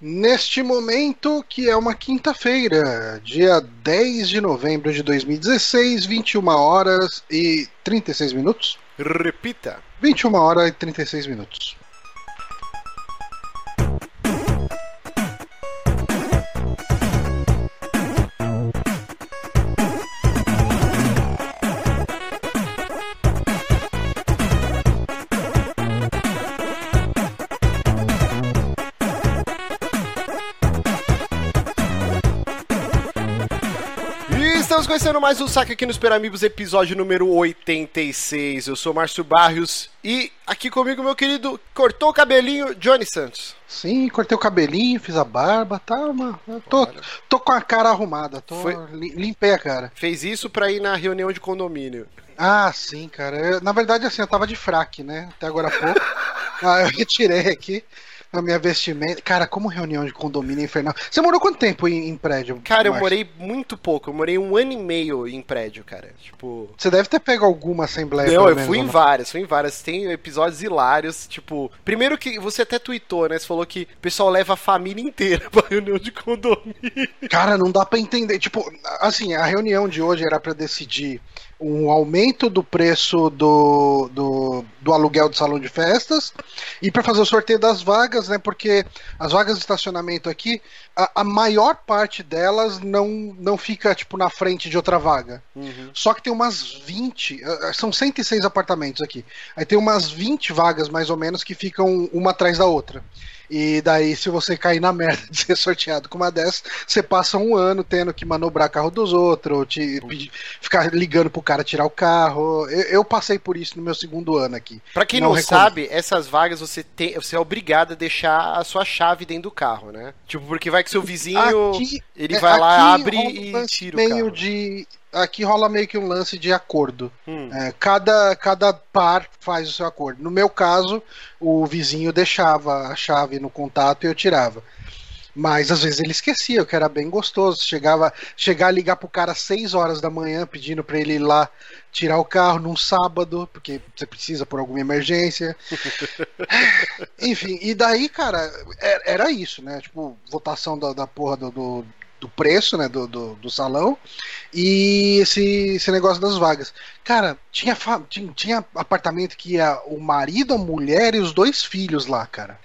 Neste momento, que é uma quinta-feira, dia 10 de novembro de 2016, 21 horas e 36 minutos. Repita. 21 horas e 36 minutos. Começando mais um saque aqui no Super Amigos, episódio número 86. Eu sou Márcio Barrios e aqui comigo meu querido cortou o cabelinho Johnny Santos. Sim, cortei o cabelinho, fiz a barba, tá, mano. Tô, tô com a cara arrumada, tô, Foi- li- limpei a cara. Fez isso pra ir na reunião de condomínio. Ah, sim, cara. Eu- na verdade, assim, eu tava de fraque, né? Até agora há pouco. ah, eu retirei aqui a minha vestimenta. Cara, como reunião de condomínio é infernal. Você morou quanto tempo em, em prédio? Cara, eu Márcio? morei muito pouco. Eu morei um ano e meio em prédio, cara. Tipo. Você deve ter pego alguma assembleia. Não, eu menos, fui em não? várias, fui em várias. Tem episódios hilários, tipo. Primeiro que você até tweetou, né? Você falou que o pessoal leva a família inteira pra reunião de condomínio. Cara, não dá pra entender. Tipo, assim, a reunião de hoje era pra decidir um aumento do preço do, do, do aluguel do salão de festas e pra fazer o sorteio das vagas, né? Porque as vagas de estacionamento aqui, a, a maior parte delas não, não fica, tipo, na frente de outra vaga. Só que tem umas 20, eh, são 106 apartamentos aqui. Aí tem umas 20 vagas, mais ou menos, que ficam uma atrás da outra. E daí, se você cair na merda de ser sorteado com uma dessas, você passa um ano tendo que manobrar carro dos outros, te, pedir- ficar ligando pro cara tirar o carro. Eu, eu passei por isso no meu segundo ano aqui. Pra quem Não não, sabe, essas vagas você tem, você é obrigado a deixar a sua chave dentro do carro, né? Tipo, porque vai que seu vizinho Aqui- ele é, vai lá, aqui abre e tira o meio carro. de Aqui rola meio que um lance de acordo. Hum. É, cada, cada par faz o seu acordo. No meu caso, o vizinho deixava a chave no contato e eu tirava. Mas às vezes ele esquecia, o que era bem gostoso. Chegava, chegar a ligar pro cara às 6 horas da manhã pedindo pra ele ir lá tirar o carro num sábado, porque você precisa por alguma emergência. Enfim, e daí, cara, é- era isso, né? Tipo, votação da, da porra do, do, do preço, né? Do, do, do salão. E esse, esse negócio das vagas. Cara, tinha, tinha, tinha apartamento que ia o marido, a mulher e os dois filhos lá, cara.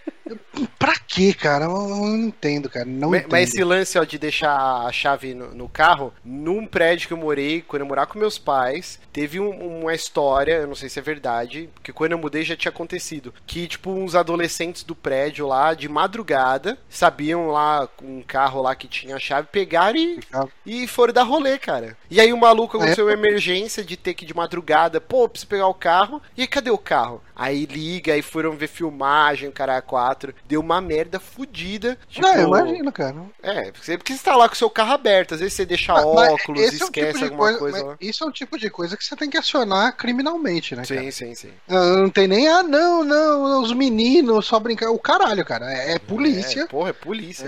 Pra quê, cara? Eu não entendo, cara. Não Mas, entendo. mas esse lance ó, de deixar a chave no, no carro, num prédio que eu morei, quando eu morava com meus pais, teve um- uma história, eu não sei se é verdade, porque quando eu mudei já tinha acontecido, que tipo uns adolescentes do prédio lá, de madrugada, sabiam lá um carro lá que tinha a chave, pegaram e, e foram dar rolê, cara. E aí o maluco aconteceu uma emergência de ter que ir de madrugada, pô, preciso pegar o carro, e aí, cadê o carro? Aí liga, aí foram ver filmagem, o cara 4, deu uma merda fudida. Tipo, Não, eu imagino, cara. é, porque você tá lá com o seu carro aberto, às vezes você deixa Mas- mas óculos, esse é um esquece tipo alguma coisa- coisa, mas lá. Isso é um tipo de coisa que você tem que acionar criminalmente, né, cara? Sim, sim, sim. Não, não tem nem, ah, não, não, os meninos só brincar. O caralho, cara. É, é polícia. É, porra, é polícia.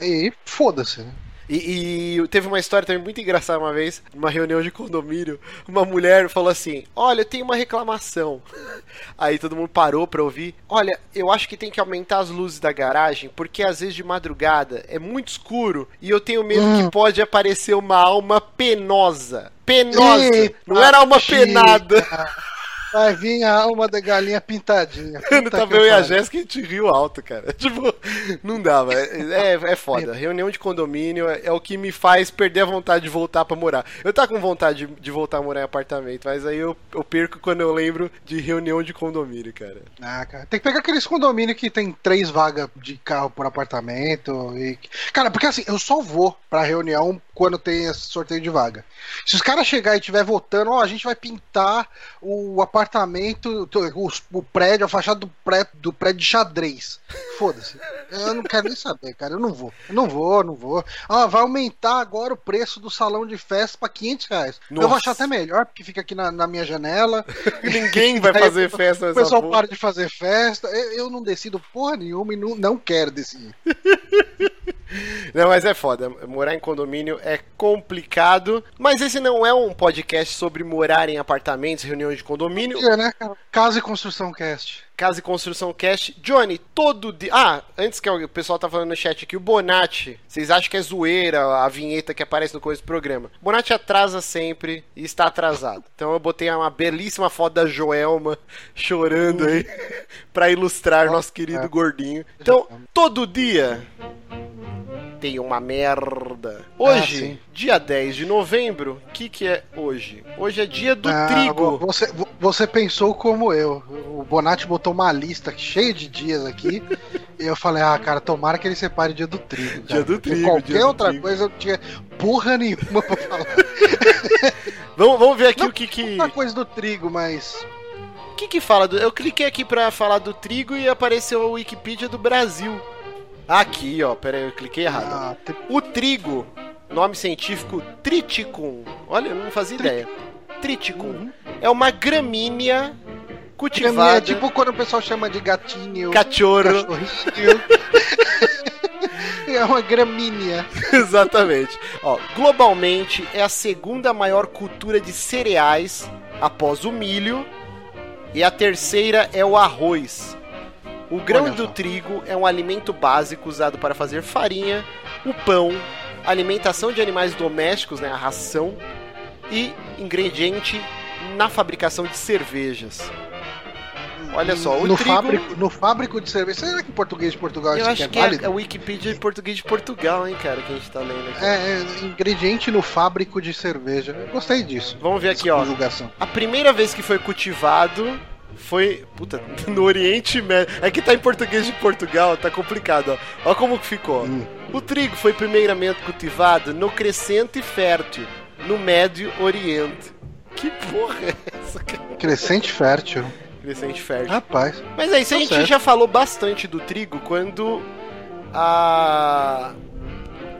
E foda-se. né? E, e teve uma história também muito engraçada uma vez, numa reunião de condomínio, uma mulher falou assim: Olha, eu tenho uma reclamação. Aí todo mundo parou pra ouvir. Olha, eu acho que tem que aumentar as luzes da garagem, porque às vezes de madrugada é muito escuro e eu tenho medo Hum. que pode aparecer uma alma penosa. Penosa! Eita, não era alma penada. Vai vir a alma da galinha pintadinha. Puta tava que eu e a. Jéssica, a gente riu alto, cara. Tipo, não dava. É, é foda. Reunião de condomínio é, é o que me faz perder a vontade de voltar pra morar. Eu tava com vontade de, de voltar a morar em apartamento, mas aí eu, eu perco quando eu lembro de reunião de condomínio, cara. Ah, cara, tem que pegar aqueles condomínios que tem três vagas de carro por apartamento. E... Cara, porque assim, eu só vou pra reunião quando tem esse sorteio de vaga. Se os caras chegar e estiver votando, ó, a gente vai pintar o apartamento, o, o prédio, a fachada do prédio, do prédio de xadrez. Foda-se. Eu não quero nem saber, cara. Eu não vou. Eu não vou, não vou. Ó, vai aumentar agora o preço do salão de festa pra 500 reais. Eu vou Nossa. achar até melhor, porque fica aqui na, na minha janela. Ninguém vai Aí fazer festa O nessa pessoal porra. para de fazer festa. Eu, eu não decido porra nenhuma e não, não quero decidir. Não, mas é foda. Morar em condomínio é complicado. Mas esse não é um podcast sobre morar em apartamentos, reuniões de condomínio. É, né, cara? Casa e Construção Cast. Casa e Construção Cast. Johnny, todo dia. Ah, antes que o pessoal tá falando no chat aqui, o Bonatti. Vocês acham que é zoeira a vinheta que aparece no começo do programa? Bonatti atrasa sempre e está atrasado. Então eu botei uma belíssima foto da Joelma chorando aí para ilustrar nosso querido é. gordinho. Então, todo dia tem uma merda. Hoje, ah, dia 10 de novembro, o que, que é hoje? Hoje é dia do ah, trigo. Você, você pensou como eu. O Bonatti botou uma lista cheia de dias aqui. e eu falei, ah, cara, tomara que ele separe o dia do trigo. Cara. Dia do trigo. Qualquer outra trigo. coisa eu tinha porra nenhuma pra falar. vamos, vamos ver aqui não, o que que. Uma coisa do trigo, mas. O que que fala do. Eu cliquei aqui pra falar do trigo e apareceu a Wikipedia do Brasil. Aqui, ó, pera aí, eu cliquei errado. Ah, o trigo, nome científico Triticum. Olha, eu não fazia ideia. Triticum. Uhum. É uma gramínea cultivada. Gramínea é tipo quando o pessoal chama de gatinho. Cachorro. é uma gramínea. Exatamente. Ó, globalmente é a segunda maior cultura de cereais após o milho e a terceira é o arroz. O grão do trigo é um alimento básico usado para fazer farinha, o pão, alimentação de animais domésticos, né, a ração, e ingrediente na fabricação de cervejas. Olha só, o no trigo... Fábrico, no fábrico de cerveja. Será que em português de Portugal Eu acho é que é, é o Wikipedia de português de Portugal, hein, cara, que a gente tá lendo aqui. É, é ingrediente no fábrico de cerveja. Eu gostei disso. Vamos ver aqui, ó. A primeira vez que foi cultivado foi. Puta, no Oriente Médio. É que tá em português de Portugal, tá complicado, ó. Ó como que ficou. Hum. O trigo foi primeiramente cultivado no crescente fértil, no Médio Oriente. Que porra é essa, cara? Crescente fértil. Crescente fértil. Rapaz. Mas é isso, a tá gente certo. já falou bastante do trigo quando a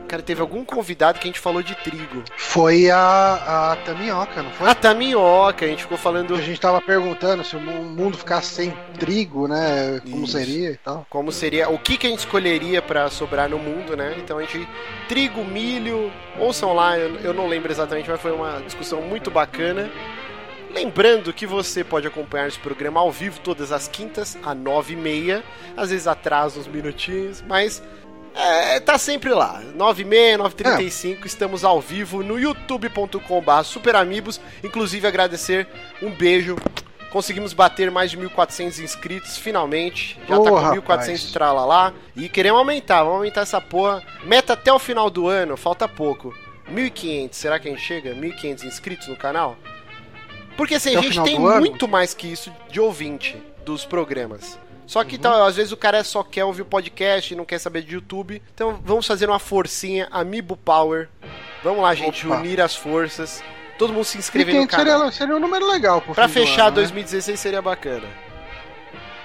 Cara, teve algum convidado que a gente falou de trigo. Foi a, a Tamioca, não foi? A Tamioca, a gente ficou falando. A gente tava perguntando se o mundo ficasse sem trigo, né? Como Isso. seria e tal. Como seria. O que, que a gente escolheria para sobrar no mundo, né? Então a gente. Trigo, milho. Ouçam lá, eu, eu não lembro exatamente, mas foi uma discussão muito bacana. Lembrando que você pode acompanhar esse programa ao vivo todas as quintas, às nove e meia. Às vezes atrasa uns minutinhos, mas é, tá sempre lá. 9h30, 9h35, é. estamos ao vivo no youtube.com.br superamigos. Inclusive agradecer, um beijo. Conseguimos bater mais de 1.400 inscritos, finalmente. Já oh, tá com 1.400 trala lá. E queremos aumentar, vamos aumentar essa porra. Meta até o final do ano, falta pouco. 1.500, será que a gente chega? 1.500 inscritos no canal? Porque assim, a gente tem muito mais que isso de ouvinte dos programas. Só que uhum. tá, às vezes o cara só quer ouvir o podcast e não quer saber de YouTube. Então vamos fazer uma forcinha, Amiibo Power. Vamos lá, gente, Opa. unir as forças. Todo mundo se inscrever no canal. Seria, seria um número legal Pra fechar ano, 2016 né? seria bacana.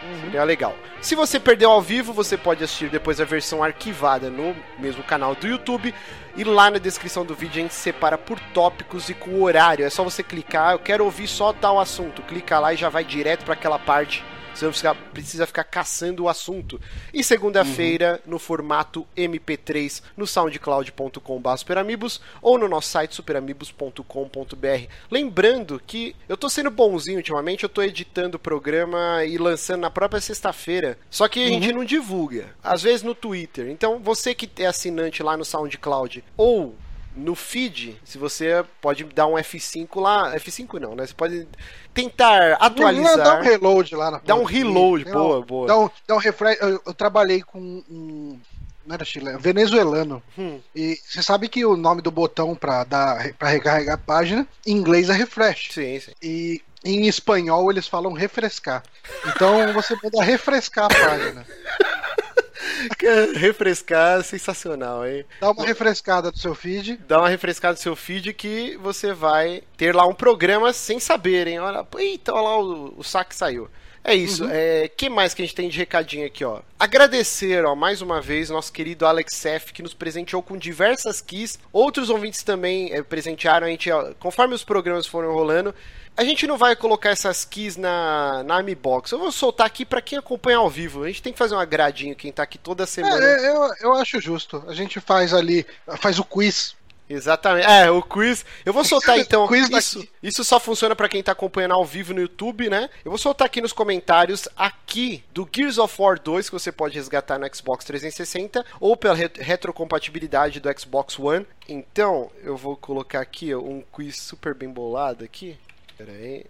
Uhum. Seria legal. Se você perdeu ao vivo, você pode assistir depois a versão arquivada no mesmo canal do YouTube. E lá na descrição do vídeo a gente separa por tópicos e com horário. É só você clicar, eu quero ouvir só tal assunto. Clica lá e já vai direto para aquela parte você não precisa, precisa ficar caçando o assunto. E segunda-feira, uhum. no formato MP3, no soundcloud.com.br superamigos ou no nosso site superamigos.com.br. Lembrando que eu tô sendo bonzinho ultimamente, eu tô editando o programa e lançando na própria sexta-feira. Só que a gente uhum. não divulga. Às vezes no Twitter. Então, você que é assinante lá no SoundCloud ou no feed, se você pode dar um F5 lá, F5 não, né? Você pode tentar atualizar. Dá um reload lá na Dá um reload, boa, boa. Dá um, dá um refresh. Eu, eu trabalhei com um. Não era chileno, venezuelano. Hum. E você sabe que o nome do botão para dar para recarregar a página, em inglês é refresh. Sim, sim. E em espanhol eles falam refrescar. Então você pode refrescar a página. refrescar, sensacional, hein? Dá uma refrescada do seu feed. Dá uma refrescada do seu feed que você vai ter lá um programa sem saber, hein? Olha, eita, olha lá o, o saque saiu. É isso. Uhum. É, que mais que a gente tem de recadinho aqui, ó? Agradecer, ó, mais uma vez, nosso querido Alex F, que nos presenteou com diversas keys. Outros ouvintes também é, presentearam a gente, ó, conforme os programas foram rolando. A gente não vai colocar essas keys na, na Army Box. Eu vou soltar aqui para quem acompanha ao vivo. A gente tem que fazer uma gradinha quem tá aqui toda semana. É, eu, eu acho justo. A gente faz ali, faz o quiz Exatamente. É, o quiz. Eu vou soltar então. Quiz isso, isso só funciona pra quem tá acompanhando ao vivo no YouTube, né? Eu vou soltar aqui nos comentários aqui do Gears of War 2 que você pode resgatar no Xbox 360 ou pela re- retrocompatibilidade do Xbox One. Então, eu vou colocar aqui ó, um quiz super bem bolado aqui. Pera aí.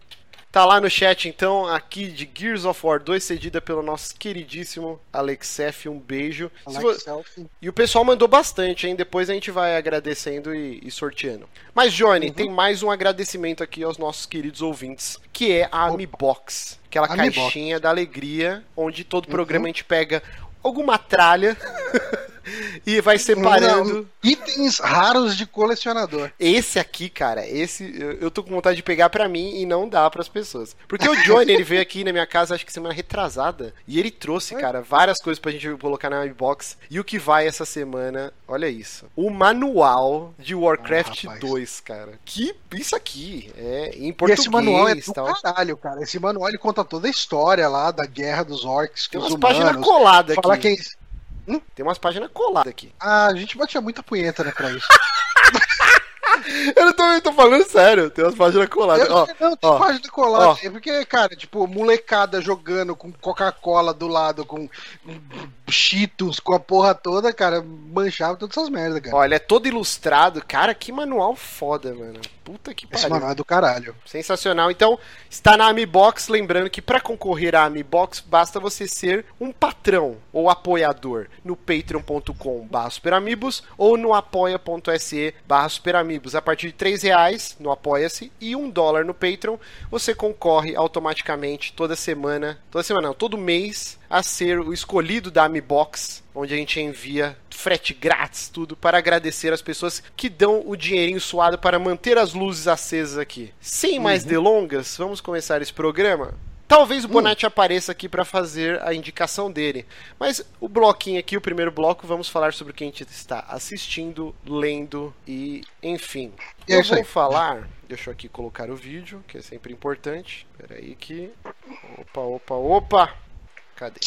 Tá lá no chat, então, aqui de Gears of War 2, cedida pelo nosso queridíssimo Alexef. Um beijo. E o pessoal mandou bastante, hein? Depois a gente vai agradecendo e, e sorteando. Mas, Johnny, Uhum. tem mais um agradecimento aqui aos nossos queridos ouvintes, que é a Amibox. Aquela Amibox. caixinha da alegria, onde Uhum. todo programa a gente pega alguma tralha e vai separando. Não, itens raros de colecionador. Esse aqui, cara, esse eu, eu tô com vontade de pegar pra mim e não dá pras pessoas. Porque o Johnny, ele veio aqui na minha casa, acho que semana retrasada, e ele trouxe, cara, várias coisas pra gente colocar na box. E o que vai essa semana, olha isso. O manual de Warcraft Ah, rapaz. 2, cara. Que isso aqui é em E português, esse manual é do tal. caralho, cara. Esse manual ele conta toda a história lá da guerra dos orcs Tem com umas os páginas humanos. coladas Fala aqui. Quem... Tem umas páginas coladas aqui. Ah, a gente batia muita punheta, né, pra isso. Eu também tô falando sério, tem umas páginas coladas. Eu, Ó, não, tem ó, página colada. ó. É porque, cara, tipo, molecada jogando com Coca-Cola do lado, com Cheetos, com a porra toda, cara, manchava todas essas merdas, cara. Olha, é todo ilustrado. Cara, que manual foda, mano. Puta que Esse pariu. manual é do caralho. Sensacional. Então, está na Amibox. Lembrando que para concorrer à Amibox, basta você ser um patrão ou apoiador no patreon.com.br superamigos ou no apoia.se barra superamigos. A partir de 3 reais no Apoia-se e um dólar no Patreon, você concorre automaticamente toda semana, toda semana não, todo mês, a ser o escolhido da Amibox, onde a gente envia frete grátis, tudo, para agradecer as pessoas que dão o dinheirinho suado para manter as luzes acesas aqui. Sem mais delongas, vamos começar esse programa? Talvez o Bonatti apareça aqui para fazer a indicação dele. Mas o bloquinho aqui, o primeiro bloco, vamos falar sobre o que a gente está assistindo, lendo e enfim. É eu vou aí. falar, deixa eu aqui colocar o vídeo, que é sempre importante. Espera aí que Opa, opa, opa. Cadê?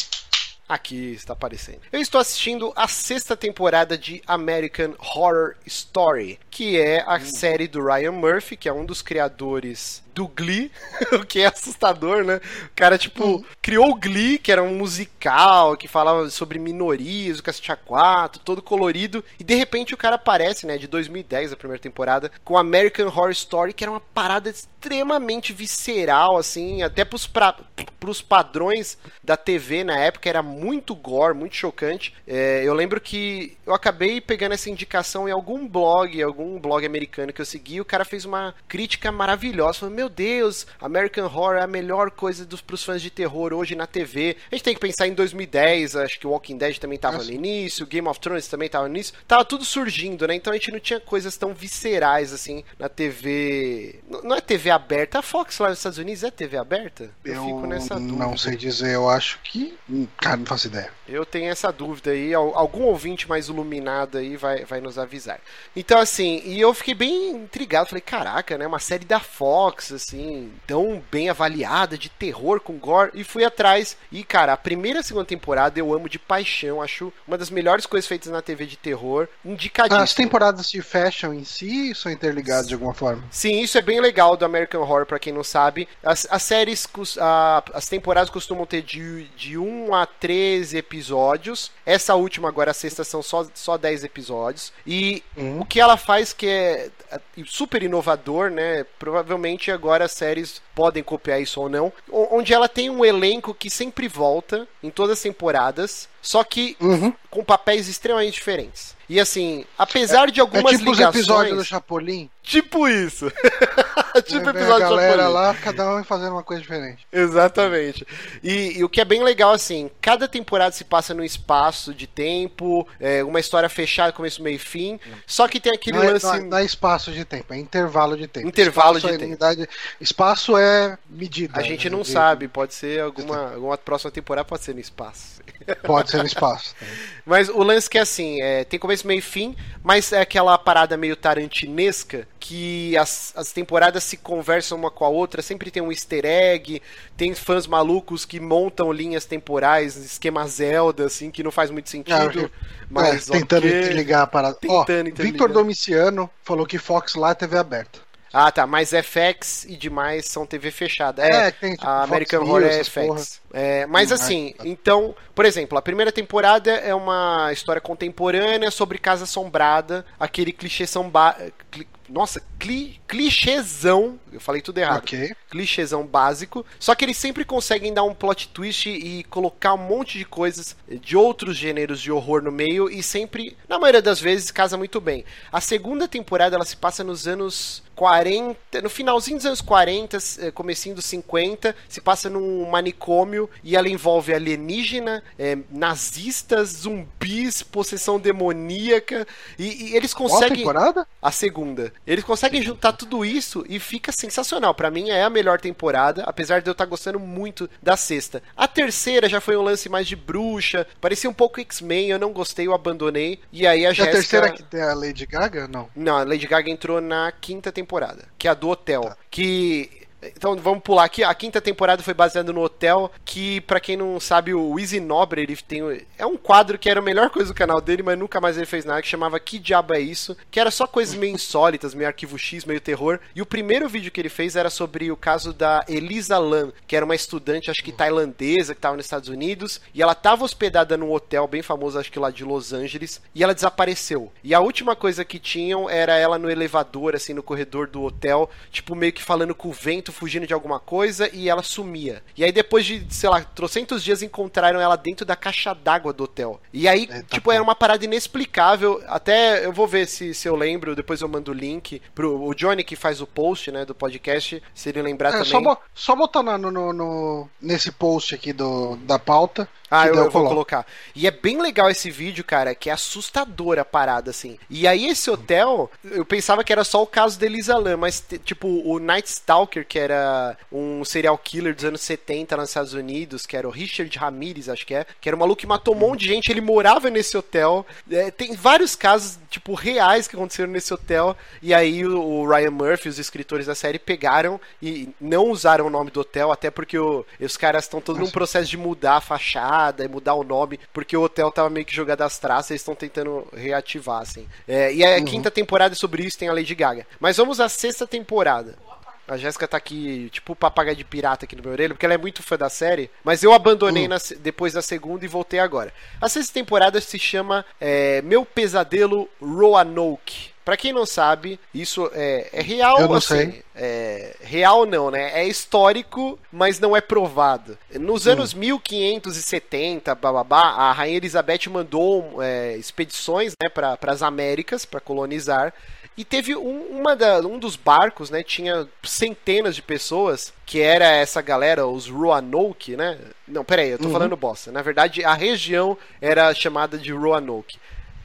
Aqui está aparecendo. Eu estou assistindo a sexta temporada de American Horror Story, que é a série do Ryan Murphy, que é um dos criadores do Glee, o que é assustador, né? O cara, tipo, criou o Glee, que era um musical, que falava sobre minorias, o cacete a quatro, todo colorido, e de repente o cara aparece, né, de 2010, a primeira temporada, com American Horror Story, que era uma parada extremamente visceral, assim, até pros, pra, pros padrões da TV na época, era muito gore, muito chocante. É, eu lembro que eu acabei pegando essa indicação em algum blog, algum blog americano que eu segui, e o cara fez uma crítica maravilhosa, falando, meu Deus, American Horror é a melhor coisa dos, pros fãs de terror hoje na TV. A gente tem que pensar em 2010, acho que o Walking Dead também tava Nossa. no início, Game of Thrones também tava no início, tava tudo surgindo, né? Então a gente não tinha coisas tão viscerais assim na TV. Não é TV aberta, a Fox lá nos Estados Unidos é TV aberta? Eu fico nessa dúvida. não sei dizer, eu acho que. hum, Cara, não faço ideia. Eu tenho essa dúvida aí, al- algum ouvinte mais iluminado aí vai, vai nos avisar. Então, assim, e eu fiquei bem intrigado, falei, caraca, né, uma série da Fox, assim, tão bem avaliada, de terror com gore, e fui atrás, e cara, a primeira e a segunda temporada eu amo de paixão, acho uma das melhores coisas feitas na TV de terror, indicadíssimo. As temporadas de fashion em si são interligadas de alguma forma. Sim, isso é bem legal do American Horror, pra quem não sabe. As, as séries, a- as temporadas costumam ter de, de 1 a 13 episódios. Essa última, agora a sexta, são só, só 10 episódios. E Uhum. o que ela faz que é é, super inovador, né? Provavelmente agora as séries podem copiar isso ou não. Onde ela tem um elenco que sempre volta em todas as temporadas, só que Uhum. com papéis extremamente diferentes. E assim, apesar de É algumas tipo os ligações... episódios do Chapolin. Tipo isso. tipo episódio a galera Chapolin. lá, cada um fazendo uma coisa diferente. Exatamente. E, e o que é bem legal, assim, cada temporada se passa num espaço de tempo, é, uma história fechada, começo, meio e fim. Só que tem aquele Não é, lance. não é- não é espaço de tempo, é intervalo de tempo. Intervalo Espaço de é tempo. unidade- espaço é medida. A gente né, não de- sabe, pode ser alguma, alguma próxima temporada, pode ser no espaço. Pode no espaço. Mas o lance que é assim, é, tem começo, meio e fim, mas é aquela parada meio tarantinesca que as, as temporadas se conversam uma com a outra, sempre tem um easter egg, tem fãs malucos que montam linhas temporais, esquema Zelda, assim, que não faz muito sentido. É, mas é, tentando okay. ligar para. Tentando Ó, Victor Domiciano falou que Fox lá é TV aberta. Ah, tá. Mas FX e demais são TV fechada. É, é tem, tipo, a American Fox Horror é FX. É, mas hum, assim, é. então, por exemplo, a primeira temporada é uma história contemporânea sobre Casa Assombrada, aquele clichê são nossa, cli, clichêzão. Eu falei tudo errado. Okay. Clichêzão básico. Só que eles sempre conseguem dar um plot twist e colocar um monte de coisas de outros gêneros de horror no meio e sempre, na maioria das vezes, casa muito bem. A segunda temporada ela se passa nos anos 40, no finalzinho dos anos 40, eh, comecinho dos 50, se passa num manicômio e ela envolve alienígena, é, nazistas, zumbis, possessão demoníaca e, e eles conseguem... Qual temporada? A segunda. Eles conseguem juntar tudo isso e fica sensacional. Para mim é a melhor temporada, apesar de eu estar tá gostando muito da sexta. A terceira já foi um lance mais de bruxa, parecia um pouco X-Men, eu não gostei, eu abandonei. E aí a Jéssica... a terceira que tem a Lady Gaga? Não. Não, a Lady Gaga entrou na quinta temporada, que é a do hotel. Tá. Que então vamos pular aqui. A quinta temporada foi baseada no hotel, que para quem não sabe, o Easy Nobre, ele tem é um quadro que era a melhor coisa do canal dele, mas nunca mais ele fez nada, que chamava Que Diabo é Isso? Que era só coisas meio insólitas, meio arquivo X, meio terror. E o primeiro vídeo que ele fez era sobre o caso da Elisa Lam, que era uma estudante, acho que tailandesa, que estava nos Estados Unidos, e ela estava hospedada num hotel bem famoso, acho que lá de Los Angeles, e ela desapareceu. E a última coisa que tinham era ela no elevador, assim, no corredor do hotel, tipo meio que falando com o vento fugindo de alguma coisa e ela sumia. E aí depois de, sei lá, trocentos dias encontraram ela dentro da caixa d'água do hotel. E aí, é, tá tipo, bom. era uma parada inexplicável. Até eu vou ver se, se eu lembro, depois eu mando o link pro o Johnny que faz o post, né, do podcast, se ele lembrar é, também. Só, só botar no, no, no, nesse post aqui do, da pauta ah, eu, eu vou colocar. E é bem legal esse vídeo, cara, que é assustador a parada, assim. E aí esse hotel, eu pensava que era só o caso de Elisa Lam, mas tipo, o Night Stalker, que era um serial killer dos anos 70 nos Estados Unidos, que era o Richard Ramirez, acho que é, que era um maluco que matou um monte de gente, ele morava nesse hotel. É, tem vários casos, tipo, reais que aconteceram nesse hotel, e aí o, o Ryan Murphy, os escritores da série, pegaram e não usaram o nome do hotel, até porque o, os caras estão todos num processo de mudar a fachada e mudar o nome, porque o hotel tava meio que jogado às traças, eles estão tentando reativar, assim. É, e a uhum. quinta temporada sobre isso tem a Lady Gaga. Mas vamos à sexta temporada. A Jéssica tá aqui, tipo, papagaio de pirata aqui no meu orelho, porque ela é muito fã da série, mas eu abandonei uhum. na, depois da segunda e voltei agora. A sexta temporada se chama é, Meu Pesadelo Roanoke. Pra quem não sabe, isso é, é real, Eu não assim, sei. É, real não, né? É histórico, mas não é provado. Nos hum. anos 1570, bababá, a Rainha Elizabeth mandou é, expedições né, para as Américas para colonizar. E teve um, uma da, um dos barcos, né? Tinha centenas de pessoas, que era essa galera, os Roanoke, né? Não, peraí, eu tô uhum. falando bosta. Na verdade, a região era chamada de Roanoke.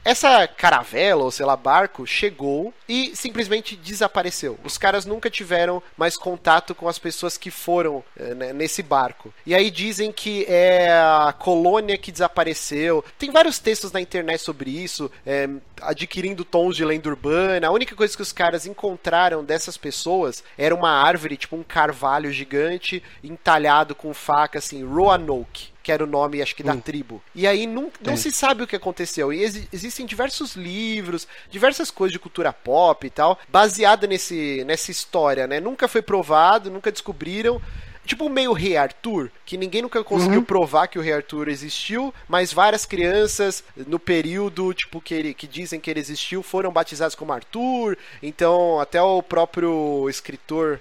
Essa caravela, ou sei lá, barco, chegou e simplesmente desapareceu. Os caras nunca tiveram mais contato com as pessoas que foram é, nesse barco. E aí dizem que é a colônia que desapareceu. Tem vários textos na internet sobre isso, é, adquirindo tons de lenda urbana. A única coisa que os caras encontraram dessas pessoas era uma árvore, tipo um carvalho gigante, entalhado com faca, assim, Roanoke que era o nome, acho que, da hum. tribo. E aí não, não se sabe o que aconteceu. E ex existem diversos livros, diversas coisas de cultura pop e tal, baseada nesse, nessa história, né? Nunca foi provado, nunca descobriram. Tipo meio Rei Arthur, que ninguém nunca conseguiu uhum. provar que o Rei Arthur existiu, mas várias crianças no período, tipo, que, ele, que dizem que ele existiu, foram batizados como Arthur. Então, até o próprio escritor,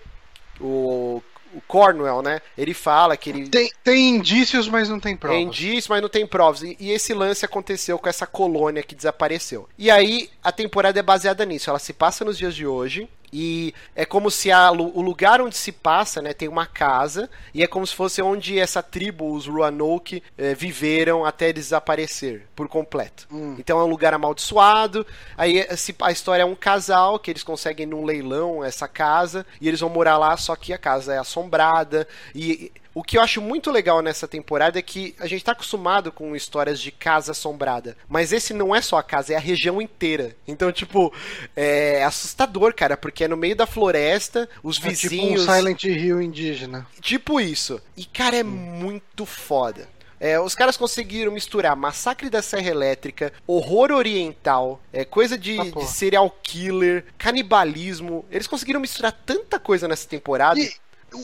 o o Cornwell, né? Ele fala que ele. Tem, tem indícios, mas não tem provas. Tem indícios, mas não tem provas. E, e, esse lance aconteceu com essa colônia que desapareceu. E aí a temporada é baseada nisso. Ela se passa nos dias de hoje. E é como se a, o lugar onde se passa, né, tem uma casa, e é como se fosse onde essa tribo, os Roanoke, eh, viveram até desaparecer por completo. Hum. Então é um lugar amaldiçoado. Aí a história é um casal que eles conseguem num leilão essa casa, e eles vão morar lá, só que a casa é assombrada. E o que eu acho muito legal nessa temporada é que a gente tá acostumado com histórias de casa assombrada, mas esse não é só a casa, é a região inteira. Então, tipo, é assustador, cara, porque é no meio da floresta, os é vizinhos. Tipo um Silent Hill indígena. Tipo isso. E, cara, é muito foda. É, os caras conseguiram misturar Massacre da Serra Elétrica, horror oriental, é, coisa de, ah, de serial killer, canibalismo. Eles conseguiram misturar tanta coisa nessa temporada. E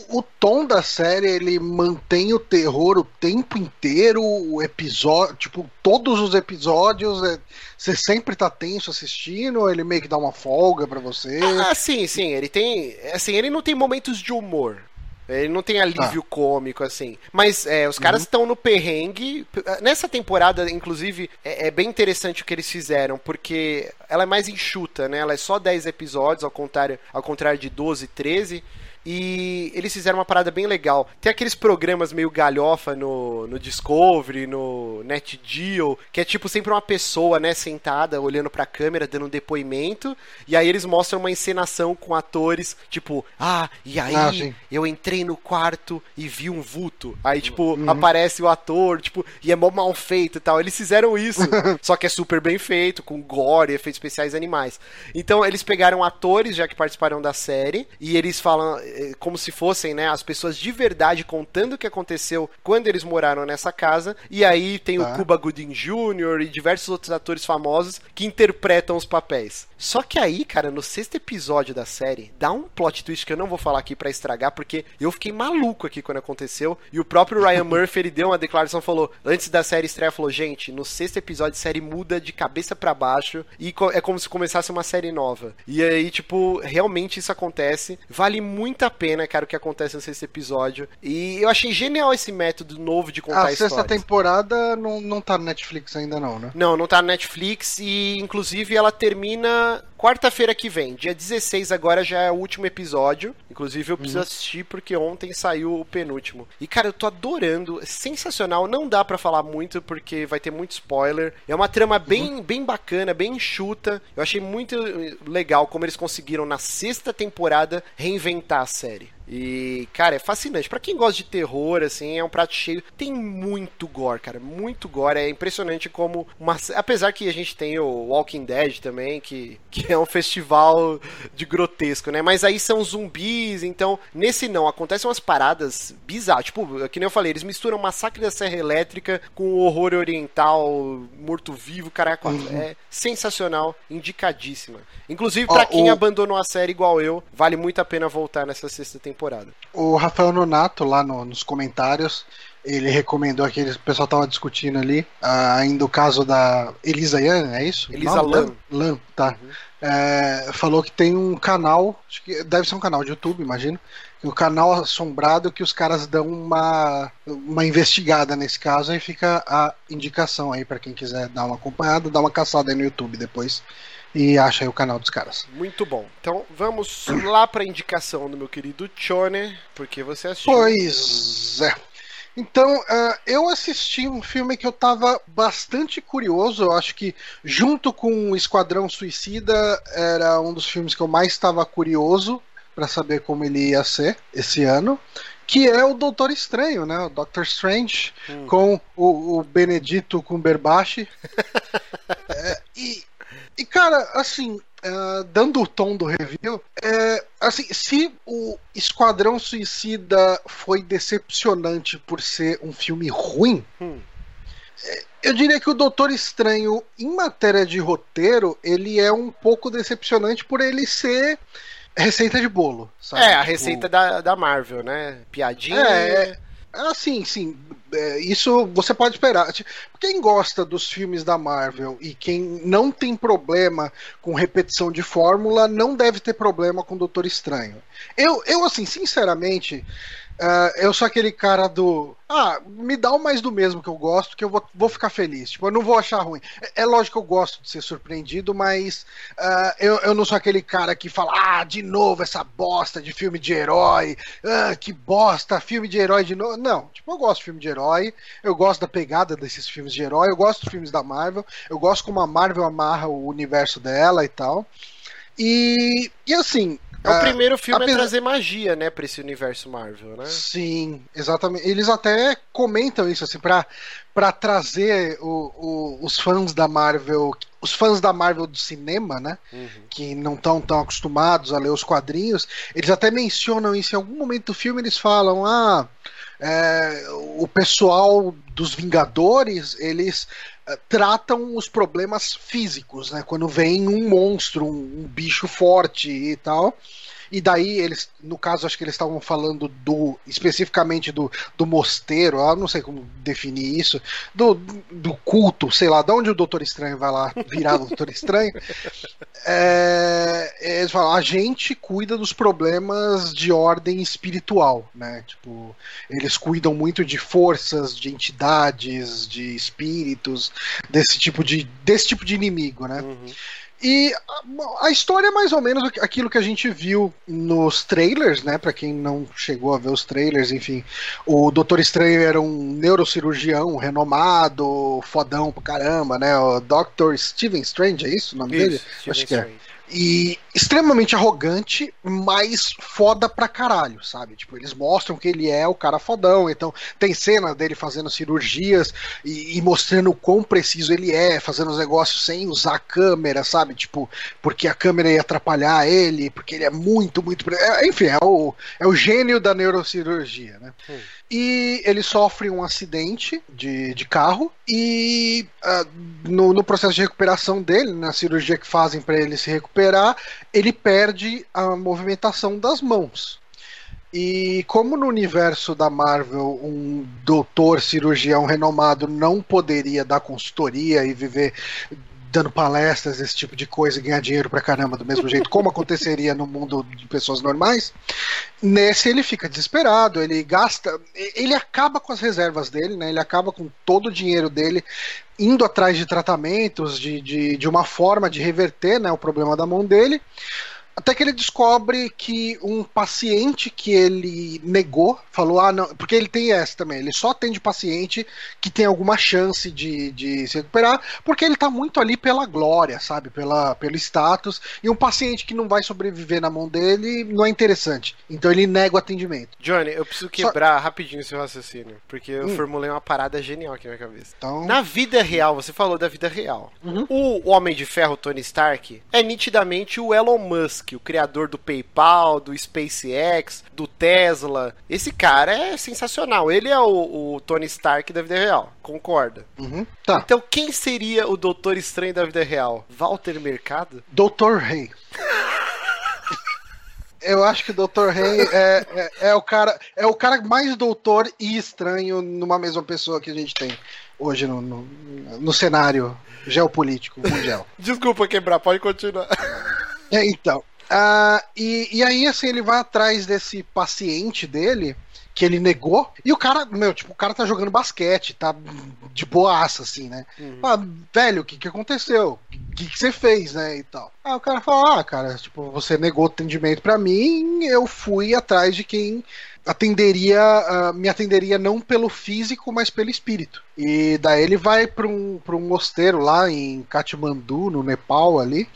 o tom da série ele mantém o terror o tempo inteiro, o episódio, tipo, todos os episódios, é, você sempre tá tenso assistindo, ou ele meio que dá uma folga para você. Ah, sim, sim, ele tem, assim, ele não tem momentos de humor. Ele não tem alívio ah. cômico, assim. Mas é, os caras estão uhum. no perrengue. Nessa temporada, inclusive, é, é, bem interessante o que eles fizeram, porque ela é mais enxuta, né? Ela é só 10 episódios, ao contrário, ao contrário de 12, 13. E eles fizeram uma parada bem legal. Tem aqueles programas meio galhofa no, no Discovery, no NetGeo, que é tipo sempre uma pessoa, né, sentada, olhando pra câmera, dando um depoimento. E aí eles mostram uma encenação com atores, tipo, ah, e aí ah, eu entrei no quarto e vi um vulto. Aí, tipo, uhum. aparece o ator, tipo, e é mó mal feito e tal. Eles fizeram isso, só que é super bem feito, com gore, efeitos especiais animais. Então eles pegaram atores, já que participaram da série, e eles falam como se fossem, né, as pessoas de verdade contando o que aconteceu quando eles moraram nessa casa. E aí tem tá. o Cuba Gooding Jr. e diversos outros atores famosos que interpretam os papéis. Só que aí, cara, no sexto episódio da série, dá um plot twist que eu não vou falar aqui para estragar, porque eu fiquei maluco aqui quando aconteceu. E o próprio Ryan Murphy, ele deu uma declaração, falou, antes da série estreia, falou, gente, no sexto episódio a série muda de cabeça para baixo e é como se começasse uma série nova. E aí, tipo, realmente isso acontece. Vale muito a pena, cara, o que acontece no sexto episódio. E eu achei genial esse método novo de contar a histórias. A sexta temporada não, não tá no Netflix ainda não, né? Não, não tá no Netflix e, inclusive, ela termina quarta-feira que vem, dia 16 agora já é o último episódio. Inclusive eu preciso uhum. assistir porque ontem saiu o penúltimo. E cara, eu tô adorando, é sensacional. Não dá para falar muito porque vai ter muito spoiler. É uma trama bem, uhum. bem bacana, bem enxuta. Eu achei muito legal como eles conseguiram na sexta temporada reinventar a série. E, cara, é fascinante. para quem gosta de terror, assim, é um prato cheio. Tem muito gore, cara. Muito gore. É impressionante como uma. Apesar que a gente tem o Walking Dead também, que, que é um festival de grotesco, né? Mas aí são zumbis, então. Nesse não, acontecem umas paradas bizarras. Tipo, que nem eu falei, eles misturam Massacre da Serra Elétrica com horror oriental, morto-vivo, caraca. Uhum. É sensacional, indicadíssima. Inclusive, para oh, quem o... abandonou a série igual eu, vale muito a pena voltar nessa sexta temporada temporada. O Rafael Nonato, lá no, nos comentários, ele recomendou aquele. O pessoal tava discutindo ali, uh, ainda o caso da Elisa Yan, é isso? Elisa Lam. Lam, tá. Uhum. É, falou que tem um canal, acho que deve ser um canal de YouTube, imagino. Um canal assombrado que os caras dão uma, uma investigada nesse caso, aí fica a indicação aí para quem quiser dar uma acompanhada, dar uma caçada aí no YouTube depois e acha aí o canal dos caras. Muito bom. Então vamos lá para a indicação do meu querido Chone, porque você assistiu. Pois é. Então, uh, eu assisti um filme que eu estava bastante curioso. Eu acho que, junto com o Esquadrão Suicida, era um dos filmes que eu mais estava curioso para saber como ele ia ser esse ano. Que é o Doutor Estranho, né? O Doctor Strange, hum. com o, o Benedito Cumberbatch. é, e, e, cara, assim, uh, dando o tom do review, é, assim, se o Esquadrão Suicida foi decepcionante por ser um filme ruim, hum. É, eu diria que o Doutor Estranho, em matéria de roteiro, ele é um pouco decepcionante por ele ser receita de bolo. Sabe? É, a tipo... receita da, da Marvel, né? Piadinha. É, é ah, sim, sim. É, isso você pode esperar. Quem gosta dos filmes da Marvel e quem não tem problema com repetição de fórmula, não deve ter problema com Doutor Estranho. Eu, eu assim, sinceramente, Uh, eu sou aquele cara do. Ah, me dá o mais do mesmo que eu gosto, que eu vou, vou ficar feliz. Tipo, eu não vou achar ruim. É, é lógico que eu gosto de ser surpreendido, mas uh, eu, eu não sou aquele cara que fala, ah, de novo essa bosta de filme de herói. Ah, que bosta, filme de herói de novo. Não, tipo, eu gosto de filme de herói, eu gosto da pegada desses filmes de herói, eu gosto dos filmes da Marvel, eu gosto como a Marvel amarra o universo dela e tal. E, e assim, É, o primeiro filme apesar... a trazer magia, né, pra esse universo Marvel, né? Sim, exatamente. Eles até comentam isso, assim, pra, pra trazer o, o, os fãs da Marvel, os fãs da Marvel do cinema, né, uhum. que não estão tão acostumados a ler os quadrinhos, eles até mencionam isso em algum momento do filme, eles falam, ah, é, o pessoal dos Vingadores, eles tratam os problemas físicos, né? Quando vem um monstro, um, um bicho forte e tal. E daí eles, no caso, acho que eles estavam falando do especificamente do, do mosteiro, eu não sei como definir isso, do, do culto, sei lá, de onde o Doutor Estranho vai lá virar o Doutor Estranho. É, eles falam, a gente cuida dos problemas de ordem espiritual, né? Tipo, eles cuidam muito de forças, de entidades, de espíritos, desse tipo de, desse tipo de inimigo, né? Uhum. E a história é mais ou menos aquilo que a gente viu nos trailers, né? Para quem não chegou a ver os trailers, enfim, o Doutor Estranho era um neurocirurgião renomado, fodão pra caramba, né? O Dr. Steven Strange, é isso o nome isso, dele? Steven Acho que é. E extremamente arrogante, mas foda pra caralho, sabe? Tipo, eles mostram que ele é o cara fodão. Então, tem cena dele fazendo cirurgias e, e mostrando o quão preciso ele é, fazendo os negócios sem usar a câmera, sabe? Tipo, porque a câmera ia atrapalhar ele, porque ele é muito, muito. É, enfim, é o, é o gênio da neurocirurgia, né? Hum e ele sofre um acidente de, de carro e uh, no, no, processo de recuperação dele, na cirurgia que fazem para ele se recuperar, ele perde a movimentação das mãos. E como no universo da Marvel um doutor cirurgião renomado não poderia dar consultoria e viver dando palestras, esse tipo de coisa, e ganhar dinheiro pra caramba do mesmo jeito, como aconteceria no mundo de pessoas normais. Nesse ele fica desesperado, ele gasta, ele acaba com as reservas dele, né? Ele acaba com todo o dinheiro dele indo atrás de tratamentos, de, de, de uma forma de reverter né, o problema da mão dele. Até que ele descobre que um paciente que ele negou, falou, ah, não, porque ele tem essa também, ele só atende paciente que tem alguma chance de, de se recuperar, porque ele tá muito ali pela glória, sabe, pela, pelo status, e um paciente que não vai sobreviver na mão dele não é interessante. Então ele nega o atendimento. Johnny, eu preciso quebrar só... rapidinho seu raciocínio, porque eu hum. formulei uma parada genial aqui na minha cabeça. Então... Na vida real, você falou da vida real. Uhum. O Homem de Ferro, Tony Stark, é nitidamente o Elon Musk o criador do PayPal, do SpaceX, do Tesla. Esse cara é sensacional. Ele é o, o Tony Stark da vida real. Concorda? Uhum, tá. Então quem seria o Doutor Estranho da vida real? Walter Mercado? Doutor Rei. Eu acho que o Dr. Rei é, é, é, o cara é o cara mais doutor e estranho numa mesma pessoa que a gente tem hoje no, no, no cenário geopolítico mundial. Desculpa quebrar, pode continuar. É, então, Uh, e, e aí, assim, ele vai atrás desse paciente dele que ele negou. E o cara, meu, tipo, o cara tá jogando basquete, tá de boaça, assim, né? Uhum. Ah, velho, o que que aconteceu? O que que você fez, né? E tal. Aí o cara fala, ah, cara, tipo, você negou atendimento para mim, eu fui atrás de quem atenderia, uh, me atenderia não pelo físico, mas pelo espírito. E daí ele vai para um, pra um mosteiro lá em Katmandu, no Nepal ali.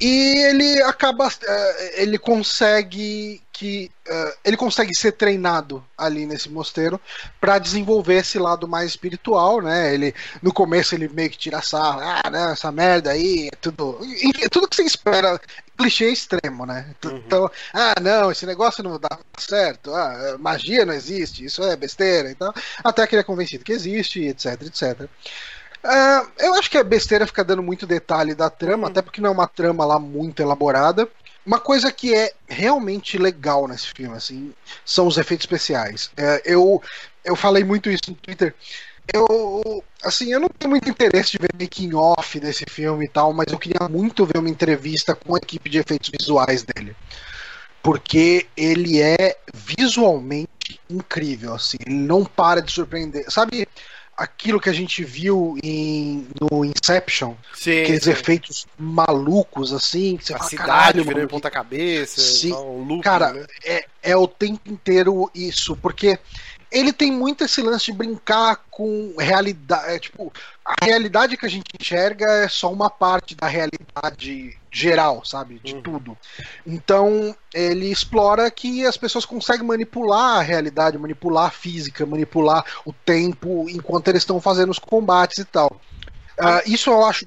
E ele acaba. Eh, ele consegue que. Eh, ele consegue ser treinado ali nesse mosteiro para desenvolver esse lado mais espiritual, né? Ele, no começo ele meio que tira sarro, ah, né, essa merda aí, é tudo. Tudo que você espera. Clichê extremo, né? Uhum. Então, ah, não, esse negócio não dá certo, ah, magia não existe, isso é besteira, então. Até que ele é convencido que existe, etc, etc. Uh, eu acho que é besteira ficar dando muito detalhe da trama, hum. até porque não é uma trama lá muito elaborada. Uma coisa que é realmente legal nesse filme, assim, são os efeitos especiais. Uh, eu, eu falei muito isso no Twitter. Eu, assim, eu não tenho muito interesse de ver making off desse filme e tal, mas eu queria muito ver uma entrevista com a equipe de efeitos visuais dele. Porque ele é visualmente incrível, assim, ele não para de surpreender. Sabe, aquilo que a gente viu em, no Inception, sim, aqueles sim. efeitos malucos assim, que você a fala, cidade virando ponta cabeça, sim, um loop, cara, né? é, é o tempo inteiro isso, porque ele tem muito esse lance de brincar com realidade. É, tipo, a realidade que a gente enxerga é só uma parte da realidade geral, sabe? De uhum. tudo. Então, ele explora que as pessoas conseguem manipular a realidade, manipular a física, manipular o tempo enquanto eles estão fazendo os combates e tal. Uh, isso eu acho.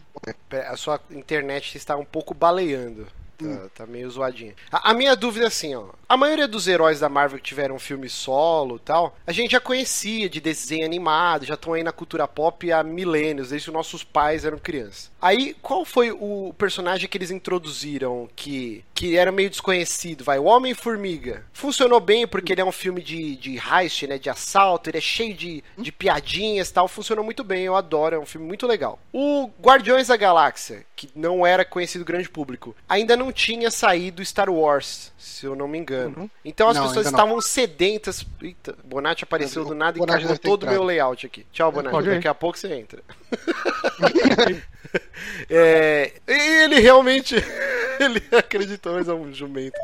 A sua internet está um pouco baleando. Tá, tá meio zoadinha. A, a, minha dúvida é assim, ó. A maioria dos heróis da Marvel que tiveram filme solo e tal, a gente já conhecia de desenho animado, já estão aí na cultura pop há milênios, desde que os nossos pais eram crianças. Aí, qual foi o personagem que eles introduziram que, que era meio desconhecido? Vai, o Homem-Formiga. Funcionou bem porque ele é um filme de, de heist, né? De assalto, ele é cheio de, de piadinhas e tal. Funcionou muito bem, eu adoro, é um filme muito legal. O Guardiões da Galáxia, que não era conhecido grande público, ainda não tinha saído Star Wars, se eu não me engano. Uhum. Então as não, pessoas estavam não. sedentas. Eita, Bonatti apareceu do nada e cagou todo o meu layout aqui. Tchau, Bonatti. Daqui a pouco você entra. é, ele realmente ele acreditou, mas é um jumento.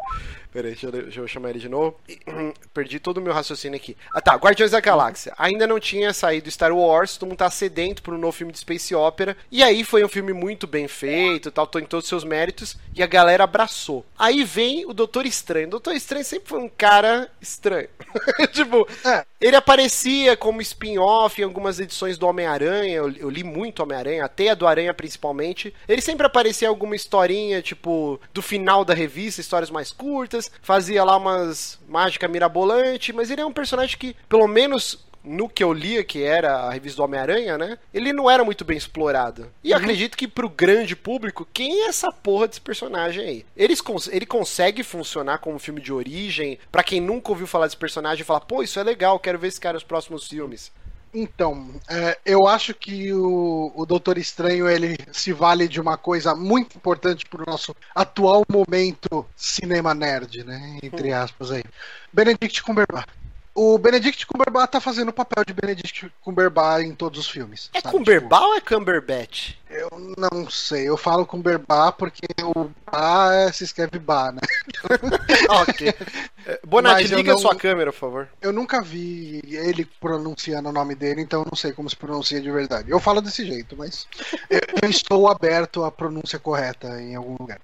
Peraí, deixa eu, deixa eu chamar ele de novo. Perdi todo o meu raciocínio aqui. Ah tá, Guardiões da Galáxia. Ainda não tinha saído Star Wars, todo mundo tá sedento por um novo filme de Space Opera. E aí foi um filme muito bem feito, tal, em todos os seus méritos. E a galera abraçou. Aí vem o Doutor Estranho. O Doutor Estranho sempre foi um cara estranho. tipo, é. ele aparecia como spin-off em algumas edições do Homem-Aranha. Eu, eu, li muito Homem-Aranha, até a do Aranha principalmente. Ele sempre aparecia em alguma historinha, tipo, do final da revista, histórias mais curtas fazia lá umas mágica mirabolante, mas ele é um personagem que, pelo menos no que eu lia, que era a revista do Homem-Aranha, né? Ele não era muito bem explorado. E uhum. acredito que pro grande público, quem é essa porra desse personagem aí? Eles cons ele consegue funcionar como filme de origem? para quem nunca ouviu falar desse personagem e falar, pô, isso é legal, quero ver esse cara nos próximos filmes. Então, é, eu acho que o, o Doutor Estranho ele se vale de uma coisa muito importante para o nosso atual momento cinema nerd, né? Entre hum. aspas aí. Benedict Cumberbatch o Benedict Cumberbatch tá fazendo o papel de Benedict Cumberbatch em todos os filmes. É sabe? Cumberbatch tipo, ou é Cumberbatch? Eu não sei, eu falo Cumberbatch porque o Ba se escreve Ba, né? ok. É, Bonatti, liga não, a sua câmera, por favor. Eu nunca vi ele pronunciando o nome dele, então eu não sei como se pronuncia de verdade. Eu falo desse jeito, mas eu, eu estou aberto à pronúncia correta em algum lugar.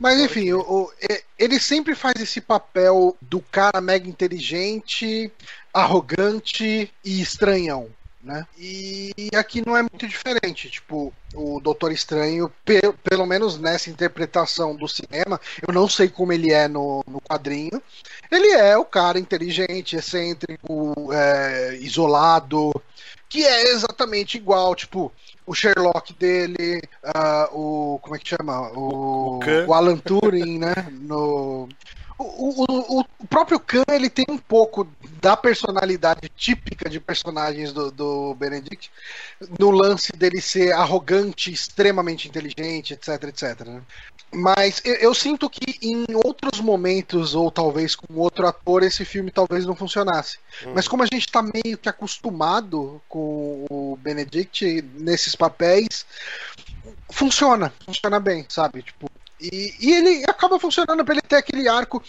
Mas enfim, o, o, ele sempre faz esse papel do cara mega inteligente, arrogante e estranhão. Né? E aqui não é muito diferente. Tipo, o Doutor Estranho, pe pelo menos nessa interpretação do cinema, eu não sei como ele é no, no quadrinho. Ele é o cara inteligente, excêntrico, é, isolado, que é exatamente igual, tipo, o Sherlock dele, uh, o. Como é que chama? O, o Alan Turing, né? No, o, o, o, próprio Khan ele tem um pouco da personalidade típica de personagens do, do Benedict, no lance dele ser arrogante, extremamente inteligente, etc, etc. Né? Mas eu, eu, sinto que em outros momentos, ou talvez com outro ator, esse filme talvez não funcionasse. Hum. Mas como a gente está meio que acostumado com o Benedict nesses papéis, funciona, funciona bem, sabe? Tipo, e, e ele acaba funcionando para ele ter aquele arco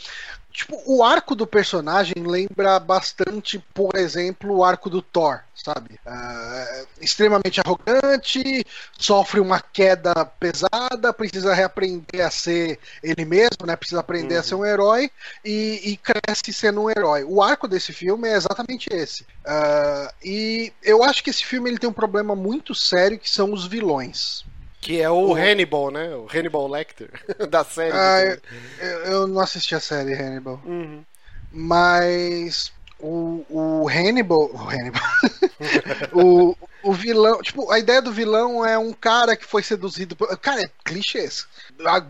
Tipo, o arco do personagem lembra bastante, por exemplo, o arco do Thor, sabe? Uh, extremamente arrogante, sofre uma queda pesada, precisa reaprender a ser ele mesmo, né? Precisa aprender uhum. a ser um herói e, e, cresce sendo um herói. O arco desse filme é exatamente esse. Uh, e eu acho que esse filme ele tem um problema muito sério que são os vilões. Que é o, o Hannibal, né? O Hannibal Lecter da série. Ah, eu, eu, não assisti a série Hannibal. Uhum. Mas o, o Hannibal. O Hannibal. o, o vilão. Tipo, a ideia do vilão é um cara que foi seduzido. Por, cara, é clichês.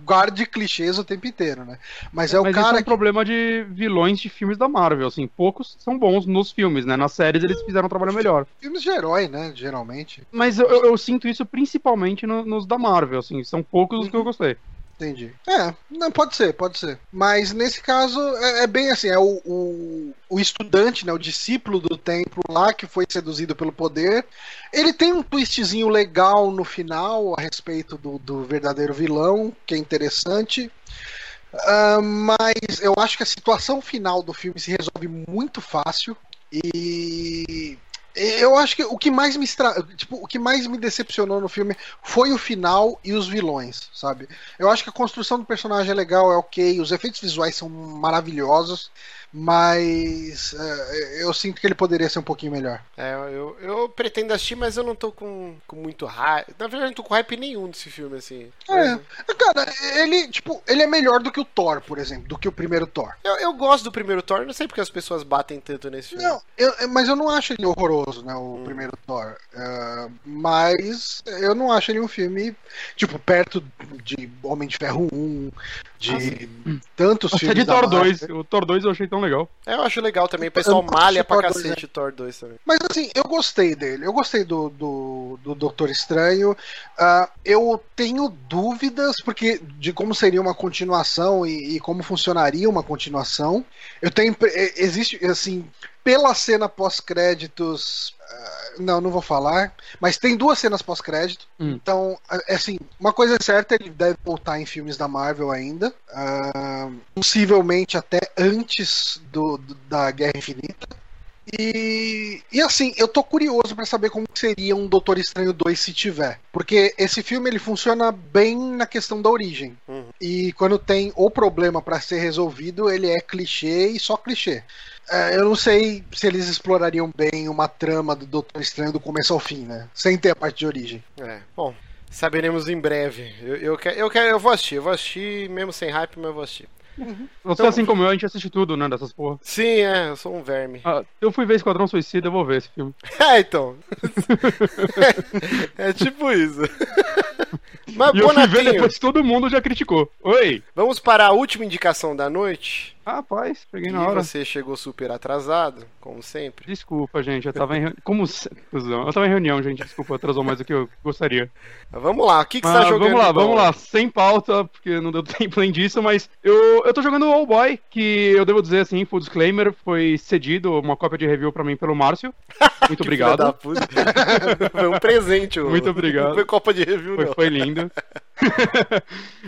Guarde clichês o tempo inteiro, né? Mas é, o Mas cara. Isso é um que... problema de vilões de filmes da Marvel, assim. Poucos são bons nos filmes, né? Nas séries eles fizeram um trabalho melhor. Filmes de herói, né? Geralmente. Mas eu, eu sinto isso principalmente no, nos da Marvel, assim. São poucos os que eu uhum. gostei. Entendi. É, não, pode ser, pode ser. Mas nesse caso é, é bem assim, é o, o, o, estudante, né, o discípulo do templo lá que foi seduzido pelo poder. Ele tem um twistzinho legal no final a respeito do, do verdadeiro vilão, que é interessante. Uh, mas eu acho que a situação final do filme se resolve muito fácil. E eu acho que o que mais me estra... tipo, o que mais me decepcionou no filme foi o final e os vilões, sabe? Eu acho que a construção do personagem é legal, é ok, os efeitos visuais são maravilhosos, mas é, eu sinto que ele poderia ser um pouquinho melhor. É, eu, eu pretendo assistir, mas eu não tô com, com muito hype. Na verdade, não tô com hype nenhum desse filme, assim. É, cara, ele, tipo, ele é melhor do que o Thor, por exemplo, do que o primeiro Thor. Eu, eu gosto do primeiro Thor, não sei porque as pessoas batem tanto nesse filme. Não, eu, mas eu não acho ele horroroso, né, o hum. primeiro Thor. Uh, mas eu não acho ele um filme, tipo, perto de Homem de Ferro 1, de ah, tantos filmes. de Thor 2. O Thor 2 eu achei tão legal. É, eu acho legal também. O pessoal malha pra cacete 2, né? Thor 2 também. Mas assim, eu gostei dele. Eu gostei do, do, do Doutor Estranho. Uh, eu tenho dúvidas porque de como seria uma continuação e, e como funcionaria uma continuação. Eu tenho. Existe, assim, pela cena pós-créditos. Não, não vou falar. Mas tem duas cenas pós-crédito. Hum. Então, é assim, uma coisa é certa, ele deve voltar em filmes da Marvel ainda. Uh, possivelmente até antes do, do, da Guerra Infinita. E, e assim, eu tô curioso para saber como seria um Doutor Estranho 2 se tiver. Porque esse filme ele funciona bem na questão da origem. Uhum. E quando tem o problema para ser resolvido, ele é clichê e só clichê. É, eu não sei se eles explorariam bem uma trama do Doutor Estranho do começo ao fim, né? Sem ter a parte de origem. É, bom. Saberemos em breve. Eu, eu, quero, eu, quero, eu vou assistir, eu vou assistir, mesmo sem hype, mas eu vou assistir. Uhum. Você, então, assim como eu, a gente assiste tudo, né, dessas porra. Sim, é, eu sou um verme. Ah, eu fui ver Esquadrão Suicida, eu vou ver esse filme. é, então. é, é tipo isso. Mas, e eu fui ver depois todo mundo já criticou. Oi! Vamos para a última indicação da noite. Rapaz, peguei na hora. você chegou super atrasado, como sempre. Desculpa, gente, eu tava em reunião. Como Eu tava em reunião, gente, desculpa, atrasou mais do que eu gostaria. Vamos lá, o que, que você tá jogando? Vamos lá, vamos lá, sem pauta, porque não deu tempo além disso, mas eu, eu tô jogando o All Boy, que eu devo dizer assim, full disclaimer, foi cedido uma cópia de review pra mim pelo Márcio. Muito obrigado. foi um presente, Muito obrigado. Não foi copa de review, foi, não. Foi lindo.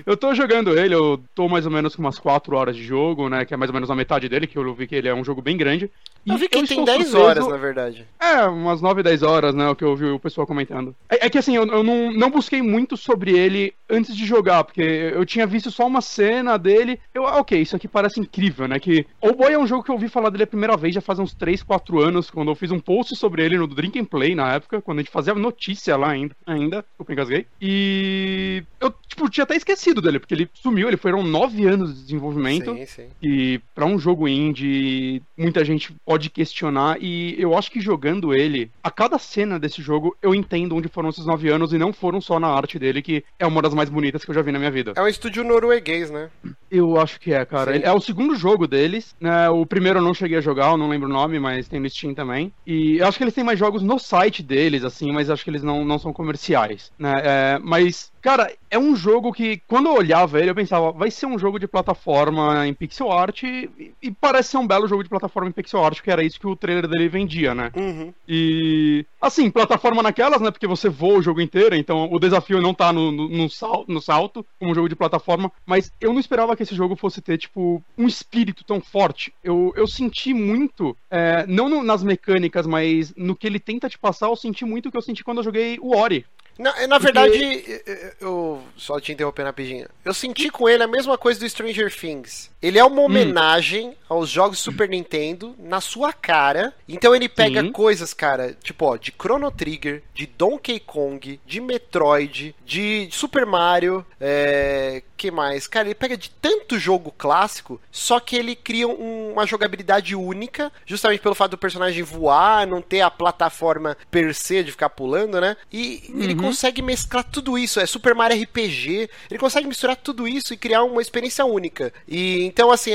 eu tô jogando ele, eu tô mais ou menos com umas 4 horas de jogo, né? Que é mais ou menos a metade dele, que eu vi que ele é um jogo bem grande. Eu vi que ele tem 10 surpreso... horas, na verdade. É, umas 9, 10 horas, né? O que eu vi o pessoal comentando. É, é que assim, eu, eu, não, não busquei muito sobre ele antes de jogar, porque eu tinha visto só uma cena dele. Eu, ah, ok, isso aqui parece incrível, né? Que o Boy é um jogo que eu ouvi falar dele a primeira vez já faz uns 3, 4 anos, quando eu fiz um post sobre ele no Drink and Play na época, quando a gente fazia notícia lá ainda. ainda desculpa, engasguei. E eu, tipo, tinha até esquecido dele, porque ele sumiu, ele foram 9 anos de desenvolvimento. Sim, sim. E para um jogo indie, muita gente pode questionar. E eu acho que jogando ele, a cada cena desse jogo, eu entendo onde foram esses 9 anos e não foram só na arte dele, que é uma das mais bonitas que eu já vi na minha vida. É um estúdio norueguês, né? Eu acho que é, cara. é o segundo jogo deles. Né? O primeiro eu não cheguei a jogar, eu não lembro o nome, mas tem no Steam também. E eu acho que eles têm mais jogos no site deles, assim, mas acho que eles não, não são comerciais. Né? É, mas Cara, é um jogo que, quando eu olhava ele, eu pensava, vai ser um jogo de plataforma em pixel art e, e parece ser um belo jogo de plataforma em pixel art, que era isso que o trailer dele vendia, né? Uhum. E, assim, plataforma naquelas, né? Porque você voa o jogo inteiro, então o desafio não tá no, no, no, sal, no salto, como um jogo de plataforma, mas eu não esperava que esse jogo fosse ter, tipo, um espírito tão forte. Eu, eu senti muito, é, não no, nas mecânicas, mas no que ele tenta te passar, eu senti muito o que eu senti quando eu joguei o Ori. Na, na verdade, eu só te interromper rapidinho. Eu senti com ele a mesma coisa do Stranger Things. Ele é uma hum. homenagem hum. aos jogos Super Nintendo na sua cara. Então ele pega Sim. coisas, cara, tipo, ó, de Chrono Trigger, de Donkey Kong, de Metroid, de Super Mario, é, que mais? Cara, ele pega de tanto jogo clássico, só que ele cria um, uma jogabilidade única, justamente pelo fato do personagem voar, não ter a plataforma per se de ficar pulando, né? E uhum. ele consegue mesclar tudo isso. É Super Mario RPG. Ele consegue misturar tudo isso e criar uma experiência única. E então, assim,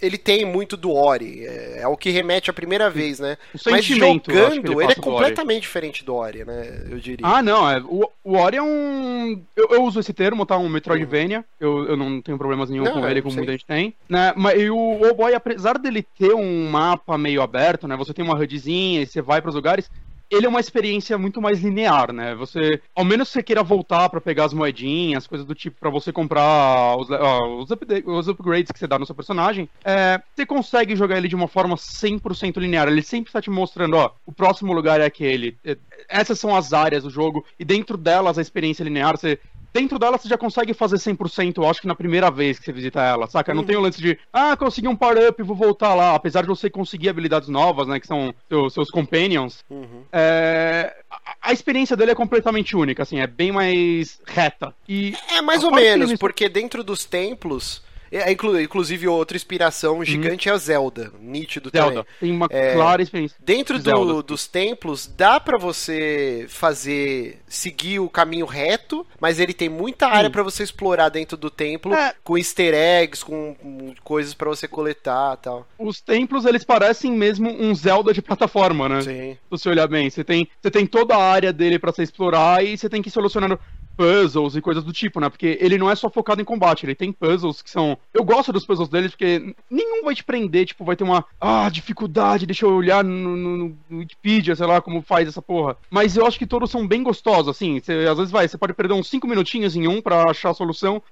ele tem muito do Ori. É, é o que remete à primeira vez, né? Mas jogando, ele, ele é completamente diferente do Ori, né? Eu diria. Ah, não. É, o, o Ori é um. Eu, eu uso esse termo, tá? Um Metroidvania. Uhum. Eu, eu não tenho problemas nenhum não, com ele, como muita gente tem. Né? Mas e o Boy, apesar dele ter um mapa meio aberto, né? Você tem uma HUDzinha e você vai para os lugares. Ele é uma experiência muito mais linear, né? Você, ao menos você queira voltar para pegar as moedinhas, coisas do tipo, para você comprar os, uh, os, up, os, upgrades que você dá no seu personagem, é, você consegue jogar ele de uma forma 100% linear. Ele sempre está te mostrando, ó, o próximo lugar é aquele. É, essas são as áreas do jogo, e dentro delas a experiência linear, você dentro dela você já consegue fazer 100%, eu acho que na primeira vez que você visita ela, saca? Não uhum. tem o lance de, ah, consegui um power-up, vou voltar lá. Apesar de você conseguir habilidades novas, né, que são seus, seus companions, uhum. é... a, a, experiência dele é completamente única, assim, é bem mais reta. E é mais ou menos, porque dentro dos templos é, inclusive, outra inspiração uhum. gigante uhum. é a Zelda, nítido Zelda. também. Tem uma é, clara experiência. Dentro do, dos templos, dá para você fazer, seguir o caminho reto, mas ele tem muita área para você explorar dentro do templo, é. com easter eggs, com, com coisas para você coletar tal. Os templos, eles parecem mesmo um Zelda de plataforma, né? Sim. Se você olhar bem, você tem, você tem toda a área dele para você explorar e você tem que ir solucionando puzzles e coisas do tipo, né? Porque ele não é só focado em combate, ele tem puzzles que são. Eu gosto dos puzzles deles porque nenhum vai te prender, tipo, vai ter uma. Ah, dificuldade, deixa eu olhar no, no, no Wikipedia, sei lá como faz essa porra. Mas eu acho que todos são bem gostosos, assim. Você, às vezes vai, você pode perder uns 5 minutinhos em um para achar a solução,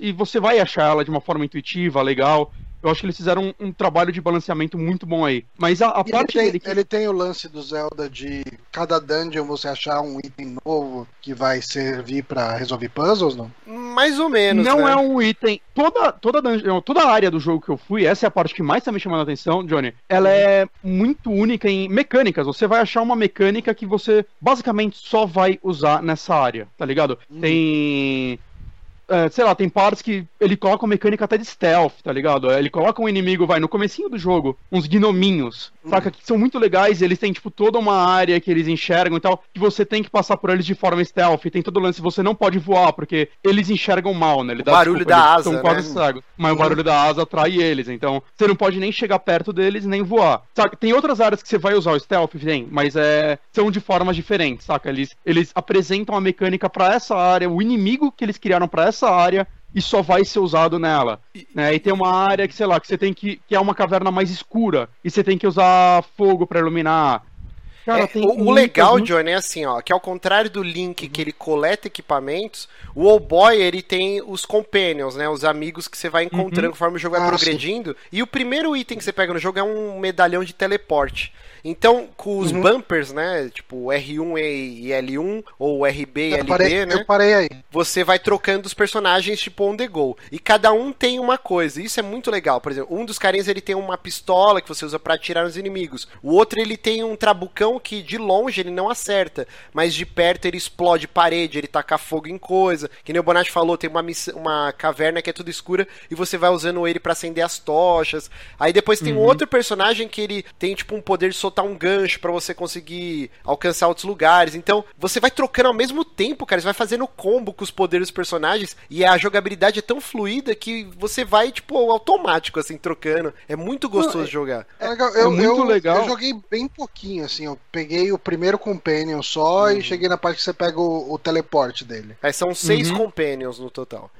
e você vai achar ela de uma forma intuitiva, legal. Eu acho que eles fizeram um, um trabalho de balanceamento muito bom aí. Mas a, a parte ele tem, dele. Que... Ele tem o lance do Zelda de cada dungeon você achar um item novo que vai servir para resolver puzzles, não? Mais ou menos. Não né? é um item. Toda, toda, dungeon, toda a área do jogo que eu fui, essa é a parte que mais tá me chamando a atenção, Johnny. Ela é muito única em mecânicas. Você vai achar uma mecânica que você basicamente só vai usar nessa área, tá ligado? Hum. Tem é, sei lá, tem partes que ele coloca uma mecânica até de stealth, tá ligado? Ele coloca um inimigo, vai, no comecinho do jogo, uns gnominhos, uhum. saca? Que são muito legais, eles têm, tipo, toda uma área que eles enxergam e tal, que você tem que passar por eles de forma stealth, tem todo o lance, você não pode voar, porque eles enxergam mal, né? Ele dá, barulho desculpa, da asa, São quase né? cegos, mas o barulho da asa atrai eles, então você não pode nem chegar perto deles, nem voar. Saca? Tem outras áreas que você vai usar o stealth, tem, mas é... são de formas diferentes, saca? Eles, eles apresentam a mecânica para essa área, o inimigo que eles criaram para essa área e só vai ser usado nela. Né? E tem uma área que, sei lá, que você tem que. que é uma caverna mais escura. E você tem que usar fogo para iluminar. Cara, é, o, o, legal, Johnny, é assim, ó, que ao contrário do Link, que ele coleta equipamentos, o Old Boy, ele tem os companions, né, os amigos que você vai encontrando uhum. conforme o jogo vai ah, progredindo, sim. e o primeiro item que você pega no jogo é um medalhão de teleporte. Então, com os uhum. bumpers, né? Tipo R1 e L1, ou RB e eu LB, parei, né? Eu parei aí. Você vai trocando os personagens tipo on the go. E cada um tem uma coisa. Isso é muito legal. Por exemplo, um dos carinhas ele tem uma pistola que você usa para atirar nos inimigos. O outro ele tem um trabucão que de longe ele não acerta, mas de perto ele explode parede, ele taca fogo em coisa. Que nem o Bonatti falou, tem uma, uma caverna que é tudo escura e você vai usando ele para acender as tochas. Aí depois tem uhum. um outro personagem que ele tem tipo um poder de soltar um gancho para você conseguir alcançar outros lugares. Então, você vai trocando ao mesmo tempo, cara. Você vai fazendo combo com os poderes dos personagens e a jogabilidade é tão fluida que você vai, tipo, automático, assim, trocando. É muito gostoso Não, é, jogar. É, legal. Eu, é muito eu, legal. Eu joguei bem pouquinho, assim. Eu peguei o primeiro Companion só uhum. e cheguei na parte que você pega o, o teleporte dele. Aí são seis uhum. Companions no total.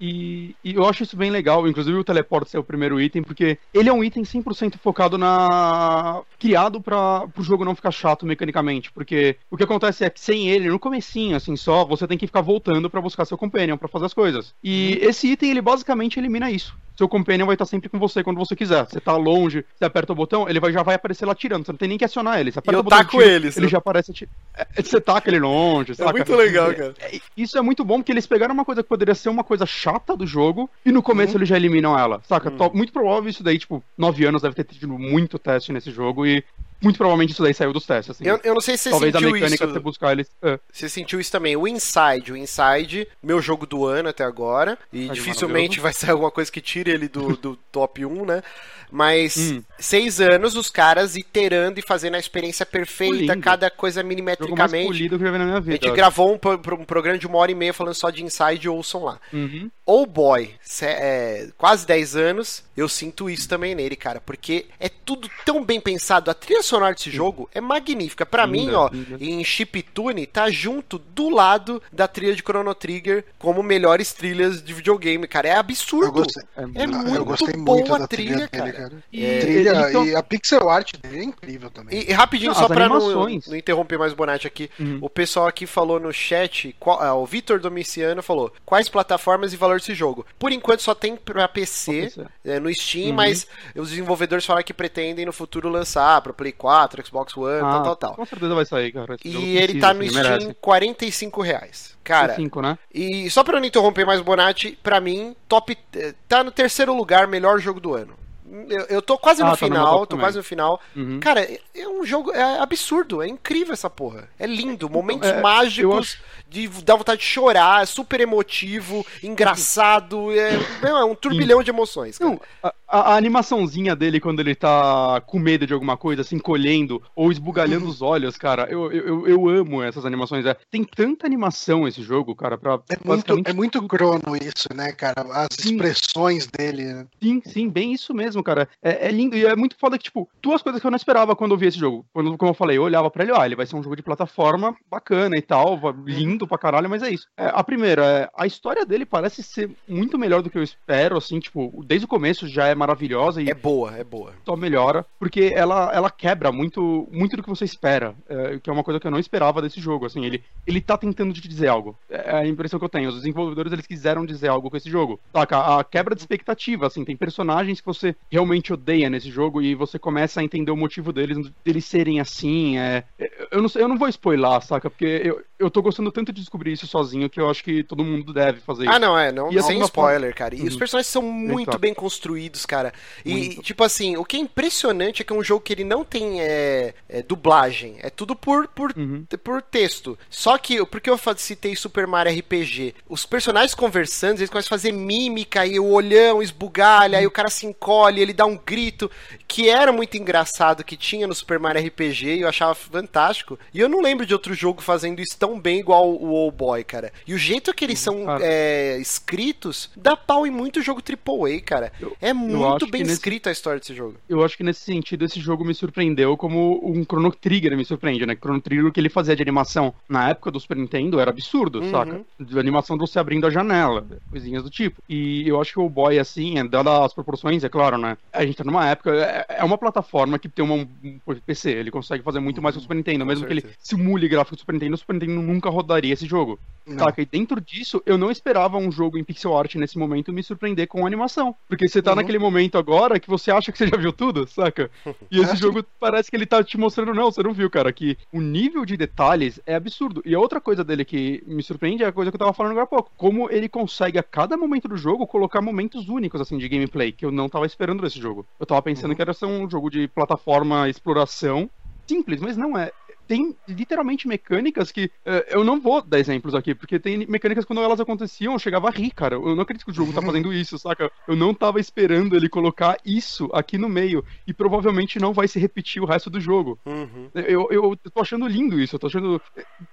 E, e, eu acho isso bem legal, inclusive o teleporte ser o primeiro item, porque ele é um item 100% focado na. criado para o jogo não ficar chato mecanicamente. Porque o que acontece é que sem ele, no comecinho, assim só, você tem que ficar voltando para buscar seu companion, para fazer as coisas. E uhum. esse item, ele basicamente elimina isso seu companion vai estar sempre com você quando você quiser. Você tá longe, você aperta o botão, ele vai, já vai aparecer lá tirando. Você não tem nem que acionar ele. Você aperta e eu o botão, taco tira, ele, ele já aparece atirando. É, você taca ele longe, É muito legal, cara. É, isso é muito bom, porque eles pegaram uma coisa que poderia ser uma coisa chata do jogo, e no começo uhum. eles já eliminam ela, saca? Uhum. Muito provável isso daí, tipo, nove anos deve ter tido muito teste nesse jogo, e muito provavelmente isso daí saiu dos testes. Assim. Eu, eu não sei se você Talvez sentiu a mecânica isso. você buscar eles. É. Você sentiu isso também. O Inside. O Inside, meu jogo do ano até agora. E dificilmente vai sair alguma coisa que tire ele do, do top 1, né? Mas hum. seis anos os caras iterando e fazendo a experiência perfeita, cada coisa milimetricamente. Polido que eu vi na minha vida, a gente gravou um, um, programa de uma hora e meia falando só de Inside, ouçam lá. Uhum. Oh boy, é, quase 10 anos, eu sinto isso também nele, cara, porque é tudo tão bem pensado. A trilha sonora desse jogo é magnífica. Para mim, ó, linda. em Chiptune tá junto do lado da trilha de Chrono Trigger como melhores trilhas de videogame, cara. É absurdo. Eu gostei, é, é muito eu gostei boa da trilha, trilha dele, cara. E, é, trilha, e a pixel art dele é incrível também. E, e rapidinho, não, só pra não, não, interromper mais o Bonatti aqui, uhum. o pessoal aqui falou no chat, qual, ah, o Vitor Domiciano falou, quais plataformas e valor desse jogo? Por enquanto só tem pra PC, é, no Steam, uhum. mas os desenvolvedores falaram que pretendem no futuro lançar pra Play 4, Xbox One, ah, tal, tal, tal. Com certeza vai sair, cara. Esse e ele tá no assim, Steam merece. 45 reais. Cara, 5, né? e só pra não interromper mais o Bonatti, pra mim, top. Eh, tá no terceiro lugar, melhor jogo do ano. Eu, eu tô quase ah, no tá final, tô quase no final. Uhum. Cara, é um jogo é absurdo, é incrível essa porra. É lindo, então, momentos é, mágicos de dar vontade de chorar, é super emotivo, engraçado, é, é um turbilhão de emoções. Cara. Não, a, a, animaçãozinha dele quando ele tá com medo de alguma coisa, assim, encolhendo ou esbugalhando uhum. os olhos, cara, eu, eu, eu amo essas animações. É, tem tanta animação esse jogo, cara, pra. É muito, é muito crono isso, né, cara? As sim. expressões dele. Né? Sim, sim, bem isso mesmo, cara. É, é, lindo e é muito foda que, tipo, duas coisas que eu não esperava quando eu vi esse jogo. Quando, como eu falei, eu olhava pra ele, ah, ele vai ser um jogo de plataforma bacana e tal, lindo pra caralho, mas é isso. É, a primeira, é, a história dele parece ser muito melhor do que eu espero, assim, tipo, desde o começo já é maravilhosa e. É boa, é boa. Só melhora, porque ela, ela quebra muito, muito do que você espera, é, que é uma coisa que eu não esperava desse jogo, assim, ele, ele tá tentando te dizer algo. É a impressão que eu tenho. Os desenvolvedores, eles quiseram dizer algo com esse jogo. Saca? A quebra de expectativa, assim, tem personagens que você realmente odeia nesse jogo e você começa a entender o motivo deles, deles serem assim, é... Eu não, sei, eu não vou spoiler, saca? Porque eu, eu tô gostando tanto de descobrir isso sozinho que eu acho que todo mundo deve fazer ah, isso. Ah, não, é, não, e sem spoiler, cara. E uhum. os personagens são muito Exato. bem construídos, cara. E, muito. tipo assim, o que é impressionante é que é um jogo que ele não tem é, é, dublagem. É tudo por, por, uhum. por texto. Só que, porque eu citei Super Mario RPG, os personagens conversando, eles começam a fazer mímica e o olhão esbugalha, uhum. aí o cara se encolhe, ele dá um grito, que era muito engraçado, que tinha no Super Mario RPG e eu achava fantástico. E eu não lembro de outro jogo fazendo isso tão tão bem igual o Old Boy, cara. E o jeito que eles são é, escritos dá pau em muito jogo AAA, cara. Eu, é muito bem nesse, escrito a história desse jogo. Eu acho que nesse sentido esse jogo me surpreendeu como um Chrono Trigger me surpreende, né? Chrono Trigger o que ele fazia de animação na época do Super Nintendo era absurdo, uhum. saca? De animação de você abrindo a janela, coisinhas do tipo. E eu acho que o Boy, assim, é, dado as proporções, é claro, né? A gente tá numa época. É, é uma plataforma que tem uma, um PC, ele consegue fazer muito mais que o Super Nintendo, mesmo que ele simule gráfico do Super Nintendo, o Super Nintendo nunca rodaria esse jogo. Não. Saca? E dentro disso, eu não esperava um jogo em pixel art nesse momento me surpreender com animação. Porque você tá uhum. naquele momento agora que você acha que você já viu tudo, saca? E esse jogo parece que ele tá te mostrando, não, você não viu, cara, que o nível de detalhes é absurdo. E a outra coisa dele que me surpreende é a coisa que eu tava falando agora há pouco. Como ele consegue, a cada momento do jogo, colocar momentos únicos, assim, de gameplay, que eu não tava esperando desse jogo. Eu tava pensando uhum. que era ser um jogo de plataforma exploração simples, mas não é tem literalmente mecânicas que. Uh, eu não vou dar exemplos aqui, porque tem mecânicas quando elas aconteciam, eu chegava a rir, cara. Eu não acredito que o jogo tá fazendo isso, saca? Eu não tava esperando ele colocar isso aqui no meio. E provavelmente não vai se repetir o resto do jogo. Uhum. Eu, eu tô achando lindo isso, eu tô achando.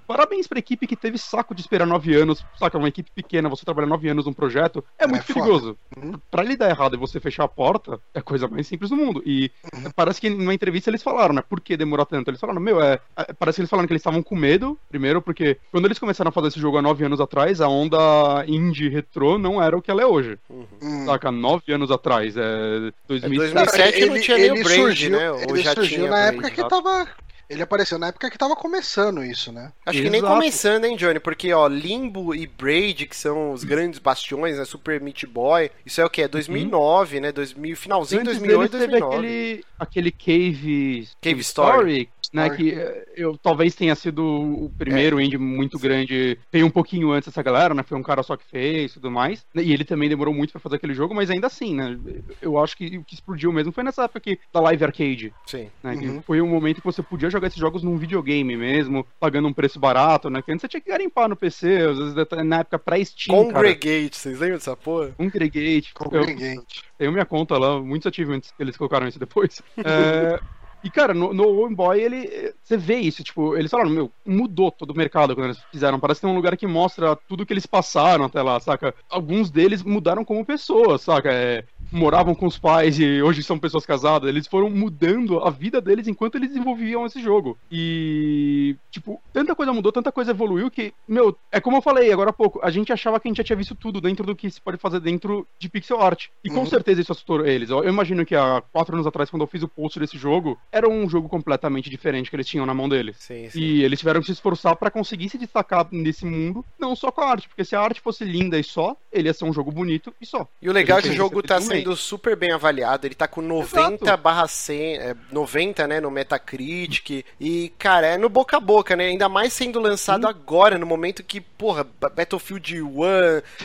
Parabéns pra equipe que teve saco de esperar nove anos, saca? Uma equipe pequena, você trabalhar nove anos num projeto, é muito é perigoso. Uhum. Pra ele dar errado e você fechar a porta, é a coisa mais simples do mundo. E uhum. parece que numa entrevista eles falaram, né? Por que demorar tanto? Eles falaram, meu, é parece que eles falaram que eles estavam com medo, primeiro, porque quando eles começaram a fazer esse jogo há nove anos atrás, a onda indie retrô não era o que ela é hoje. Uhum. Saca? Nove anos atrás. É 2007, 2007 ele, não tinha nem o Braid, surgiu, né? Ou ele já surgiu tinha na época que tava ele apareceu na época que tava começando isso, né? Acho Exato. que nem começando, hein, Johnny? Porque, ó, Limbo e Braid, que são os grandes bastiões, né? Super Meat Boy, isso é o quê? 2009, uhum. né? 2000, finalzinho de 2008, 2009. Teve aquele, aquele Cave, Cave Story, Story né? Que eh, eu talvez tenha sido o primeiro é. indie muito grande. Tem um pouquinho antes dessa galera, né? Foi um cara só que fez e tudo mais. E ele também demorou muito para fazer aquele jogo, mas ainda assim, né? Eu acho que o que explodiu mesmo foi nessa época aqui, da Live Arcade. Sim. Né, uhum. foi um momento que você podia jogar esses jogos num videogame mesmo, pagando um preço barato, né? Que antes você tinha que garimpar no PC, às vezes na época pré-Steam. Congregate, cara. vocês lembram dessa porra? Congregate. Congregate. Eu, tenho minha conta lá, muitos achievements que eles colocaram isso depois. é, e, cara, no, no Boy, ele. Você vê isso, tipo, eles falaram, meu, mudou todo o mercado quando eles fizeram. Parece que tem um lugar que mostra tudo que eles passaram até lá, saca? Alguns deles mudaram como pessoas, saca? É, moravam com os pais e hoje são pessoas casadas. Eles foram mudando a vida deles enquanto eles desenvolviam esse jogo. E, tipo, tanta coisa mudou, tanta coisa evoluiu que, meu, é como eu falei agora há pouco, a gente achava que a gente já tinha visto tudo dentro do que se pode fazer dentro de pixel art. E com uhum. certeza isso assustou eles. Eu imagino que há quatro anos atrás, quando eu fiz o post desse jogo, era um jogo completamente diferente que eles tinham na mão deles. Sim, sim. E eles tiveram que se esforçar para conseguir se destacar nesse mundo, não só com a arte, porque se a arte fosse linda e só, ele ia ser um jogo bonito e só. E o legal é que o jogo tá sendo super bem avaliado, ele tá com 90 barra 100, é, 90, né, no Metacritic, e, cara, é no boca a boca, né, ainda mais sendo lançado agora, no momento que, porra, Battlefield 1,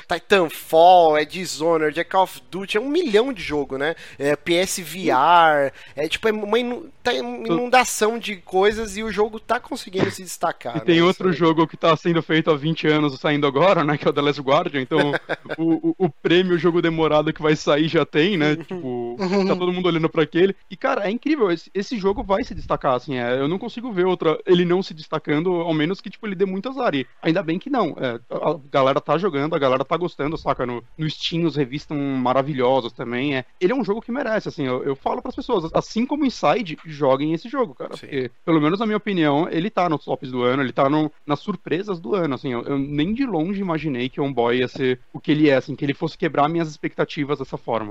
Titanfall, é Dishonored, é Call of Duty, é um milhão de jogo, né, é PSVR, é tipo, é uma tá inundação de coisas e o jogo tá conseguindo se destacar. E tem né, outro jogo que tá sendo feito há 20 anos saindo agora, né, que é o The Last Guardian, então o, o, o prêmio jogo demorado que vai sair já tem, né, tipo, tá todo mundo olhando para aquele, e cara, é incrível, esse, esse jogo vai se destacar, assim, é, eu não consigo ver outra, ele não se destacando, ao menos que, tipo, ele dê muito azar, e ainda bem que não, é, a galera tá jogando, a galera tá gostando, saca, no, no Steam os revistas maravilhosos também, é, ele é um jogo que merece, assim, eu, eu falo para as pessoas, assim como Inside, joguem esse jogo, cara, Sim. porque, pelo menos na minha opinião, ele tá nos tops do ano, ele tá no, nas surpresas do ano, assim, eu, eu nem de longe imaginei que On Boy ia ser o que ele é, assim, que ele fosse quebrar minhas expectativas dessa forma.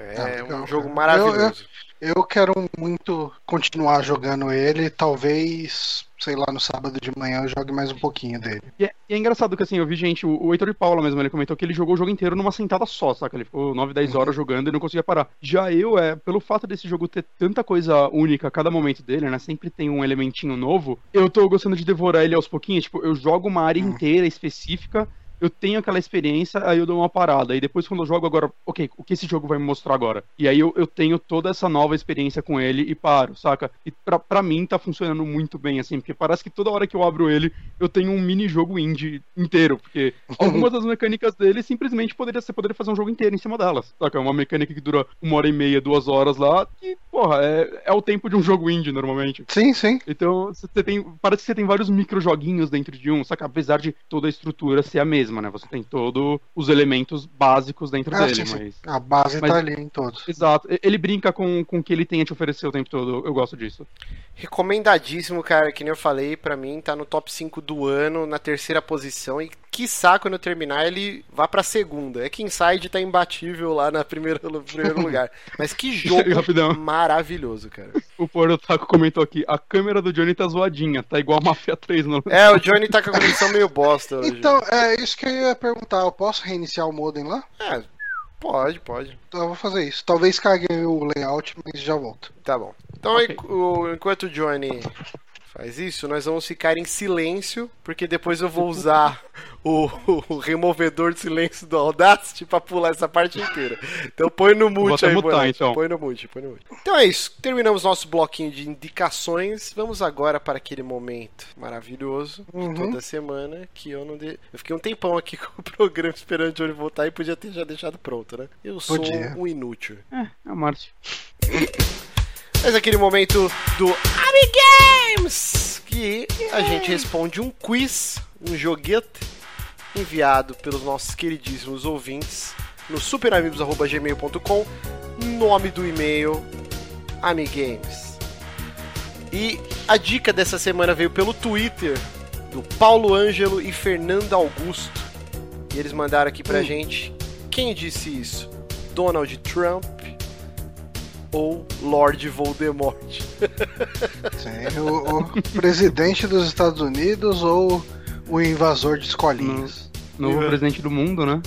É, ah, um jogo maravilhoso. Eu, eu, eu, quero muito continuar jogando ele, talvez, sei lá, no sábado de manhã eu jogue mais um pouquinho dele. E é, e é engraçado que assim, eu vi gente, o, o Heitor de Paula mesmo, ele comentou que ele jogou o jogo inteiro numa sentada só, saca? Ele ficou 9, 10 horas uhum. jogando e não conseguia parar. Já eu, é, pelo fato desse jogo ter tanta coisa única a cada momento dele, né? Sempre tem um elementinho novo, eu tô gostando de devorar ele aos pouquinhos. Tipo, eu jogo uma área uhum. inteira específica eu tenho aquela experiência, aí eu dou uma parada. E depois, quando eu jogo agora, ok, o que esse jogo vai me mostrar agora? E aí eu, eu tenho toda essa nova experiência com ele e paro, saca? E pra, pra mim tá funcionando muito bem, assim, porque parece que toda hora que eu abro ele, eu tenho um mini jogo indie inteiro. Porque algumas das mecânicas dele simplesmente poderia ser poderia fazer um jogo inteiro em cima delas. Saca? É uma mecânica que dura uma hora e meia, duas horas lá, e, porra, é, é o tempo de um jogo indie normalmente. Sim, sim. Então, você tem. Parece que você tem vários micro joguinhos dentro de um, saca? Apesar de toda a estrutura ser a mesma né? Você tem todos os elementos básicos dentro ah, dele, sim, mas... A base mas... tá ali em todos. Exato. Ele brinca com, com o que ele tem a te oferecer o tempo todo. Eu gosto disso. Recomendadíssimo, cara. Que nem eu falei, para mim tá no top 5 do ano, na terceira posição. E quiçá, quando eu terminar, ele vá pra segunda. É que Inside tá imbatível lá na primeira, no primeiro lugar. Mas que jogo maravilhoso, cara. O Porto Taco comentou aqui: a câmera do Johnny tá zoadinha, tá igual a Mafia 3 no. É, o Johnny tá com a conexão meio bosta hoje. Então, é isso que eu ia perguntar. Eu posso reiniciar o modem lá? É. Pode, pode. Então eu vou fazer isso. Talvez cague o layout, mas já volto. Tá bom. Então, okay. enquanto o Johnny faz isso, nós vamos ficar em silêncio, porque depois eu vou usar o, o, removedor de silêncio do Audacity pra pular essa parte inteira. Então põe no mute aí, mutar, então. Põe no mute, põe no mute. Então é isso. Terminamos nosso bloquinho de indicações. Vamos agora para aquele momento maravilhoso uhum. de toda semana que eu não de... Eu fiquei um tempão aqui com o programa esperando o Johnny voltar e podia ter já deixado pronto, né? Eu sou podia. um inútil. É, é o Márcio. Mas aquele momento do Ami Games que a gente responde um quiz, um joguete enviado pelos nossos queridíssimos ouvintes no superamigos.gmail.com, nome do e-mail Amigames. E a dica dessa semana veio pelo Twitter do Paulo Ângelo e Fernando Augusto. E eles mandaram aqui pra hum. gente. Quem disse isso? Donald Trump ou Lord Voldemort? Sim, o, o presidente dos Estados Unidos ou o invasor de escolinhas. Novo uhum. presidente do mundo, né?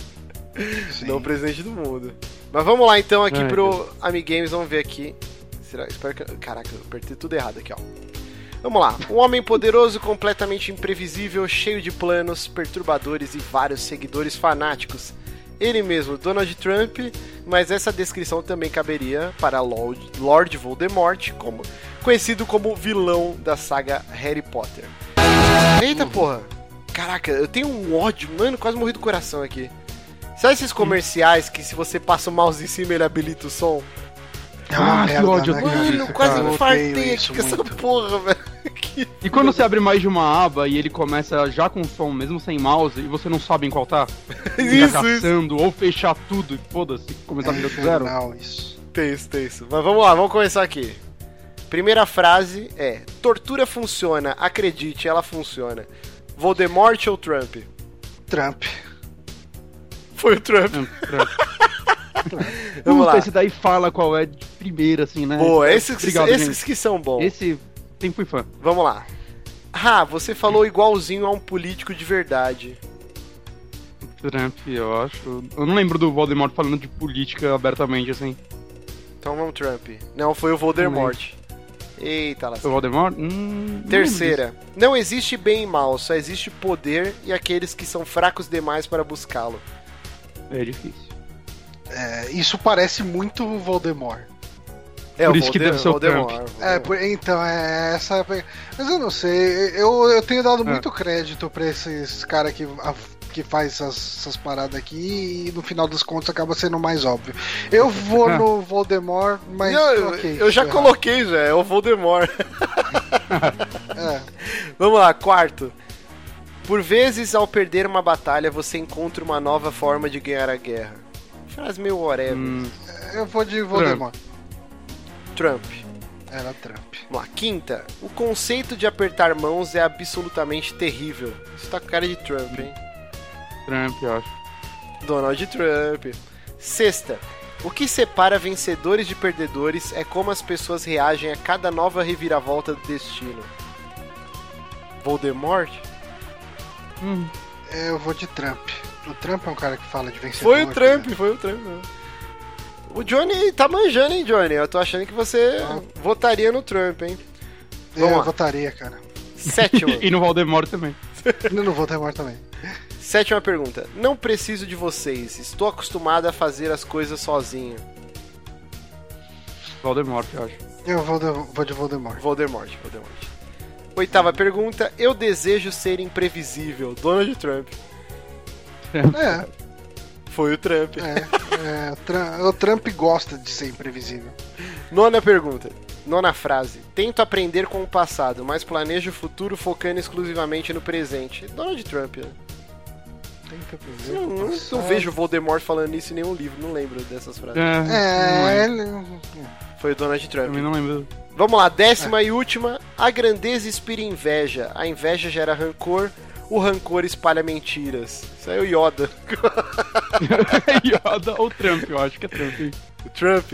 Sim. Novo presidente do mundo. Mas vamos lá então aqui Ai, pro Deus. Amigames, vamos ver aqui. Será? Espero que. Caraca, eu apertei tudo errado aqui, ó. Vamos lá. Um homem poderoso, completamente imprevisível, cheio de planos perturbadores e vários seguidores fanáticos. Ele mesmo, Donald Trump, mas essa descrição também caberia para Lord, Lord Voldemort, como, conhecido como vilão da saga Harry Potter. Eita porra! Caraca, eu tenho um ódio, mano, quase morri do coração aqui. Sabe esses comerciais que se você passa o mouse em cima ele habilita o som? Ah, que ódio, né, Mano, quase me fartei aqui com essa porra, velho. E quando você abre mais de uma aba e ele começa já com som, mesmo sem mouse, e você não sabe em qual tá? Isso, caçando, ou fechar tudo, e foda-se, começar a É vida do zero. infernal isso. Tem isso, tem isso. Mas vamos lá, vamos começar aqui. Primeira frase é: Tortura funciona, acredite, ela funciona. Voldemort ou Trump? Trump. Foi o Trump. Hum, pronto. Vamos Puta, lá. esse daí fala qual é de primeira, assim, né? Boa, esses, Obrigado, esses gente. que são bons. Esse Vamos lá. Ah, você falou igualzinho a um político de verdade. Trump, eu acho. Eu não lembro do Voldemort falando de política abertamente, assim. Então vamos Trump. Não, foi o Voldemort. Eita, lá. O Voldemort? Hum, não Terceira. Não existe bem e mal, só existe poder e aqueles que são fracos demais para buscá-lo. É difícil. É, isso parece muito o Voldemort. É Por o isso que deve ser o Voldemort. Trump. É, por- então, é essa. Mas eu não sei. Eu, eu tenho dado É. muito crédito pra esses caras que, a- que faz essas, essas paradas aqui e no final dos contos acaba sendo mais óbvio. Eu vou É. no Voldemort, mas. Não, eu- ok, eu já coloquei já, é o Voldemort. É. Vamos lá, quarto. Por vezes, ao perder uma batalha, você encontra uma nova forma de ganhar a guerra. Frase meio whatever. Hum, Eu vou de Voldemort. Trump. Era Trump. Vamos lá, quinta. O conceito de apertar mãos é absolutamente terrível. Isso tá com cara de Trump, hein? Trump, eu acho. Donald Trump. Sexta. O que separa vencedores de perdedores é como as pessoas reagem a cada nova reviravolta do destino. Voldemort? Hum, Eu vou de Trump. O Trump é um cara que fala de vencedor. Foi o Trump, né? foi o Trump. né? O Johnny tá manjando, hein, Johnny? Eu tô achando que você Ah. votaria no Trump, hein? Vamos Eu lá. votaria, cara. Sétima. e no Voldemort também. Eu não Voldemort também. Sétima pergunta. Não preciso de vocês. Estou acostumado a fazer as coisas sozinho. Voldemort, eu acho. Eu vou de, vou de Voldemort. Voldemort, Voldemort. Oitava pergunta. Eu desejo ser imprevisível. Donald Trump. É, Foi o Trump. é, é, o Trum- o Trump gosta de ser imprevisível. Nona pergunta. Nona frase. Tento aprender com o passado, mas planejo o futuro focando exclusivamente no presente. Donald Trump, né? Tenta prever Não, o não, não passado. vejo Voldemort falando isso em nenhum livro, não lembro dessas frases. É, não ele... Foi o Donald Trump. Também não lembro. Vamos lá, décima e última. A grandeza inspira inveja, a inveja gera rancor, o rancor espalha mentiras. Isso aí é o Yoda. Yoda ou Trump, eu acho que é Trump. hein? O Trump?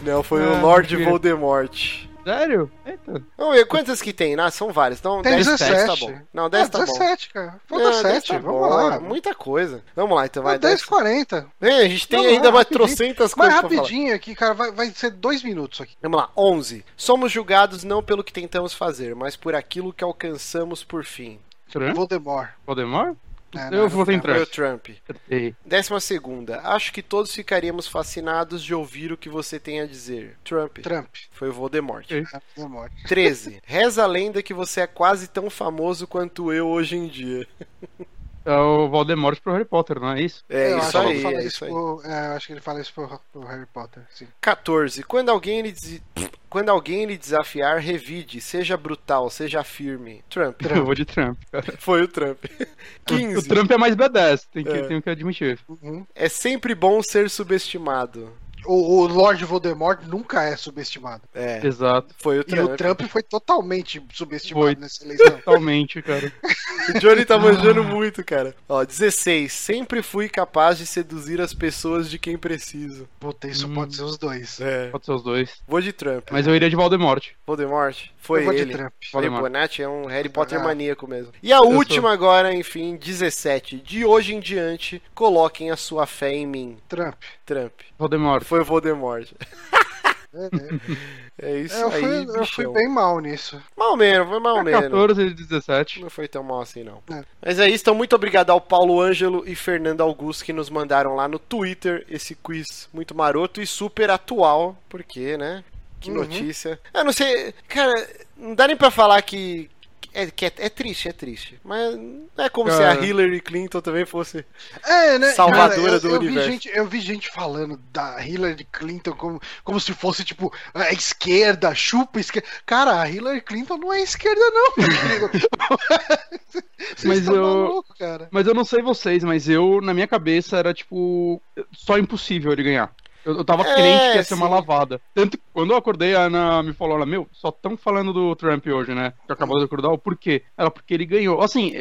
Não, foi o Ah, Lord porque- Voldemort. Sério? Eita. Vamos ver, quantas que tem? Ah, são várias. Então, Tem 10, 17. 10 tá bom. Não, 10 ah, tá bom. 17, cara. Foi Não, 17, 10 tá vamos bom, lá. Muita coisa. Vamos lá, então vai. Vai 10. 10, 40. É, a gente tem Não, ainda não, mais rapidinho. trocentas Mas coisas pra falar. rapidinho aqui, cara, vai, vai ser dois minutos aqui. Vamos lá, 11. Somos julgados não pelo que tentamos fazer, mas por aquilo que alcançamos por fim. Trump? Voldemort. Voldemort? É, eu em. Foi o Trump. Trump. Décima segunda. Acho que todos ficaríamos fascinados de ouvir o que você tem a dizer. Trump. Trump. Foi o Voldemort. É, Voldemort. 13. Reza a lenda que você é quase tão famoso quanto eu hoje em dia. É o Voldemort pro Harry Potter, não é isso? É eu isso acho que ele aí, fala é isso aí. pro- é, eu acho que ele fala isso pro, pro Harry Potter, sim. 14. Quando alguém lhe quando alguém lhe desafiar, revide, seja brutal, seja firme. Trump. Eu vou de Trump, cara. Foi o Trump. O 15. Trump é mais badass, tem que, É. tenho que admitir. Uhum. É sempre bom ser subestimado. O, o Lord Voldemort nunca é subestimado. É. Exato. Foi o E Trump. o Trump foi totalmente subestimado Foi. nessa eleição. Totalmente, cara. O Johnny tá manjando muito, cara. Ó, 16. Sempre fui capaz de seduzir as pessoas de quem preciso. Puta, isso Hum. pode ser os dois. É. Pode ser os dois. Vou de Trump. Mas eu iria de Voldemort. Voldemort. Foi eu vou ele. de Trump. Falei, Voldemort. Nath é um Harry Potter Ah. maníaco mesmo. E a última agora, enfim, 17. De hoje em diante, coloquem a sua fé em mim. Trump. Trump. Voldemort. Foi o Voldemort. É, é. É isso eu, aí, fui, eu fui bem mal nisso. Mal menos, foi mal menos. 14 e 17. Não foi tão mal assim, não. É. Mas é isso, então muito obrigado ao Paulo Ângelo e Fernando Augusto que nos mandaram lá no Twitter esse quiz muito maroto e super atual, porque, né? Que Uhum. notícia. Eu não sei, cara, não dá nem pra falar que. É, que é, é triste, é triste. Mas não é como se a Hillary Clinton também fosse É, né? salvadora Cara, eu, do eu vi universo. gente, eu vi gente falando da Hillary Clinton como, como se fosse, tipo, a esquerda, chupa esquerda. Cara, a Hillary Clinton não é esquerda, não. meu amigo. Vocês Mas estão eu- malucos, cara. Mas eu não sei vocês, mas eu, na minha cabeça, era tipo. Só impossível ele ganhar. Eu, eu tava É, crente que ia ser uma lavada. Tanto que quando eu acordei, a Ana me falou: Olha, meu, só tão falando do Trump hoje, né? Que acabou de acordar. O porquê? Ela, porque ele ganhou. Assim,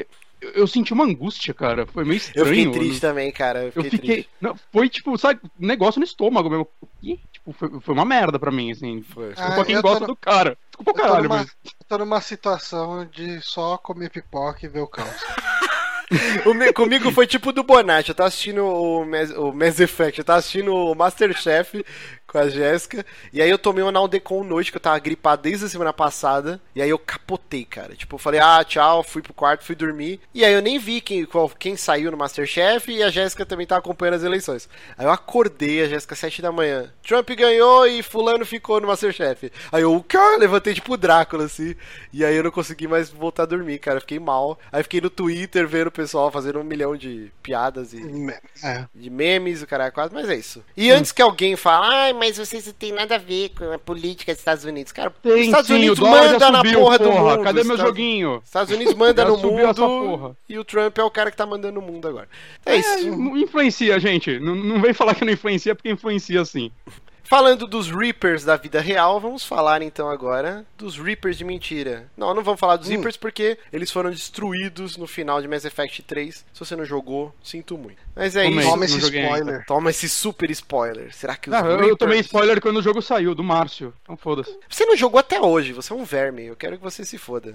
eu, eu senti uma angústia, cara. Foi meio Eu estranho. fiquei triste também, cara. Eu Eu fiquei, fiquei. triste. Não, foi tipo, sabe, um negócio no estômago mesmo. Ih, tipo, foi, foi uma merda pra mim, assim. Foi. Desculpa Ah, quem eu gosta no- do cara. Desculpa o Eu tô caralho, numa, mas. eu tô numa situação de só comer pipoca e ver o caos. O comigo foi tipo do Bonatti. Eu tava assistindo o Mass, o Mass Effect, eu tava assistindo o Masterchef com a Jéssica. E aí eu tomei um Naldecon noite, que eu tava gripado desde a semana passada. E aí eu capotei, cara. Tipo, eu falei, ah, tchau, fui pro quarto, fui dormir. E aí eu nem vi quem, qual, quem saiu no Masterchef e a Jéssica também tava acompanhando as eleições. Aí eu acordei, a Jéssica, sete da manhã. Trump ganhou e fulano ficou no Masterchef. Aí eu, cara, levantei tipo Drácula, assim. E aí eu não consegui mais voltar a dormir, cara. Eu fiquei mal. Aí fiquei no Twitter vendo o pessoal fazendo um milhão de piadas e É. de memes, o cara quase, mas é isso. E antes que alguém fale, ai, mas vocês não tem nada a ver com a política dos Estados Unidos. Cara, os Tem Estados sim, Unidos manda na subiu, porra do porra. mundo. Cadê meu Estados- joguinho? Estados Unidos manda no subiu mundo porra. e o Trump é o cara que tá mandando no mundo agora. É isso. Não influencia, gente. Não, não vem falar que não influencia, porque influencia sim. Falando dos Reapers da vida real, vamos falar então agora dos Reapers de mentira. Não, não vamos falar dos Hum. Reapers porque eles foram destruídos no final de Mass Effect 3. Se você não jogou, sinto muito. Mas é Tomei. isso. Toma esse não spoiler. Toma esse super spoiler. Será que os Ah, eu, eu tomei spoiler quando o jogo saiu, do Márcio. Então foda-se. Você não jogou até hoje, você é um verme. Eu quero que você se foda.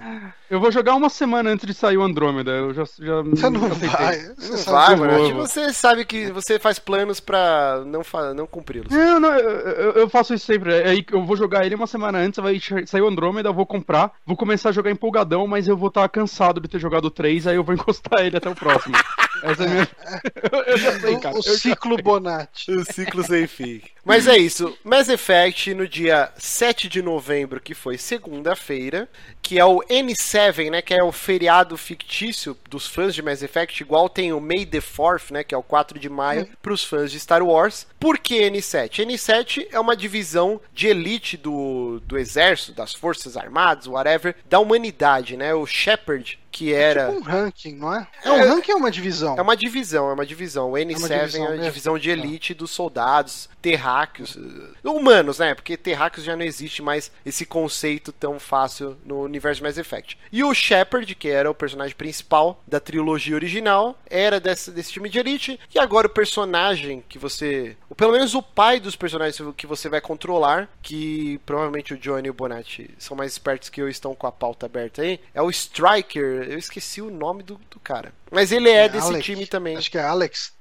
Eu vou jogar uma semana antes de sair o Andrômeda. Eu já. já Você não aceitei. vai. Você Não sabe vai, mano. você sabe que você faz planos pra não, fa... não cumpri-los. Não, não, eu, eu- faço isso sempre. É aí que eu vou jogar ele uma semana antes, vai sair o Andrômeda, eu vou comprar, vou começar a jogar empolgadão, mas eu vou estar cansado de ter jogado 3, aí eu vou encostar ele até o próximo. Essa é a minha. eu, já sei, cara. O, o ciclo Bonatti. O ciclo sem fim. Mas é isso. Mass Effect no dia 7 de novembro, que foi segunda-feira, que é o N7, né, que é o feriado fictício dos fãs de Mass Effect, igual tem o May the 4th, né, que é o 4 de maio, para os fãs de Star Wars. Por que N7? N7 é uma divisão de elite do, do exército, das forças armadas, whatever, da humanidade, né? O Shepard, que era... Tipo um ranking, não é? É um É- ranking ou uma divisão? É uma divisão, é uma divisão. O N7 é uma divisão a mesmo? divisão de Tá. elite dos soldados, terráqueos, eh, humanos, né? Porque terráqueos já não existe mais esse conceito tão fácil no universo de Mass Effect. E o Shepard, que era o personagem principal da trilogia original, era desse, desse time de elite. E agora o personagem que você. Ou pelo menos o pai dos personagens que você vai controlar, que provavelmente o Johnny e o Bonatti são mais espertos que eu estão com a pauta aberta aí, é o Striker. Eu esqueci o nome do, do cara. Mas ele é, desse Alec. time também. Acho que é Alex,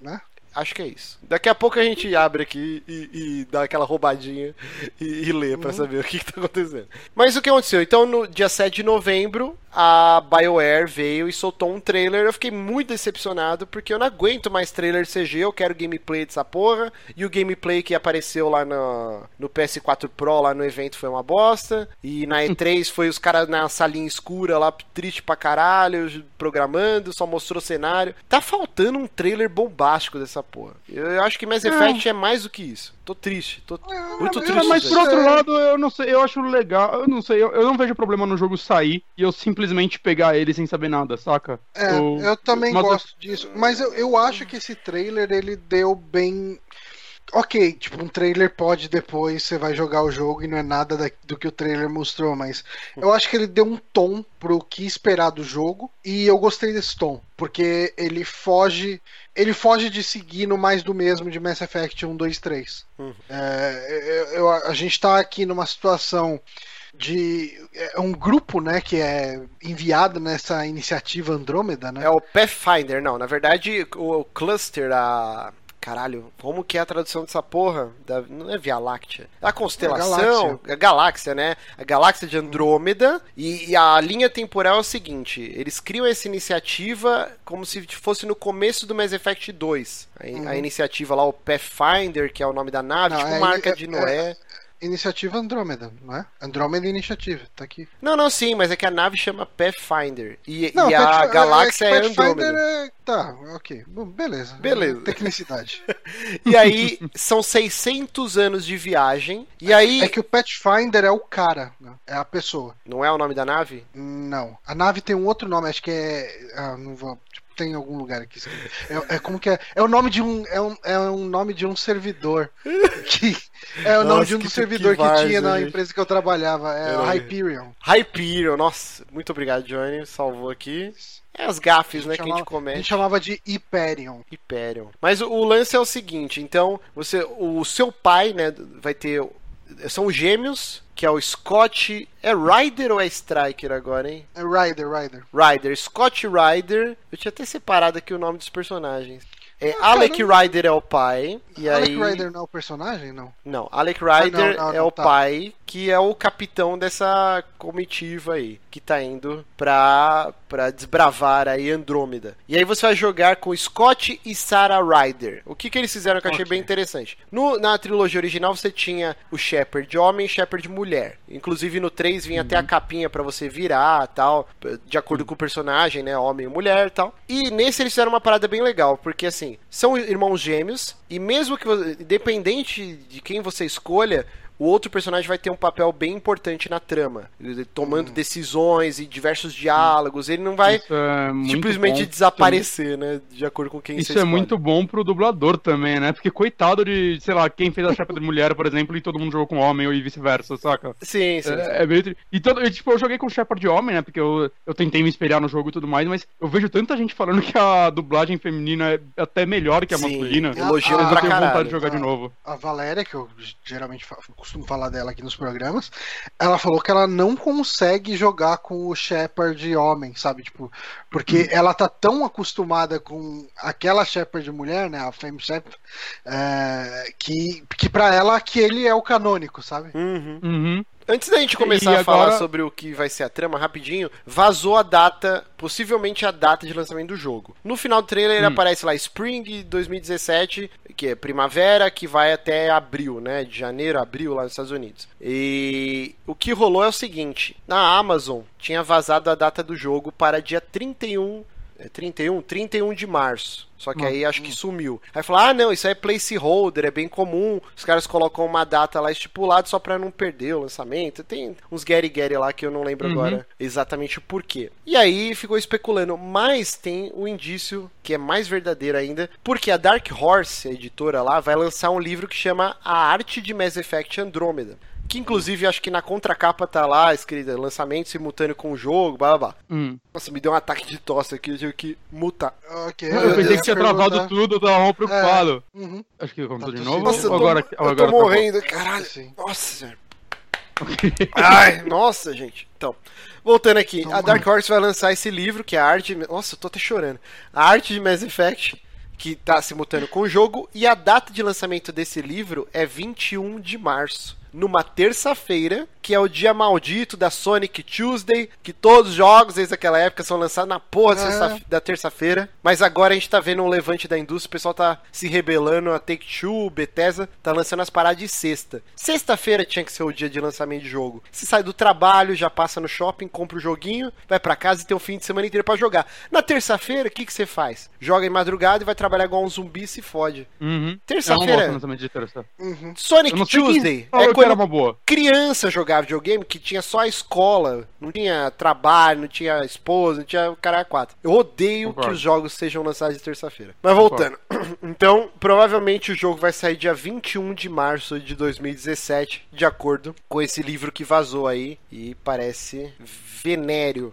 né? Acho que é isso. Daqui a pouco a gente abre aqui e, e dá aquela roubadinha e, e lê pra saber o que, que tá acontecendo. Mas o que aconteceu? Então, no dia 7 de novembro, a BioWare veio e soltou um trailer. Eu fiquei muito decepcionado porque eu não aguento mais trailer CG. Eu quero gameplay dessa porra. E o gameplay que apareceu lá no, no PS4 Pro, lá no evento, foi uma bosta. E na E3 foi os caras na salinha escura lá, triste pra caralho, programando, só mostrou cenário. Tá faltando um trailer bombástico dessa porra. Eu, eu acho que Mass Effect é mais do que isso. Tô triste, tô muito É, triste. mas por outro lado, eu não sei, eu acho legal, eu não sei, eu, eu não vejo problema no jogo sair e eu simplesmente pegar ele sem saber nada, saca? É, eu, também mas- gosto disso. Mas eu, eu acho que esse trailer ele deu bem. Ok, tipo, um trailer pode depois você vai jogar o jogo e não é nada da- do que o trailer mostrou, mas eu acho que ele deu um tom pro que esperar do jogo e eu gostei desse tom, porque ele foge, ele foge de seguir no mais do mesmo de Mass Effect 1, 2, 3. Uhum. É, eu- eu- a gente tá aqui numa situação de é um grupo, né, que é enviado nessa iniciativa Andrômeda, né? É o Pathfinder, não. Na verdade, o cluster, a. Caralho, como que é a tradução dessa porra? Da- não é Via Láctea. A constelação, a galáxia, né? A galáxia de Andrômeda. E, e a linha temporal é o seguinte: eles criam essa iniciativa como se fosse no começo do Mass Effect 2. A, a iniciativa lá, o Pathfinder, que é o nome da nave, Não, tipo é- marca é- de Noé. Iniciativa Andrômeda, não é? Andrômeda Iniciativa, tá aqui. Não, não, sim, mas é que a nave chama Pathfinder. E, Não, e a galáxia é, é, Andrômeda. é... Tá, ok. Bom, beleza. Beleza. Tecnicidade. E aí, são 600 anos de viagem. E aí. É que o Pathfinder é o cara, né? é a pessoa. Não é o nome da nave? Não. A nave tem um outro nome, acho que é. Ah, não vou. tipo, tem em algum lugar aqui. escrito. É, é como que é? É o nome de um. É um, é um nome de um servidor. Que, é o nome Nossa, de um que- dos servidores que que, várzea, tinha na gente. empresa que eu trabalhava. É o Hyperion. Hyperion, nossa, muito obrigado, Johnny. Salvou aqui. É as gafes, né, que a gente chamava- A comete. gente chamava de Hyperion. Hyperion. Mas o, o lance é o seguinte, então, você, o seu pai, né, vai ter são gêmeos, que é o Scott, é Ryder ou é Striker agora, hein? É Ryder, Ryder. Ryder, Scott Ryder. Eu tinha até separado aqui o nome dos personagens. É, Ah, Alec caramba. Ryder é o pai. E Alec aí... Ryder não é o personagem? Não. Não, Alec Ryder não, não, é não, o tá. pai, que é o capitão dessa comitiva aí, que tá indo pra, pra desbravar aí Andrômeda. E aí você vai jogar com Scott e Sarah Ryder. O que que eles fizeram que eu achei Ok. bem interessante? No, na trilogia original você tinha o Shepard homem e Shepard mulher. Inclusive no 3 vinha até a capinha pra você virar tal, de acordo com o personagem, né, homem e mulher e tal. E nesse eles fizeram uma parada bem legal, porque assim, são irmãos gêmeos, e mesmo que, independente de quem você escolha, o outro personagem vai ter um papel bem importante na trama, tomando decisões e diversos diálogos. Ele não vai é simplesmente bom. desaparecer, né? De acordo com quem Isso você é muito bom pro dublador também, né? Porque coitado de, sei lá, quem fez a chapa de mulher, por exemplo, e todo mundo jogou com homem ou e vice-versa, saca? Sim, sim. sim. É, é meio. E todo, eu, tipo, eu joguei com Shepard de homem, né? Porque eu, eu tentei me espelhar no jogo e tudo mais, mas eu vejo tanta gente falando que a dublagem feminina é até melhor que a Sim, masculina. elogiando pra eu tenho caralho. vontade de jogar de Ah. novo. A Valéria, que eu geralmente fa- costumo falar dela aqui nos programas, ela falou que ela não consegue jogar com o Shepard homem, sabe? Tipo, porque ela tá tão acostumada com aquela Shepard mulher, né? A Femme Shepard, é, que, que pra ela aquele é o canônico, sabe? Uhum. Uhum. Antes da gente começar E a falar agora- sobre o que vai ser a trama, rapidinho, vazou a data, possivelmente a data de lançamento do jogo. No final do trailer Hum. aparece lá Spring 2017, que é primavera, que vai até abril, né? De janeiro a abril lá nos Estados Unidos. E o que rolou é o seguinte: na Amazon tinha vazado a data do jogo para dia 31. É 31? 31 de março. Só que Hum. aí acho que sumiu. Aí falou: ah, não, isso aí é placeholder, é bem comum. Os caras colocam uma data lá estipulada só pra não perder o lançamento. Tem uns Gary Gary lá que eu não lembro Uhum. agora exatamente o porquê. E aí ficou especulando, mas tem um indício que é mais verdadeiro ainda, porque a Dark Horse, a editora lá, vai lançar um livro que chama A Arte de Mass Effect Andromeda. Que inclusive acho que na contracapa tá lá escrita lançamento simultâneo com o jogo, blá blá blá. Hum. Nossa, me deu um ataque de tosse aqui, eu tive que mutar. Ok. Eu pensei que tinha travado tudo, eu tava mal preocupado. Uhum. Acho que começou Tá de novo. Nossa, eu tô, agora, eu agora tô acabou? morrendo, caralho. Sim. Nossa, senhora. Ai, nossa, gente. Então, voltando aqui, Então, a Dark Horse vai lançar esse livro, que é a arte. Nossa, eu tô até chorando. A arte de Mass Effect, que tá simultâneo com o jogo, e a data de lançamento desse livro é 21 de março. Numa terça-feira, que é o dia maldito da Sonic Tuesday, que todos os jogos desde aquela época são lançados na porra da É. da terça-feira. Mas agora a gente tá vendo um levante da indústria, o pessoal tá se rebelando, a Take-Two, Bethesda, tá lançando as paradas de sexta. Sexta-feira tinha que ser o dia de lançamento de jogo. Você sai do trabalho, já passa no shopping, compra o joguinho, vai pra casa e tem o fim de semana inteiro pra jogar. Na terça-feira, o que que você faz? Joga em madrugada e vai trabalhar igual um zumbi e se fode. Uhum. Gosto Terça-feira, terça. Uhum. Sonic Tuesday falou é que quando era uma boa. criança jogava videogame que tinha só a escola, não tinha trabalho, não tinha esposa, não tinha o cara quatro. Eu odeio Concordo. que os jogos sejam lançados de terça-feira. Mas voltando. Então, provavelmente o jogo vai sair dia 21 de março de 2017, de acordo com esse livro que vazou aí e parece venéreo.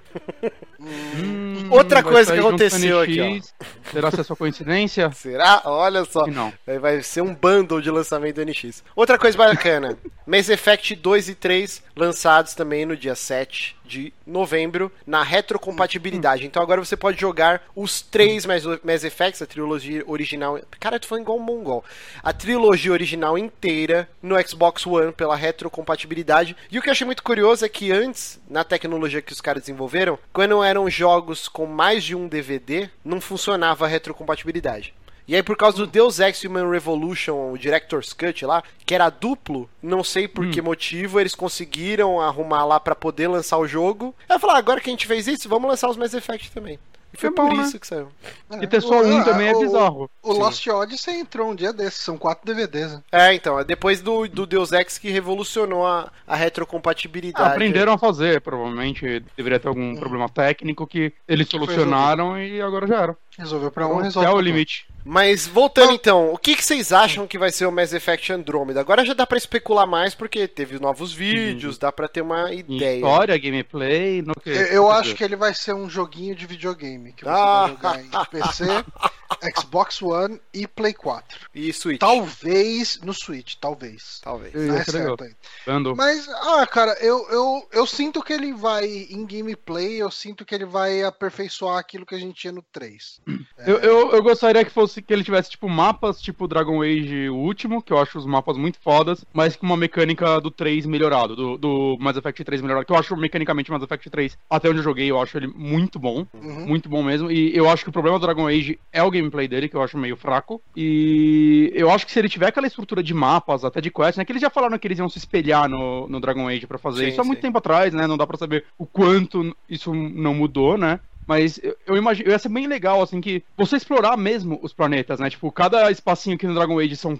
Hum, Outra coisa que aconteceu aqui, NX. Será que é só coincidência? Será? Olha só. Não. Vai ser um bundle de lançamento do NX. Outra coisa bacana: Mass Effect 2 e 3 lançados também no dia 7 de novembro na retrocompatibilidade. Então agora você pode jogar os três Mass Mass Effects, a trilogia original. Cara, tô falando igual um mongol. A trilogia original inteira no Xbox One pela retrocompatibilidade. E o que eu achei muito curioso é que antes, na tecnologia que os caras desenvolveram, quando eram jogos com mais de um DVD, não funcionava a retrocompatibilidade. E aí, por causa do Deus Ex Human Revolution, o Director's Cut lá, que era duplo, não sei por hum. que motivo, eles conseguiram arrumar lá para poder lançar o jogo. Aí eu falei, ah, agora que a gente fez isso, vamos lançar os Mass Effect também. E foi é por bom, isso né? que saiu. É, e ter só um também é bizarro. O, o Lost Odyssey entrou um dia desses, são quatro DVDs. Né? É, então, é depois do, do Deus Ex que revolucionou a, a retrocompatibilidade. Ah, aprenderam a fazer, provavelmente deveria ter algum hum. problema técnico que eles solucionaram e agora já era. Resolveu pra um, resolveu. É o limite. Mas voltando então, o que, que, vocês acham que vai ser o Mass Effect Andromeda? Agora já dá para especular mais porque teve novos vídeos, uhum. dá para ter uma ideia. História, gameplay, no que. Eu, eu acho que ele vai ser um joguinho de videogame que você ah. vai jogar em PC, Xbox One e Play 4. E Switch. Talvez no Switch, talvez. Talvez. Não é certo ainda. Mas, ah, cara, eu, eu, eu sinto que ele vai, em gameplay, eu sinto que ele vai aperfeiçoar aquilo que a gente tinha no 3. É... Eu, eu, eu, gostaria que fosse que ele tivesse, tipo, mapas tipo Dragon Age o último, que eu acho os mapas muito fodas, mas com uma mecânica do 3 melhorado, do, do Mass Effect 3 melhorado, que eu acho mecanicamente Mass Effect 3, até onde eu joguei, eu acho ele muito bom. Uhum. Muito bom mesmo. E eu acho que o problema do Dragon Age é o gameplay dele, que eu acho meio fraco. E eu acho que se ele tiver aquela estrutura de mapas, até de quest, né? Que eles já falaram que eles iam se espelhar no, no Dragon Age para fazer sim, isso há muito tempo atrás, né? Não dá pra saber o quanto isso não mudou, né? Mas eu, eu imagino, ia ser bem legal, assim, que você explorar mesmo os planetas, né? Tipo, cada espacinho aqui no Dragon Age são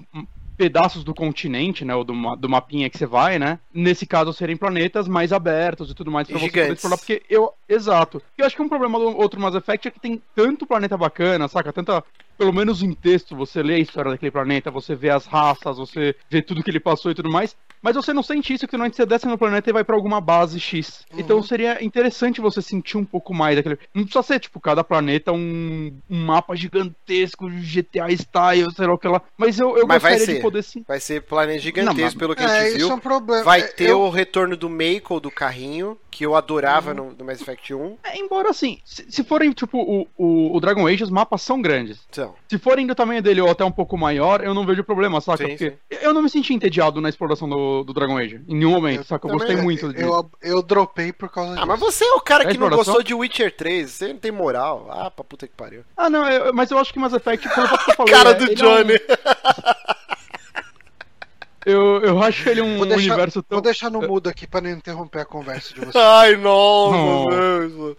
pedaços do continente, né? Ou do, do mapinha que você vai, né? Nesse caso, serem planetas mais abertos e tudo mais pra você poder explorar. Porque eu. Exato. Eu acho que um problema do outro Mass Effect é que tem tanto planeta bacana, saca? Tanta pelo menos em texto, você lê a história daquele planeta, você vê as raças, você vê tudo que ele passou e tudo mais, mas você não sente isso que não você desce no planeta e vai para alguma base X. Uhum. Então seria interessante você sentir um pouco mais daquele. Não precisa ser, tipo, cada planeta um, um mapa gigantesco, GTA style, sei lá o que lá. Mas eu, eu mas gostaria de poder sim. Vai ser planeta gigantesco, não, mas... pelo que é, a gente viu. É um problema. Vai é, ter eu... o retorno do Mako do carrinho, que eu adorava uhum. no, no Mass Effect 1. É, embora assim, se, se forem, tipo, o, o, o, Dragon Age, os mapas são grandes. São. Se forem do tamanho dele ou até um pouco maior, eu não vejo problema, saca? Sim, Porque sim. eu não me senti entediado na exploração do, do Dragon Age. Em nenhum momento, eu saca? Eu gostei muito de... eu, eu dropei por causa disso. Ah, mas você é o cara é que não gostou de Witcher 3. Você não tem moral. Ah, pra puta que pariu. Ah, não, eu, mas eu acho que Mass Effect, pelo que eu falei... cara é, do Johnny. É um... Eu, eu acho ele um vou deixar, universo tão. Vou deixar no mudo aqui pra não interromper a conversa de vocês. Ai, nossa, Deus.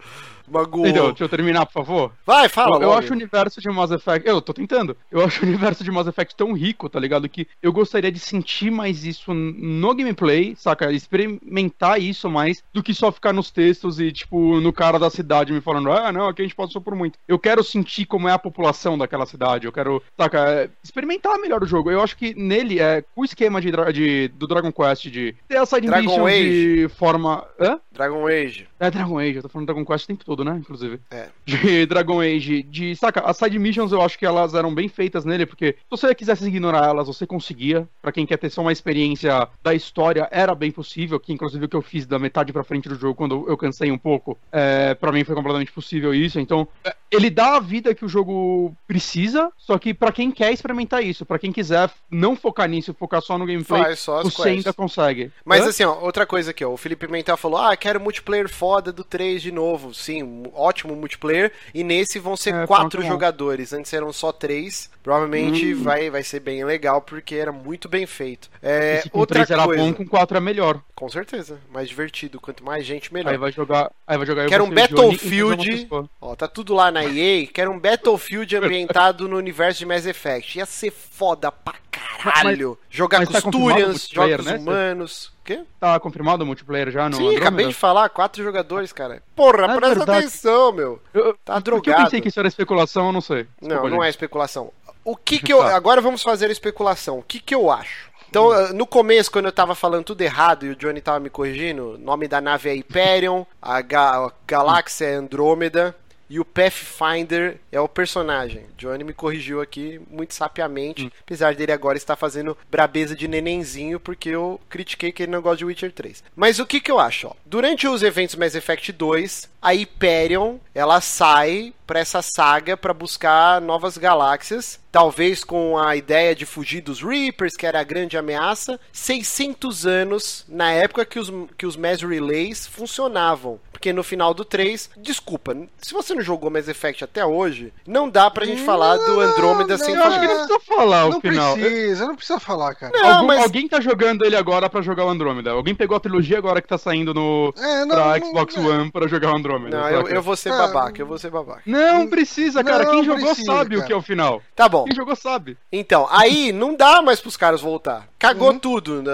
Magoou. Então, deixa eu terminar, por favor. Vai, fala. Eu, eu acho o universo de Mass Effect. Eu tô tentando. Eu acho o universo de Mass Effect tão rico, tá ligado? Que eu gostaria de sentir mais isso no gameplay, saca? Experimentar isso mais do que só ficar nos textos e, tipo, no cara da cidade me falando, ah, não, aqui a gente passou por muito. Eu quero sentir como é a população daquela cidade. Eu quero, saca? Experimentar melhor o jogo. Eu acho que nele, é, com o esquema de, de do Dragon Quest, de ter a side Dragon Age. de forma. Hã? Dragon Age. É Dragon Age, eu tô falando Dragon Quest o tempo todo, né? Inclusive. É. De Dragon Age. De. Saca, as side missions eu acho que elas eram bem feitas nele, porque se você quisesse ignorar elas, você conseguia. Para quem quer ter só uma experiência da história, era bem possível. Que inclusive o que eu fiz da metade pra frente do jogo, quando eu cansei um pouco, é, para mim foi completamente possível isso. Então, é, ele dá a vida que o jogo precisa, só que para quem quer experimentar isso, para quem quiser não focar nisso, focar só no gameplay, Faz, só você quests. ainda consegue. Mas Hã? assim, ó, outra coisa aqui, ó, o Felipe Mental falou: ah, quero multiplayer foda foda do 3 de novo. Sim, ótimo multiplayer. E nesse vão ser é, quatro jogadores. Antes eram só três. Provavelmente hum. vai, vai ser bem legal, porque era muito bem feito. É, com outra 3 coisa. era bom, com 4 é melhor. Com certeza. Mais divertido. Quanto mais gente, melhor. Aí vai jogar. Aí vai jogar Quero um Battlefield. Ó, tá tudo lá na EA. Quero um Battlefield ambientado no universo de Mass Effect. Ia ser foda pra caralho. Mas, jogar mas com tá Turians, jogos né? humanos. Quê? Tá confirmado o multiplayer já no Sim, Andromeda? acabei de falar, quatro jogadores, cara. Porra, presta verdade. atenção, meu. Eu, tá drogado. Eu pensei que isso era especulação, eu não sei. Desculpa, não, não gente. é especulação. O que que eu... Tá. Agora vamos fazer a especulação. O que que eu acho? Então, hum. no começo, quando eu tava falando tudo errado e o Johnny tava me corrigindo, o nome da nave é Hyperion, a, ga a galáxia é Andrômeda, e o Pathfinder é o personagem. Johnny me corrigiu aqui muito sapiamente, hum. apesar dele agora estar fazendo brabeza de nenenzinho, porque eu critiquei que ele não gosta de Witcher 3. Mas o que que eu acho? Ó? Durante os eventos Mass Effect 2, a Hyperion, ela sai para essa saga para buscar novas galáxias, talvez com a ideia de fugir dos Reapers, que era a grande ameaça. 600 anos na época que os, que os Mass Relays funcionavam. Porque no final do 3, desculpa, se você não jogou Mass Effect até hoje, não dá pra gente falar do Andrômeda sem Eu acho que falar. não precisa falar o Não final. precisa, não precisa falar, cara. Não, Algum- mas- Alguém tá jogando ele agora pra jogar o Andrômeda. Alguém pegou a trilogia agora que tá saindo no É, não, pra não- Xbox não- One pra jogar o Andrômeda. Não, eu, eu vou ser Ah, babaca, eu vou ser babaca. Não precisa, cara. Não Quem jogou precisa, sabe o cara. que é o final. Tá bom. Quem jogou sabe. Então, aí não dá mais pros caras voltar. Cagou Uhum. tudo, né,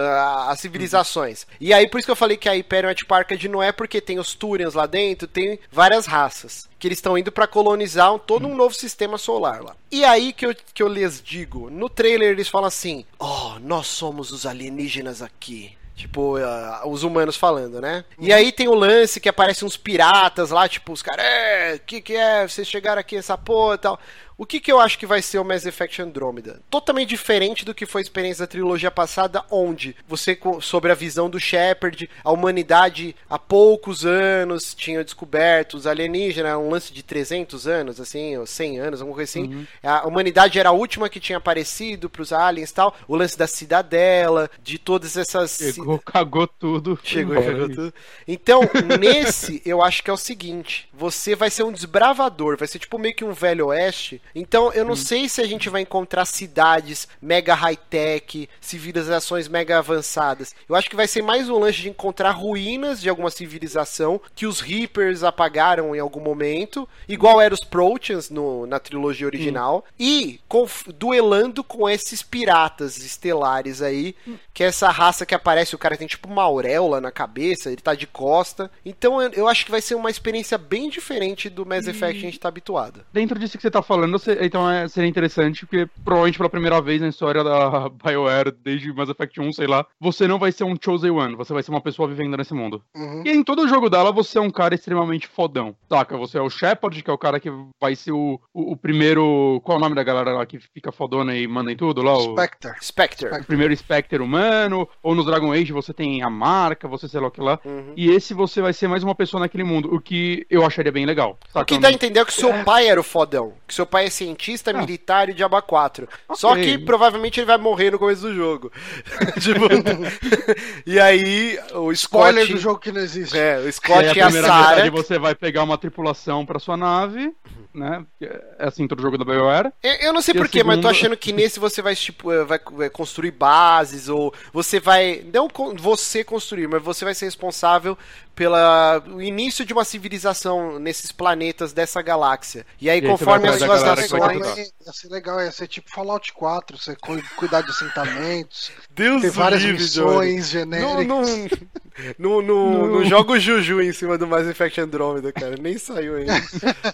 as civilizações. E aí, por isso que eu falei que a Hyperion é tipo Arca de Noé, porque tem os Turians lá dentro, tem várias raças. Que eles estão indo pra colonizar um- todo um novo sistema solar lá. E aí que eu, que eu lhes digo, no trailer eles falam assim: Oh, nós somos os alienígenas aqui. Tipo, ah, os humanos falando, né? E aí tem o lance que aparecem uns piratas lá, tipo, os caras, é, que que é? Vocês chegaram aqui essa porra e tal. O que, que eu acho que vai ser o Mass Effect Andromeda? Totalmente diferente do que foi a experiência da trilogia passada, onde você, sobre a visão do Shepard, a humanidade há poucos anos tinha descoberto os alienígenas, um lance de 300 anos, assim, ou 100 anos, alguma coisa assim. A humanidade era a última que tinha aparecido pros aliens e tal. O lance da cidadela, de todas essas. Chegou, cagou tudo. Chegou, embora. chegou tudo. Então, nesse, eu acho que é o seguinte: você vai ser um desbravador, vai ser tipo meio que um velho oeste. Então, eu não sei se a gente vai encontrar cidades mega high-tech, civilizações mega avançadas. Eu acho que vai ser mais um lance de encontrar ruínas de alguma civilização que os Reapers apagaram em algum momento, igual eram os Proteans no, na trilogia original, e conf- duelando com esses piratas estelares aí, que é essa raça que aparece, o cara tem tipo uma auréola na cabeça, ele tá de costa. Então eu, eu acho que vai ser uma experiência bem diferente do Mass Effect que a gente tá habituado. Dentro disso que você tá falando, então é, seria interessante, porque provavelmente pela primeira vez na história da BioWare, desde Mass Effect 1, sei lá, você não vai ser um Chosen One, você vai ser uma pessoa vivendo nesse mundo. Uhum. E em todo o jogo dela, você é um cara extremamente fodão. Saca? Você é o Shepard, que é o cara que vai ser o, o, o primeiro. Qual é o nome da galera lá que fica fodona e manda em tudo lá? O, Spectre. Spectre. o primeiro Spectre humano. Ou no Dragon Age você tem a marca, você sei lá o que lá. Uhum. E esse você vai ser mais uma pessoa naquele mundo, o que eu acharia bem legal. O Saca? que dá a entender é que seu pai era o fodão. Que seu pai é cientista, Ah. militar e diaba 4. Só Ok. que provavelmente ele vai morrer no começo do jogo. Tipo, e aí, o Spoiler Scott. do jogo que não existe. É, o E aí, Scott e a Sarah. você vai pegar uma tripulação pra sua nave, né? É assim todo jogo da BioWare. Eu, eu não sei a porquê, mas eu tô segunda- achando que nesse você vai, tipo, eh, vai, vai construir bases, ou você vai. Não você construir, mas você vai ser responsável pela o início de uma civilização nesses planetas dessa galáxia. E aí, E aí conforme as suas galera que vai te ações. ajudar. Ia ser legal, ia ser tipo Fallout 4, você cu- cuidar de assentamentos, Deus ter várias livre, missões Não, genéricas. não, não, não, Não. joga o Juju em cima do Mass Effect Andromeda, cara. Nem saiu ainda.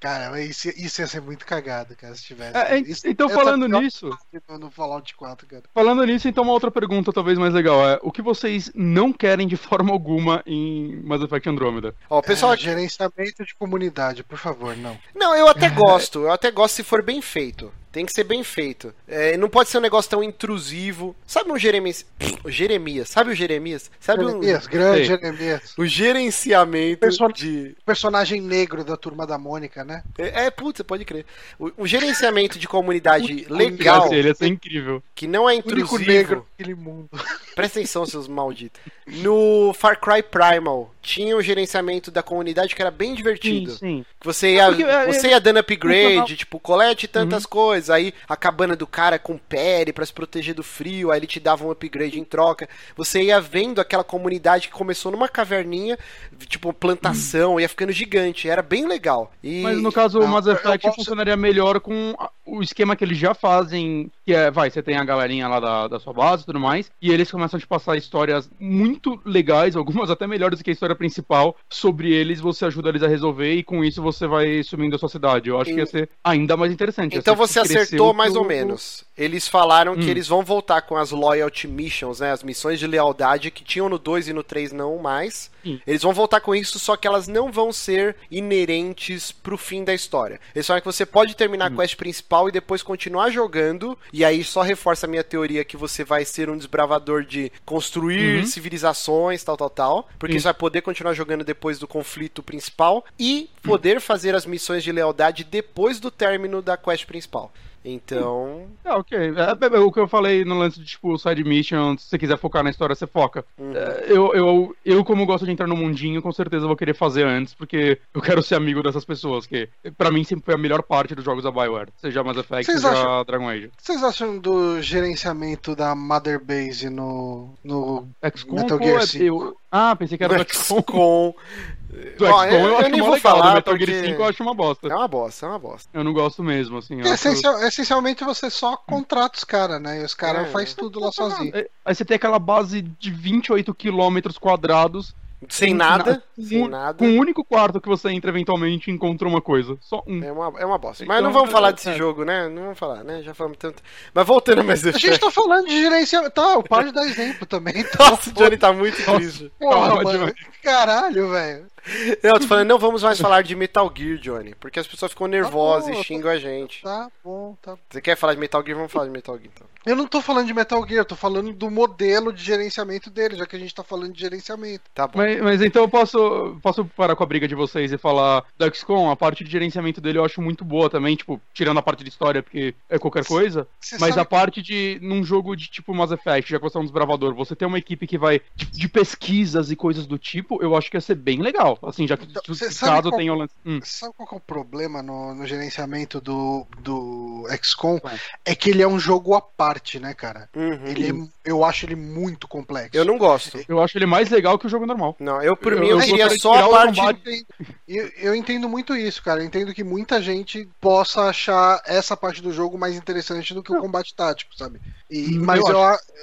Cara, isso, isso ia ser muito cagado, cara, se tivesse. É, Isso- então, falando nisso, No Fallout 4, cara. falando nisso, então uma outra pergunta talvez mais legal é: o que vocês não querem de forma alguma em Mass Effect Andromeda? Ó, o pessoal É, gerenciamento de comunidade, por favor, não. Não, eu até gosto, eu até gosto se for bem feito. Tem que ser bem feito. É, não pode ser um negócio tão intrusivo. Sabe um Jeremias? O Jeremias, sabe o Jeremias? Sabe um, Jeremias, grande Sei. Jeremias. o gerenciamento Person- de. Personagem negro da turma da Mônica, né? É, é putz, pode crer. O, o gerenciamento de comunidade legal, Ele ser incrível. que não é O único intrusivo. negro daquele mundo. Presta atenção, seus malditos. No Far Cry Primal, tinha um gerenciamento da comunidade que era bem divertido. sim. Que Você ia, porque, é, você é, ia dando upgrade, tipo, colete tantas coisas, aí a cabana do cara com pele pra se proteger do frio, aí ele te dava um upgrade em troca. Você ia vendo aquela comunidade que começou numa caverninha, tipo, plantação, ia ficando gigante, era bem legal. E Mas no caso, o Não, Mass Effect posso- funcionaria melhor com o esquema que eles já fazem, que é, vai, você tem a galerinha lá da, da sua base e tudo mais, e eles começam a te passar histórias muito legais, algumas até melhores do que a história principal, sobre eles, você ajuda eles a resolver, e com isso você vai sumindo a sua cidade. Eu acho que ia ser ainda mais interessante. Então você crescer acertou mais ou menos. Eles falaram que Hum. eles vão voltar com as loyalty missions, né? As missões de lealdade que tinham no 2 e no 3 não mais. Sim. Eles vão voltar com isso, só que elas não vão ser inerentes pro fim da história. Eles falaram que você pode terminar Hum. a quest principal e depois continuar jogando. E aí só reforça a minha teoria que você vai ser um desbravador de construir Uhum. civilizações, tal, tal, tal. Porque você vai poder continuar jogando depois do conflito principal e poder fazer as missões de lealdade depois do término da quest principal. Então. É, ok. É, é, o que eu falei no lance de, tipo, side mission, se você quiser focar na história, você foca. Uhum. É, eu, eu, eu, como gosto de entrar no mundinho, com certeza vou querer fazer antes, porque eu quero ser amigo dessas pessoas, que pra mim sempre foi a melhor parte dos jogos da Bioware. Seja Mass Effect, Vocês seja acham- Dragon Age. O que vocês acham do gerenciamento da Mother Base no, no XCOM, Metal Gear é- 5? eu... Ah, pensei que era do XCOM. com. Do Bom, XCOM eu, acho nem vou legal, do falar Metal porque Gear 5 eu acho uma bosta. é uma bosta, é uma bosta. Eu não gosto mesmo, assim. eu É, acho- essencial- essencialmente você só contrata os caras, né? E os caras É. faz tudo lá sozinho. É, Aí você tem aquela base de 28 quilômetros quadrados, Sem nada, na- sem nada. com um único quarto que você entra eventualmente e encontra uma coisa. Só um. É uma, é uma bosta. Mas Então, não vamos falar desse é. jogo, né? Não vamos falar, né? Já falamos tanto. Mas voltando a Mass A gente tá falando de gerenciamento. Tá, pode dar exemplo também. Então, Nossa, o Johnny tá muito triste. Porra, Calma, mano. Caralho, velho. Eu tô falando, não vamos mais falar de Metal Gear, Johnny. Porque as pessoas ficam nervosas bom, e xingam a gente. Tá bom, tá Você quer falar de Metal Gear? Vamos falar de Metal Gear então. Eu não tô falando de Metal Gear, eu tô falando do modelo de gerenciamento dele, já que a gente tá falando de gerenciamento. Tá bom. Mas, mas então eu posso, posso parar com a briga de vocês e falar do XCOM, a parte de gerenciamento dele eu acho muito boa também, tipo, tirando a parte de história, porque é qualquer coisa. Mas sabe a parte de, num jogo de tipo Mass Effect, já que você é um desbravador, você ter uma equipe que vai de, de pesquisas e coisas do tipo, eu acho que ia ser bem legal. Assim, já que Então, caso qual- tenha o lance. Hum. Sabe qual é o problema no, no gerenciamento do, do XCOM? Qual? É que ele é um jogo à parte, né, cara? Uhum. Ele é- eu acho ele muito complexo. Eu não gosto. Eu acho ele mais legal que o jogo normal. Não, eu por Eu- mim eu eu queria só a o parte. combate. Eu entendo, eu, entendo muito isso, cara. Eu entendo que muita gente possa achar essa parte do jogo mais interessante do que o combate tático, sabe? E, Hum, mas eu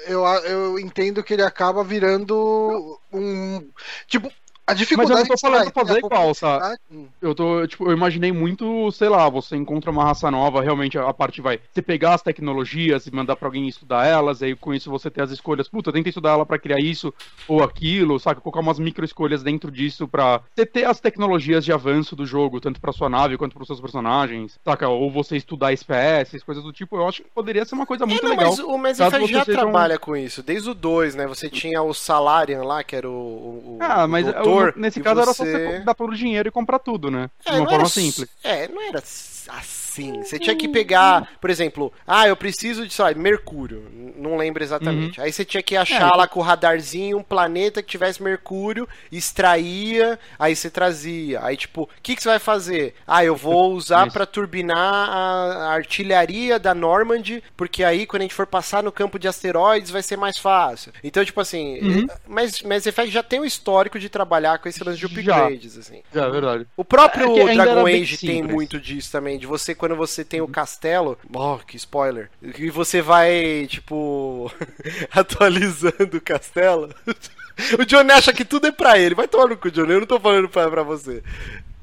eu, eu, eu entendo que ele acaba virando um. Tipo, a dificuldade. tô que falando você pra fazer igual, complexidade- Hum. Eu tô, tipo, eu imaginei muito, sei lá, você encontra uma raça nova, realmente a parte vai você pegar as tecnologias e mandar pra alguém estudar elas, aí com isso você ter as escolhas, puta, tenta estudar ela pra criar isso ou aquilo, saca? Colocar umas micro escolhas dentro disso pra você ter as tecnologias de avanço do jogo, tanto pra sua nave quanto pros seus personagens, saca? Ou você estudar espécies, coisas do tipo, eu acho que poderia ser uma coisa muito É, não, legal. mas o Mass Effect já seja um- trabalha com isso. Desde o 2, né? Você tinha o Salarian lá, que era o. o- o Ah, mas doutor, o- nesse caso era só você- você dar todo o dinheiro e comprar tudo, né? É, de uma forma era, simples. É, não era assim. Você tinha que pegar, por exemplo, ah, eu preciso de, sei lá, Mercúrio. Não lembro exatamente. Aí você tinha que achar Uhum. É, lá com o radarzinho um planeta que tivesse Mercúrio, extraía, aí você trazia. Aí, tipo, o que, que você vai fazer? Ah, eu vou usar pra turbinar a, artilharia da Normandy, porque aí quando a gente for passar no campo de asteroides vai ser mais fácil. Então, tipo assim, Uhum. eh, mas Mass Effect já tem um histórico de trabalhar com esse lance de Já. upgrades, assim. É verdade. O próprio É ainda Dragon Age tem simples. muito disso também, de você, quando você tem o castelo. Oh, que spoiler. E você vai, tipo, atualizando o castelo. O Johnny acha que tudo é pra ele. Vai tomar no cu, Johnny. Eu não tô falando pra, pra você.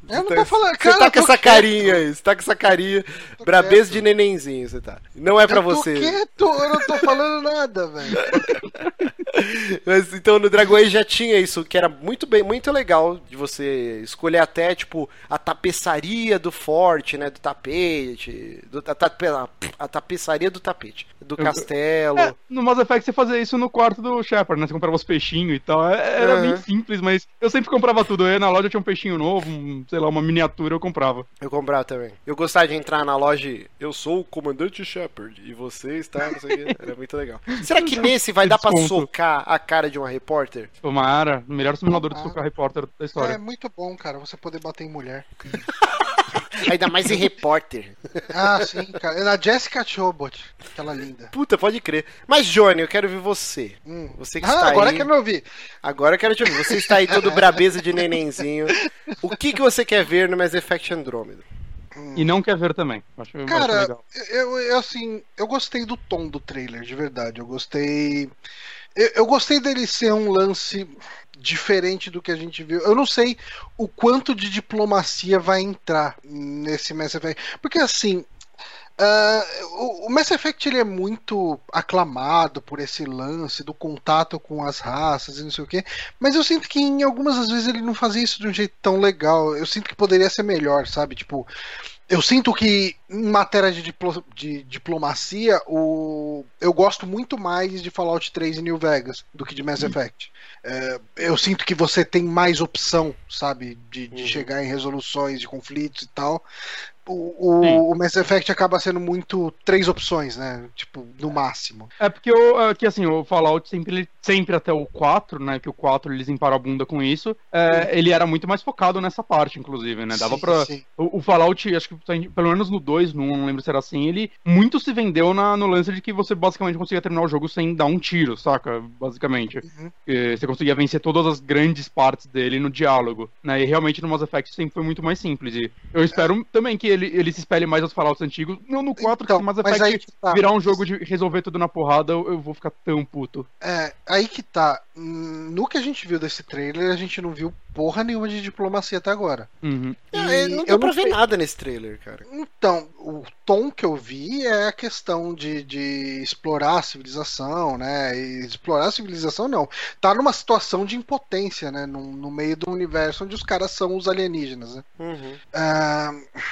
Eu não Você tô tá- falando, Você cara. tá eu com tô essa quieto. carinha aí. Você tá com essa carinha. Tô Brabeza quieto. de nenenzinho, você tá. Não é pra eu tô você. quieto, eu não tô falando nada, velho. Mas então no Dragon Age já tinha isso, que era muito bem, muito legal de você escolher até, tipo, a tapeçaria do forte, né? Do tapete. Do, a, tape, a tapeçaria do tapete. Do Eu- castelo. É, no Mass Effect você fazia isso no quarto do Shepard, né? Você comprava os peixinhos e tal. É- Era Uhum. bem simples, mas eu sempre comprava tudo. Eu ia na loja, tinha um peixinho novo, um, sei lá, uma miniatura, eu comprava. Eu comprava também. Eu gostava de entrar na loja e, Eu sou o comandante Shepard e você está. Não sei o quê. Era muito legal. Será que nesse vai dar pra Desconto. socar a cara de uma repórter? Tomara, o melhor simulador de Ah. socar repórter da É história. muito bom, cara, você poder bater em mulher. Ainda mais em repórter. Ah, sim, cara. É na Jessica Chobot, aquela linda. Puta, pode crer. Mas, Johnny, eu quero ver você. Hum. Você que Ah, está agora aí. quer me ouvir. Agora eu quero te ouvir. Você está aí todo brabeza de nenenzinho. O que, que você quer ver no Mass Effect Andromeda? E não quer ver também. Acho, Cara, eu, eu, assim, eu gostei do tom do trailer, de verdade. Eu gostei. Eu, eu gostei dele ser um lance diferente do que a gente viu. Eu não sei o quanto de diplomacia vai entrar nesse Mass Effect. Porque assim. ah, o, Mass Effect ele é muito aclamado por esse lance do contato com as raças e não sei o que, mas eu sinto que em algumas vezes ele não fazia isso de um jeito tão legal. Eu sinto que poderia ser melhor, sabe? Tipo, eu sinto que em matéria de, diplo, de, diplomacia, o, eu gosto muito mais de Fallout 3 e New Vegas do que de Mass uhum. Effect. É, eu sinto que você tem mais opção, sabe, de, de uhum. chegar em resoluções de conflitos e tal o, o, Mass Effect acaba sendo muito três opções, né? Tipo, no máximo. É porque o, é que, assim, o Fallout sempre, sempre até o 4, né? Que o 4 eles limparam a bunda com isso. É, ele era muito mais focado nessa parte, inclusive, né? Dava sim, pra. Sim. O, o, Fallout, acho que pelo menos no 2, no 1, não lembro se era assim, ele muito se vendeu na, no lance de que você basicamente conseguia terminar o jogo sem dar um tiro, saca? Basicamente. Uhum. Você conseguia vencer todas as grandes partes dele no diálogo, né? E realmente no Mass Effect sempre foi muito mais simples. E eu espero é. também que ele, ele se espelhe mais aos Fallouts antigos. Não no 4, então, mas Effect aí tá. virar um jogo de resolver tudo na porrada, eu, eu, vou ficar tão puto. É, aí que tá. No que a gente viu desse trailer, a gente não viu porra nenhuma de diplomacia até agora. Uhum. É, não deu pra ver nada nesse trailer, cara. Então, o tom que eu vi é a questão de, de explorar a civilização, né? E explorar a civilização não. Tá numa situação de impotência, né? No, no meio do universo onde os caras são os alienígenas, né? Uhum. Uh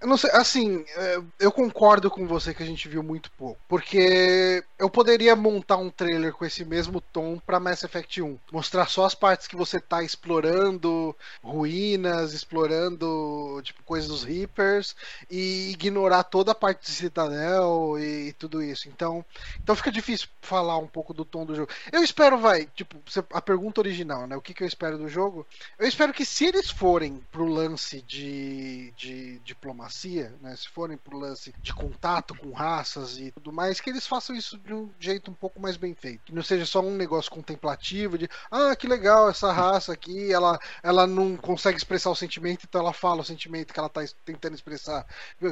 eu não sei, assim, é, eu concordo com você que a gente viu muito pouco. Porque eu poderia montar um trailer com esse mesmo tom pra Mass Effect 1. Mostrar só as partes que você tá explorando ruínas, explorando, tipo, coisas dos Reapers, e ignorar toda a parte de Citadel e tudo isso. Então, então fica difícil falar um pouco do tom do jogo. Eu espero, vai, tipo, a pergunta original, né? O que, que eu espero do jogo? Eu espero que se eles forem pro lance de, de diplomacia, diplomacia, né, se forem pro lance de contato com raças e tudo mais, que eles façam isso de um jeito um pouco mais bem feito. Que não seja só um negócio contemplativo de, ah, que legal, essa raça aqui, ela, ela não consegue expressar o sentimento, então ela fala o sentimento que ela tá tentando expressar.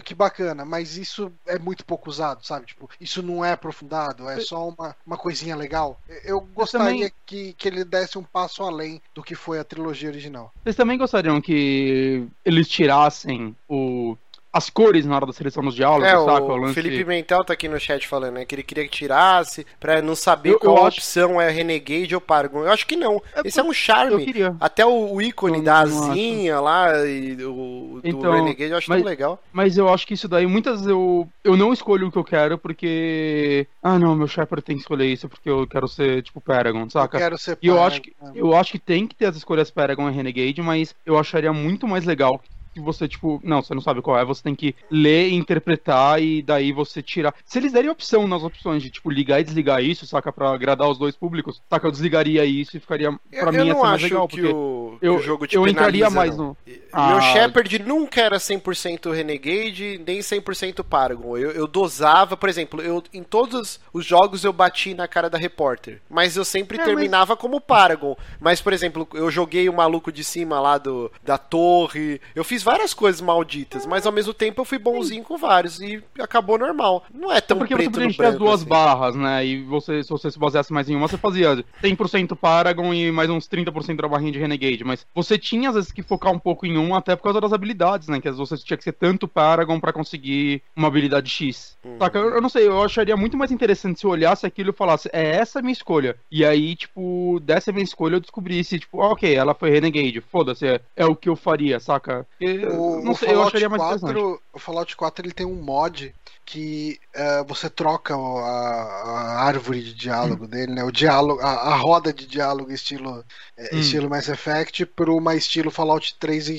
Que bacana, mas isso é muito pouco usado, sabe? Tipo, isso não é aprofundado, é só uma, uma coisinha legal. Eu gostaria também... que, que ele desse um passo além do que foi a trilogia original. Vocês também gostariam que eles tirassem o as cores na hora da seleção dos diálogos, é, saca? O, lance... Felipe Mentel tá aqui no chat falando, né? Que ele queria que tirasse pra não saber eu, qual eu opção acho... é Renegade ou Paragon. Eu acho que não. É, Esse é um charme. Até o, o ícone eu, da asinha lá e o, então, do Renegade eu acho mas, tão legal. Mas eu acho que isso daí, muitas eu, eu não escolho o que eu quero porque. Ah, não, meu Shepard tem que escolher isso porque eu quero ser, tipo, Paragon, saca? Eu quero ser E eu acho, que, eu acho que tem que ter as escolhas Paragon e Renegade, mas eu acharia muito mais legal que você, tipo, não, você não sabe qual é, você tem que ler e interpretar e daí você tirar. Se eles derem opção nas opções de, tipo, ligar e desligar isso, saca, pra agradar os dois públicos, saca, eu desligaria isso e ficaria, pra eu, mim, eu não mais legal, porque o, eu, o jogo te eu entraria mais não. no... Ah, Meu Shepard nunca era 100% Renegade, nem 100% Paragon. Eu, eu dosava, por exemplo, eu em todos os jogos eu bati na cara da repórter, mas eu sempre é, terminava mas... como Paragon. Mas, por exemplo, eu joguei o maluco de cima lá do, da torre, eu fiz várias coisas malditas, mas ao mesmo tempo eu fui bonzinho com vários e acabou normal. Não é tão é porque preto você preencher as duas assim. barras, né? E você, se você se baseasse mais em uma, você fazia 100% Paragon e mais uns 30% da barrinha de Renegade. Mas você tinha às vezes que focar um pouco em um, até por causa das habilidades, né? Que às vezes você tinha que ser tanto Paragon para conseguir uma habilidade X. Uhum. Saca? Eu, eu, não sei, eu acharia muito mais interessante se eu olhasse aquilo e falasse, é essa a minha escolha. E aí, tipo, dessa minha escolha eu descobrisse, tipo, ok, ela foi Renegade, foda-se, é, é, o que eu faria, saca? O, não sei, eu acharia mais 4, interessante. O Fallout 4 ele tem um mod que uh, você troca a, a, árvore de diálogo hum. dele, né? O diálogo, a, a roda de diálogo estilo, é, hum. estilo Mass Effect para uma estilo Fallout 3 e,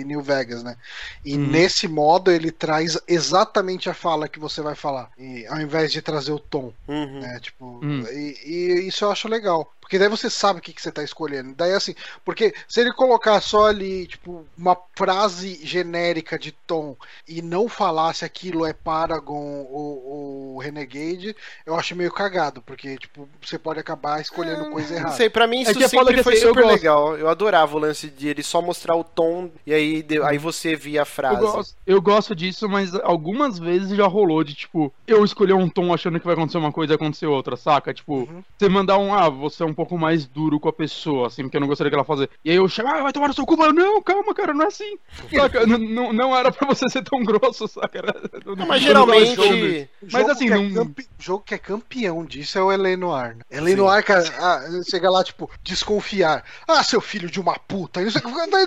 e, New Vegas, né? E hum. nesse modo ele traz exatamente a fala que você vai falar, e, ao invés de trazer o tom, uhum. né? Tipo, hum. e, e, isso eu acho legal. Porque daí você sabe o que, que você tá escolhendo. Daí assim, porque se ele colocar só ali, tipo, uma frase genérica de tom e não falar se aquilo é Paragon ou, ou Renegade, eu acho meio cagado, porque, tipo, você pode acabar escolhendo é, coisa errada. Não sei, pra mim é isso é sempre foi super eu legal. Eu adorava o lance de ele só mostrar o tom e aí, de, aí você via a frase. Eu gosto, eu gosto disso, mas algumas vezes já rolou de, tipo, eu escolher um tom achando que vai acontecer uma coisa e acontecer outra, saca? Tipo, uhum. você mandar um, ah, você é um pouco mais duro com a pessoa, assim, porque eu não gostaria que ela fazer. E aí eu chego, ah, vai tomar no seu cu, mano. Não, calma, cara, não é assim. Saca? não, não era pra você ser tão grosso, saca? Não, mas geralmente. Mas assim, que é não... campe... o jogo que é campeão disso é o Elenoir. Né? Elenoir, cara, ah, chega lá, tipo, desconfiar. Ah, seu filho de uma puta.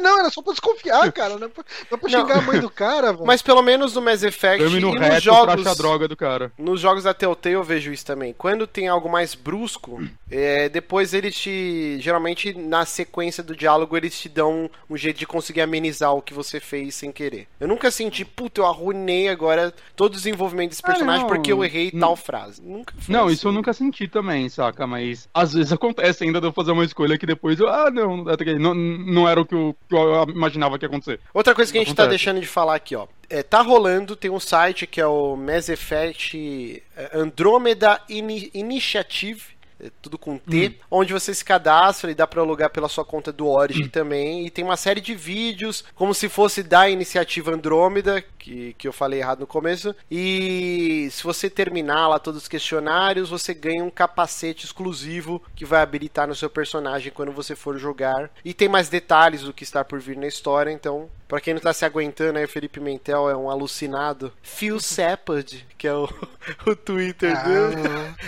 Não, era só pra desconfiar, cara. Não é pra, não é pra xingar a mãe do cara, velho. Mas pelo menos no Mass Effect e nos jogos. A droga do cara. Nos jogos da Telltale eu vejo isso também. Quando tem algo mais brusco, é, depois eles te. Geralmente, na sequência do diálogo, eles te dão um jeito de conseguir amenizar o que você fez sem querer. Eu nunca senti, puta, eu arruinei agora todo o desenvolvimento desse ah, personagem ah, porque eu errei não, tal frase. Nunca Não, assim. isso eu nunca senti também, saca? Mas às vezes acontece ainda de eu fazer uma escolha que depois eu, ah, não, não, não era o que eu, que eu imaginava que ia acontecer. Outra coisa que a gente tá acontece. tá deixando de falar aqui, ó. É, tá rolando, tem um site que é o Mass Effect é, Andromeda Initiative é tudo com T, hum. onde você se cadastra e dá para alugar pela sua conta do Origin hum. também. E tem uma série de vídeos, como se fosse da iniciativa Andrômeda, que, que eu falei errado no começo. E se você terminar lá todos os questionários, você ganha um capacete exclusivo que vai habilitar no seu personagem quando você for jogar. E tem mais detalhes do que está por vir na história, então Pra quem não tá se aguentando aí, o Felipe Mentel é um alucinado. Phil Shepard, que é o, o Twitter ah, dele.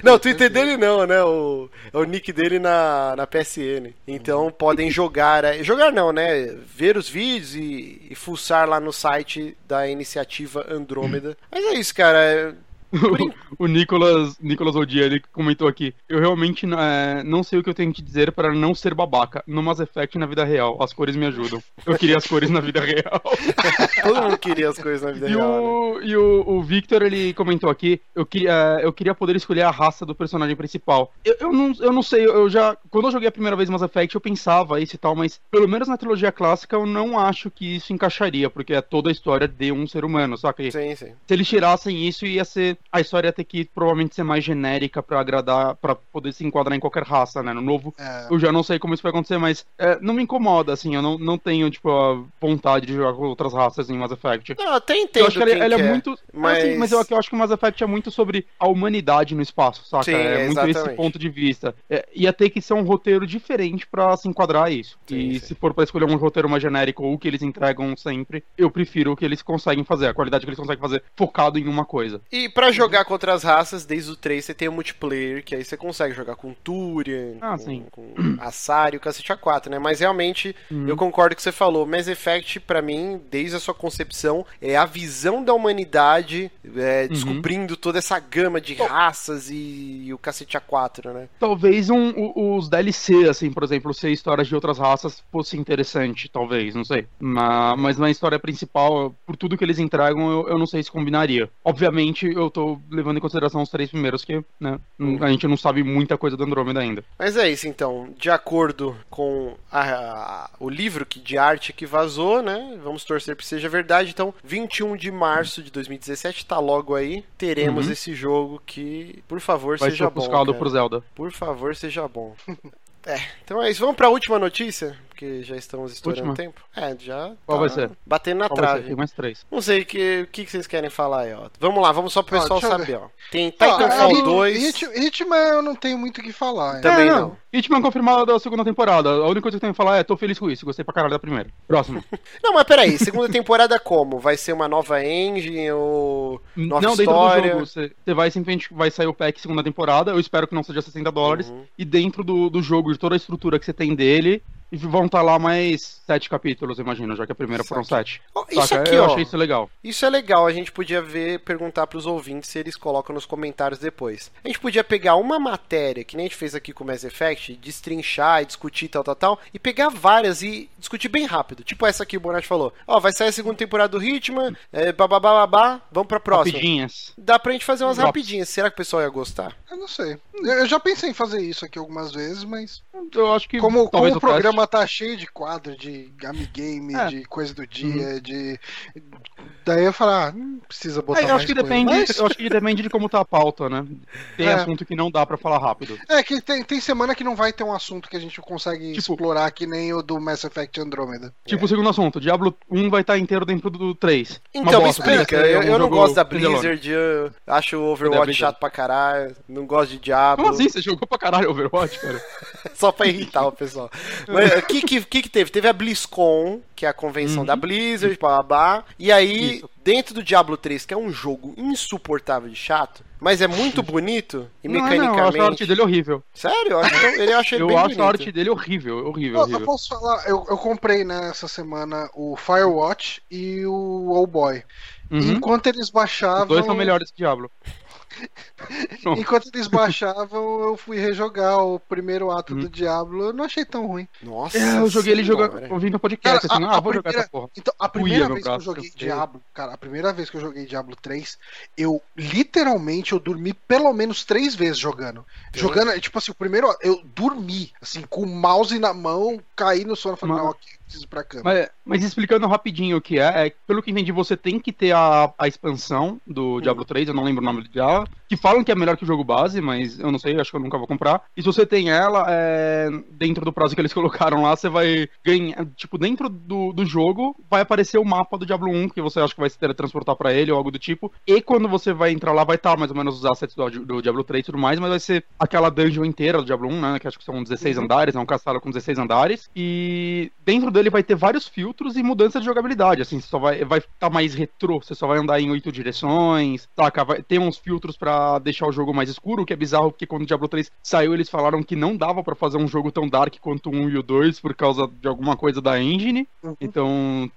Não, o Twitter dele não, né? O, é o nick dele na, na PSN. Então podem jogar. É, jogar não, né? Ver os vídeos e, e fuçar lá no site da iniciativa Andrômeda. Mas é isso, cara. o Nicolas, Nicolas Odier comentou aqui. Eu realmente é, não sei o que eu tenho que dizer para não ser babaca. No Mass Effect na vida real. As cores me ajudam. Eu queria as cores na vida real. Todo mundo queria as cores na vida e real. O, né? E o, o Victor, ele comentou aqui. Eu queria, eu queria poder escolher a raça do personagem principal. Eu, eu, não, eu não sei, eu já. Quando eu joguei a primeira vez Mass Effect, eu pensava isso e tal, mas pelo menos na trilogia clássica eu não acho que isso encaixaria, porque é toda a história de um ser humano, saca? sim, sim. Se eles tirassem isso, ia ser a história ia ter que provavelmente ser mais genérica para agradar, para poder se enquadrar em qualquer raça, né? No novo, é. eu já não sei como isso vai acontecer, mas é, não me incomoda, assim, eu não, não tenho, tipo, a vontade de jogar com outras raças em Mass Effect. Não, até entendo. Eu acho que ele, ele é muito. Mas, assim, mas eu, eu, acho que o Mass Effect é muito sobre a humanidade no espaço, saca? Sim, é muito esse ponto de vista. É, ia ter que ser um roteiro diferente para se enquadrar a isso. Sim, e sim. se for para escolher um roteiro mais genérico ou o que eles entregam sempre, eu prefiro o que eles conseguem fazer, a qualidade que eles conseguem fazer focado em uma coisa. E para jogar com outras raças, desde o 3 você tem o multiplayer, que aí você consegue jogar com Turian, ah, com, com Asari, o cacete A4, né? Mas realmente, uhum. eu concordo com o que você falou. Mass Effect, para mim, desde a sua concepção, é a visão da humanidade é, uhum. descobrindo toda essa gama de raças e, e, o cacete A4, né? Talvez um, os DLC, assim, por exemplo, ser histórias de outras raças fosse interessante, talvez, não sei. Mas, mas na história principal, por tudo que eles entregam, eu, eu não sei se combinaria. Obviamente, eu tô levando em consideração os três primeiros, que né, a gente não sabe muita coisa do Andrômeda ainda. Mas é isso, então. De acordo com a, a, o livro que, de arte que vazou, né? Vamos torcer que seja verdade. Então, 21 de março de 2017, tá logo aí. Teremos uhum. esse jogo que, por favor, Vai seja bom. Cara. pro Zelda. Por favor, seja bom. É, então é isso. Vamos pra última notícia, porque já estamos estourando última? tempo. É, já. Qual vai tá ser? Batendo na Qual trave. Tem mais três. Não sei o que, que, que vocês querem falar aí, ó. Vamos lá, vamos só pro pessoal saber, ó. Tem Titanfall ah, 2. Hitman eu não tenho muito o que falar. Também é, não. não. Hitman confirmado da segunda temporada. A única coisa que eu tenho que falar é: tô feliz com isso. Gostei pra caralho da primeira. Próximo. não, mas peraí, segunda temporada como? Vai ser uma nova engine ou. Nova não, história? dentro do jogo. Você, você vai simplesmente vai sair o pack segunda temporada. Eu espero que não seja 60 dólares. Uhum. E dentro do, do jogo, de toda a estrutura que você tem dele, e vão estar tá lá mais sete capítulos, imagino, já que a primeira foram sete. Oh, isso Saca? aqui, eu ó, achei isso legal. Isso é legal, a gente podia ver, perguntar para os ouvintes se eles colocam nos comentários depois. A gente podia pegar uma matéria, que nem a gente fez aqui com o Mass Effect, destrinchar e discutir tal, tal, tal, e pegar várias e discutir bem rápido. Tipo essa aqui o Bonatti falou. Ó, oh, vai sair a segunda temporada do Hitman, é, babá, vamos pra próxima. Rapidinhas. Dá pra gente fazer umas Drops. rapidinhas. Será que o pessoal ia gostar? Eu não sei. Eu já pensei em fazer isso aqui algumas vezes, mas... Eu acho que como, como o programa tá cheio de quadro de Amigame, é. de coisa do dia, uhum. de. Daí eu falei, ah, não precisa botar. É, eu acho que depende. Mas... Eu acho que depende de como tá a pauta, né? Tem é. assunto que não dá pra falar rápido. É, que tem, tem semana que não vai ter um assunto que a gente consegue tipo, explorar, que nem o do Mass Effect Andromeda. Tipo, é. o segundo assunto, Diablo 1 vai estar tá inteiro dentro do 3. Então, me explica, eu, eu não gosto da Blizzard, eu acho o Overwatch chato pra caralho, não gosto de Diablo. Como assim? Você jogou pra caralho Overwatch, cara? Só pra irritar o pessoal. Mas o que, que, que, que teve? Teve a BlizzCon, que é a convenção uhum. da Blizzard, blá blá blá. E aí, Isso. dentro do Diablo 3, que é um jogo insuportável de chato, mas é muito bonito e não, mecanicamente. Não, eu acho a arte dele horrível. Sério? Eu acho, ele acha eu bem acho bonito. a arte dele horrível, horrível. Eu, horrível. eu posso falar, eu, eu comprei nessa né, semana o Firewatch e o Old Boy. Uhum. Enquanto eles baixavam. Os dois são melhores que Diablo. Enquanto eles baixavam, eu fui rejogar o primeiro ato hum. do Diablo. Eu não achei tão ruim. Nossa. É, eu joguei ele jogando, ouvindo podcast. Cara, assim, a, ah, vou primeira, jogar essa porra. Então, a primeira vez que eu joguei Diablo, cara, a primeira vez que eu joguei Diablo 3, eu literalmente eu dormi pelo menos três vezes jogando. Sim. Jogando, tipo assim, o primeiro, eu dormi, assim, com o mouse na mão, caí no sono, falei, não, ok, preciso ir pra cama. Mas, mas, explicando rapidinho o que é, é, pelo que entendi, você tem que ter a, a expansão do Diablo 3, eu não lembro o nome dela, que falam que é melhor que o jogo base, mas eu não sei, acho que eu nunca vou comprar. E se você tem ela, é, dentro do prazo que eles colocaram lá, você vai ganhar, tipo, dentro do, do jogo, vai aparecer o mapa do Diablo 1, que você acha que vai se teletransportar para ele ou algo do tipo. E quando você vai entrar lá, vai estar mais ou menos os assets do, do Diablo 3 e tudo mais, mas vai ser aquela dungeon inteira do Diablo 1, né, que acho que são 16 uhum. andares, é um castelo com 16 andares. E dentro dele vai ter vários filtros e mudanças de jogabilidade, assim, você só vai vai estar tá mais retrô, você só vai andar em oito direções, saca? Vai ter uns filtros para deixar o jogo mais escuro, o que é bizarro, porque quando o Diablo 3 saiu, eles falaram que não dava para fazer um jogo tão dark quanto o 1 e o 2 por causa de alguma coisa da engine. Uhum. Então,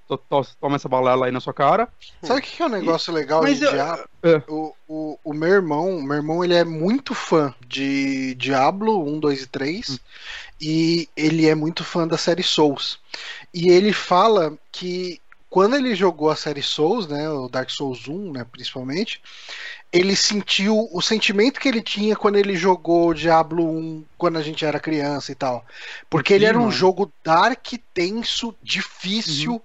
toma essa balela aí na sua cara. Sabe o que é um negócio e... legal Mas de eu... Diablo? É. O, o, o meu irmão, meu irmão, ele é muito fã de Diablo 1, 2 e 3. Hum e ele é muito fã da série Souls. E ele fala que quando ele jogou a série Souls, né, o Dark Souls 1, né, principalmente, ele sentiu o sentimento que ele tinha quando ele jogou Diablo 1 quando a gente era criança e tal. Porque ele era um jogo dark, tenso, difícil, uhum.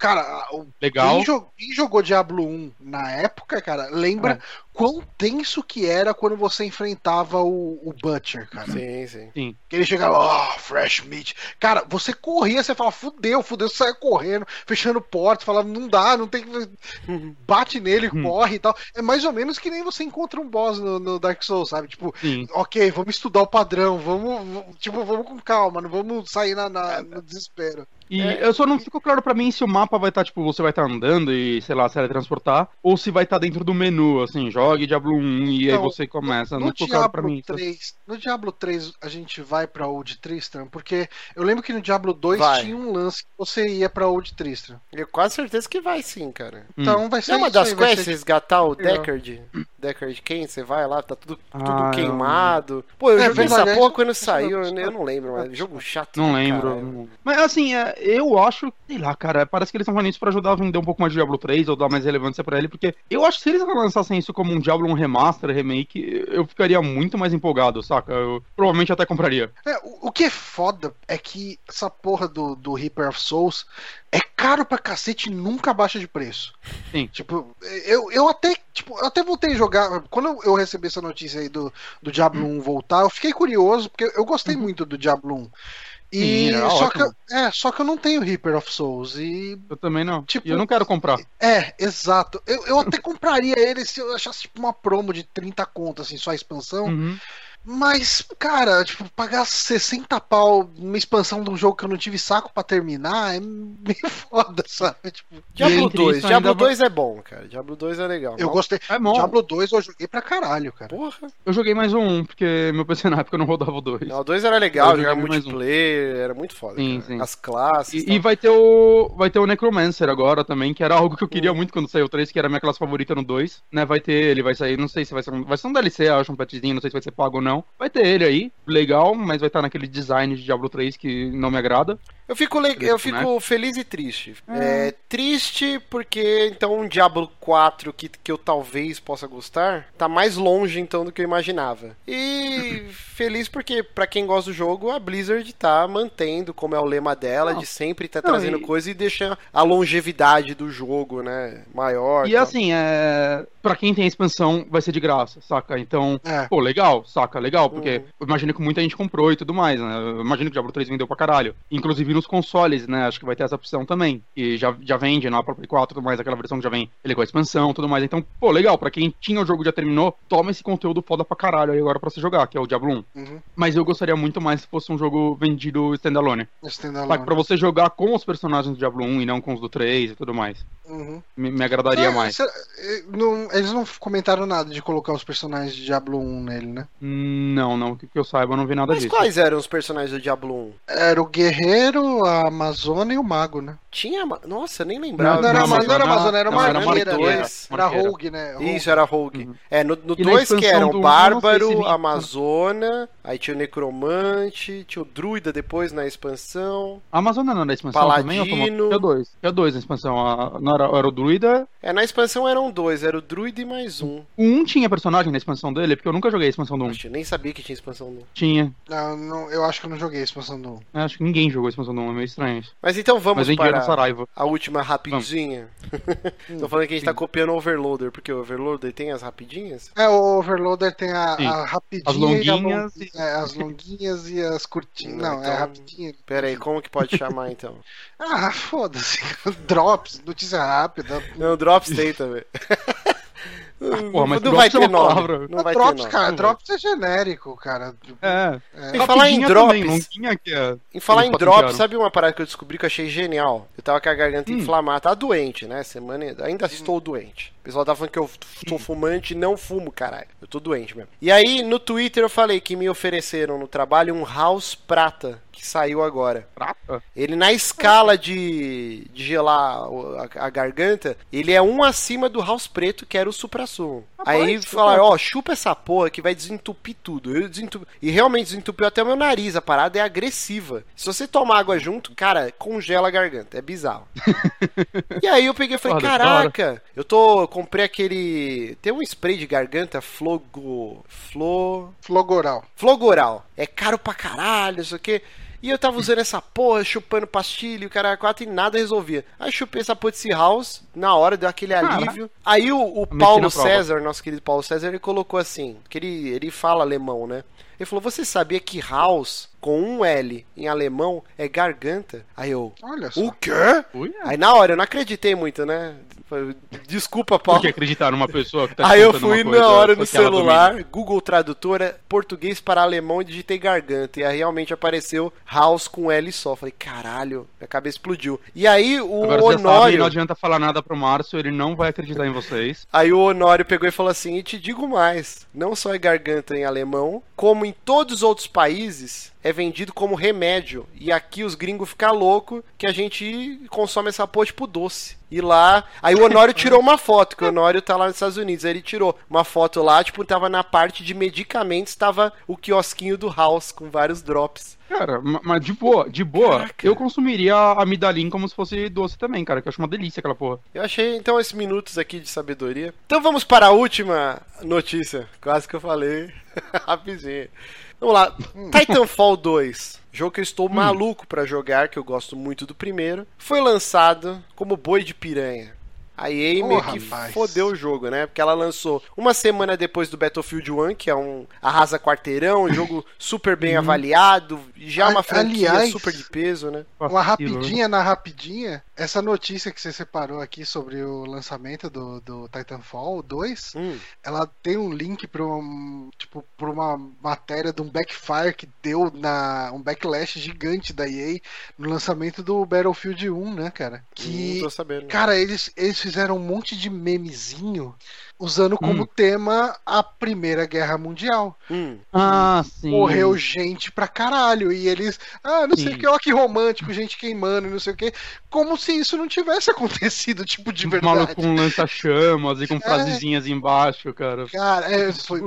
Cara, Legal. Quem, jogou, quem jogou Diablo 1 na época, cara, lembra é. Quão tenso que era quando você enfrentava o, o Butcher, cara. Sim, sim. sim. Que ele chegava, oh, fresh meat. Cara, você corria, você falava, fudeu, fudeu, você saia correndo, fechando portas, falava, não dá, não tem que. Bate nele, hum. corre e tal. É mais ou menos que nem você encontra um boss no, no Dark Souls, sabe? Tipo, sim. ok, vamos estudar o padrão, vamos, tipo, vamos com calma, não vamos sair na, na no desespero. E é. eu só não fico claro para mim se o mapa vai estar, tá, tipo, você vai estar tá andando e, sei lá, se transportar, ou se vai estar tá dentro do menu, assim, jogue Diablo 1 e então, aí você começa. No, não ficou claro pra mim. 3, no Diablo 3 a gente vai pra Old Tristram, porque eu lembro que no Diablo 2 vai. tinha um lance que você ia pra Old Tristram. Eu quase certeza que vai sim, cara. Então hum. vai ser. Não, uma das quests, ser... resgatar o Deckard. Deckard quem? Você vai lá, tá tudo, tudo ah, queimado. Pô, eu é, joguei essa porra quando saiu, eu não lembro, mas jogo chato. Não lembro. Mas assim, é, eu acho, sei lá, cara, parece que eles estão fazendo isso pra ajudar a vender um pouco mais de Diablo 3 ou dar mais relevância pra ele, porque eu acho que se eles lançassem isso como um Diablo, um remaster, remake, eu ficaria muito mais empolgado, saca? Eu provavelmente até compraria. É, o, o que é foda é que essa porra do, do Reaper of Souls é caro pra cacete e nunca baixa de preço. Sim. Tipo, eu, eu até, tipo, eu até voltei a jogar. Quando eu recebi essa notícia aí do, do Diablo hum. 1 voltar, eu fiquei curioso, porque eu gostei uhum. muito do Diablo 1. E Sim, só, que eu, é, só que eu não tenho Reaper of Souls. E, eu também não. Tipo, e eu não quero comprar. É, exato. Eu, eu até compraria ele se eu achasse tipo, uma promo de 30 contas, assim, só a expansão. Uhum. Mas, cara, tipo, pagar 60 pau numa expansão de um jogo que eu não tive saco para terminar é meio foda, sabe? Tipo, Diablo 2, Diablo 2 é bom, cara. Diablo 2 é legal. Eu gostei. É bom. Diablo 2 eu joguei pra caralho, cara. Porra. Eu joguei mais um, porque meu PC na época não rodava o 2. Não, o 2 era legal, jogar multiplayer, um. era muito foda. Sim, sim. As classes. E, e, vai ter o. Vai ter o Necromancer agora também, que era algo que eu queria hum. muito quando saiu o 3, que era a minha classe favorita no 2. Né? Vai ter, ele vai sair, não sei se vai ser um. Vai ser um DLC, acho, um patchzinho, não sei se vai ser pago ou não. Vai ter ele aí aí, legal, mas vai estar naquele design de Diablo 3 que não me agrada. Eu fico, le... eu fico né? feliz e triste. É. é. triste porque então um Diablo 4 que, que eu talvez possa gostar tá mais longe então do que eu imaginava. E feliz porque para quem gosta do jogo, a Blizzard tá mantendo como é o lema dela Não. de sempre tá Não, trazendo e... coisa e deixando a longevidade do jogo, né, maior. E assim, é para quem tem a expansão, vai ser de graça, saca? Então, é. pô, legal, saca? Legal, porque uhum. eu imagino que muita gente comprou e tudo mais, né? Eu imagino que o Diablo 3 vendeu pra caralho. Inclusive nos consoles, né? Acho que vai ter essa opção também. E já, já vende na própria 4 tudo mais, aquela versão que já vem ele com a expansão tudo mais. Então, pô, legal, pra quem tinha o jogo já terminou, toma esse conteúdo foda pra caralho aí agora pra você jogar, que é o Diablo 1. Uhum. Mas eu gostaria muito mais se fosse um jogo vendido standalone. Standalone. Pra você jogar com os personagens do Diablo 1 e não com os do 3 e tudo mais. Uhum. Me, me, agradaria é, mais. Eh, não, eles não comentaram nada de colocar os personagens de Diablo 1 nele, né? Não, não. Que eu saiba, eu não vi nada Mas disso. quais eram os personagens do Diablo 1? Era o Guerreiro, a Amazônia e o Mago, né? Tinha. Nossa, nem lembrava. Não, não era, não, não era Amazônia, era uma arqueira. Era, era Rogue, né? Rogue. Isso, era Rogue. Uhum. É, no 2 que eram o Bárbaro, Amazona, aí tinha o Necromante, tinha o Druida depois na expansão. A Amazônia não era na expansão Paladino. também? Tinha dois. Tinha dois na expansão. Não era, era o Druida? É, na expansão eram dois, era o Druida e mais um. Um tinha personagem na expansão dele? Porque eu nunca joguei a expansão do 1. Um. nem sabia que tinha expansão do 1. Tinha. Não, não, eu acho que eu não joguei a expansão do 1. Eu acho que ninguém jogou a expansão do 1, é meio estranho. Mas então vamos Mas para a última rapidinha. Tô falando que a gente tá copiando o Overloader, porque o Overloader tem as rapidinhas? É, o Overloader tem a, a rapidinha as longuinhas, e, a, é, as longuinhas e as curtinhas. Não, não então, é rapidinha. Pera aí, como que pode chamar então? ah, foda-se. Drops, notícia rápida. Não, Drops tem também. Porra, mas não vai ter nome. Não vai drops, ter nome. cara, Drops é genérico, cara. É. é. Em falar em Drops. Também, é... Em falar em Drops, sabe uma parada que eu descobri que eu achei genial? Eu tava com a garganta hum. inflamada, tá doente, né? Semana ainda estou hum. doente. O pessoal tá falando que eu sou fumante e não fumo, caralho. Eu tô doente mesmo. E aí, no Twitter, eu falei que me ofereceram no trabalho um House Prata, que saiu agora. Prata? Ele, na escala de, de gelar a, a garganta, ele é um acima do House Preto, que era o Supra-Sumo. Aí falaram, ó, chupa essa porra que vai desentupir tudo. Eu desentupi... E realmente desentupiu até o meu nariz. A parada é agressiva. Se você tomar água junto, cara, congela a garganta. É bizarro. e aí eu peguei e falei, caraca, eu tô comprei aquele. Tem um spray de garganta Flogo. Flo. Flogoral. Flogoral. É caro pra caralho, isso aqui. E eu tava usando essa porra, chupando pastilha, o cara quatro e nada resolvia. Aí chupei essa porra de House, na hora deu aquele alívio. Aí o, o Paulo César, nosso querido Paulo César, ele colocou assim, que ele, ele fala alemão, né? Ele falou: Você sabia que House, com um L em alemão, é garganta? Aí eu. Olha só. O quê? Aí na hora eu não acreditei muito, né? Desculpa, Paulo. Por que acreditar numa pessoa que tá Aí eu fui na hora no celular, Google Tradutora, português para alemão e digitei garganta. E aí realmente apareceu House com L só. Falei, caralho, minha cabeça explodiu. E aí o Agora, Honório. Sabe, não adianta falar nada pro Márcio, ele não vai acreditar em vocês. Aí o Honório pegou e falou assim: e te digo mais, não só é garganta em alemão, como em todos os outros países, é vendido como remédio. E aqui os gringos ficam loucos que a gente consome essa porra tipo doce. E lá. Aí o Honório tirou uma foto, que o Honório tá lá nos Estados Unidos. Aí ele tirou uma foto lá, tipo, tava na parte de medicamentos, tava o quiosquinho do House com vários drops. Cara, mas de boa, de boa, Caraca. eu consumiria a Midalin como se fosse doce também, cara, que eu acho uma delícia aquela porra. Eu achei, então, esses minutos aqui de sabedoria. Então vamos para a última notícia, quase que eu falei rapidinho. Vamos lá, Titanfall 2. Jogo que eu estou hum. maluco para jogar, que eu gosto muito do primeiro. Foi lançado como boi de piranha. A EA meio que rapaz. fodeu o jogo, né? Porque ela lançou uma semana depois do Battlefield 1, que é um arrasa quarteirão, um jogo super bem uhum. avaliado, já uma franquia Aliás, super de peso, né? Uma rapidinha na rapidinha, essa notícia que você separou aqui sobre o lançamento do, do Titanfall 2, hum. ela tem um link para um, tipo, pra uma matéria de um backfire que deu na um backlash gigante da EA no lançamento do Battlefield 1, né, cara? Que, hum, tô sabendo. Cara, eles, eles fizeram um monte de memezinho usando como hum. tema a Primeira Guerra Mundial. Hum. Ah, sim. Morreu gente pra caralho. E eles, ah, não sim. sei o que, ó, que romântico, gente queimando, não sei o que. Como se isso não tivesse acontecido, tipo, de verdade. Maluco com lança-chamas e com é... frasezinhas embaixo, cara. Cara, é, foi.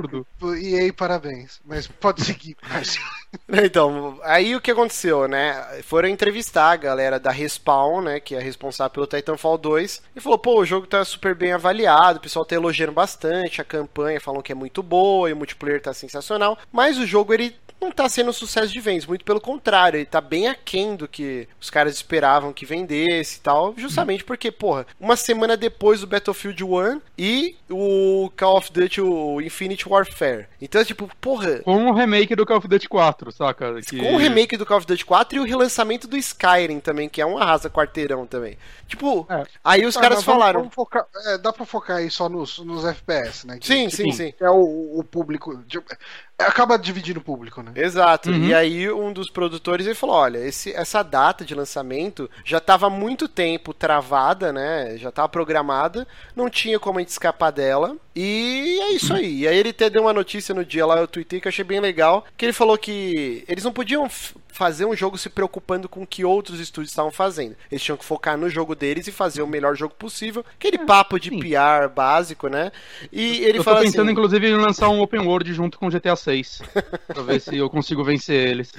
E aí, parabéns. Mas pode seguir, Márcio. Então, aí o que aconteceu, né? Foram entrevistar a galera da Respawn, né? Que é responsável pelo Titanfall 2. E falou, pô, o jogo tá super bem avaliado, o pessoal tá elogiando bastante, a campanha falam que é muito boa e o multiplayer tá sensacional. Mas o jogo, ele não tá sendo um sucesso de vendas, muito pelo contrário, ele tá bem aquém do que os caras esperavam que vendesse e tal, justamente porque, porra, uma semana depois do Battlefield 1 e o Call of Duty, o Infinite Warfare. Então, tipo, porra. Com o remake do Call of Duty 4, saca? Que... Com o remake do Call of Duty 4 e o relançamento do Skyrim também, que é um arrasa quarteirão também. Tipo, é. aí os tá, caras falaram. Vamos focar, é, dá pra focar aí só nos, nos FPS, né? Que, sim, sim, sim. É o, o público. Tipo, acaba dividindo o público, né? Exato. Uhum. E aí um dos produtores ele falou: olha, esse, essa data de lançamento já estava muito tempo travada, né? Já estava programada, não tinha como a gente escapar dela. E é isso aí. E aí ele até deu uma notícia no dia lá, eu tuitei que eu achei bem legal, que ele falou que eles não podiam fazer um jogo se preocupando com o que outros estúdios estavam fazendo. Eles tinham que focar no jogo deles e fazer o melhor jogo possível. Aquele é, papo de sim. PR básico, né? E ele eu fala tô pensando, assim, inclusive, em lançar um open world junto com GTA 6. pra ver se eu consigo vencer eles.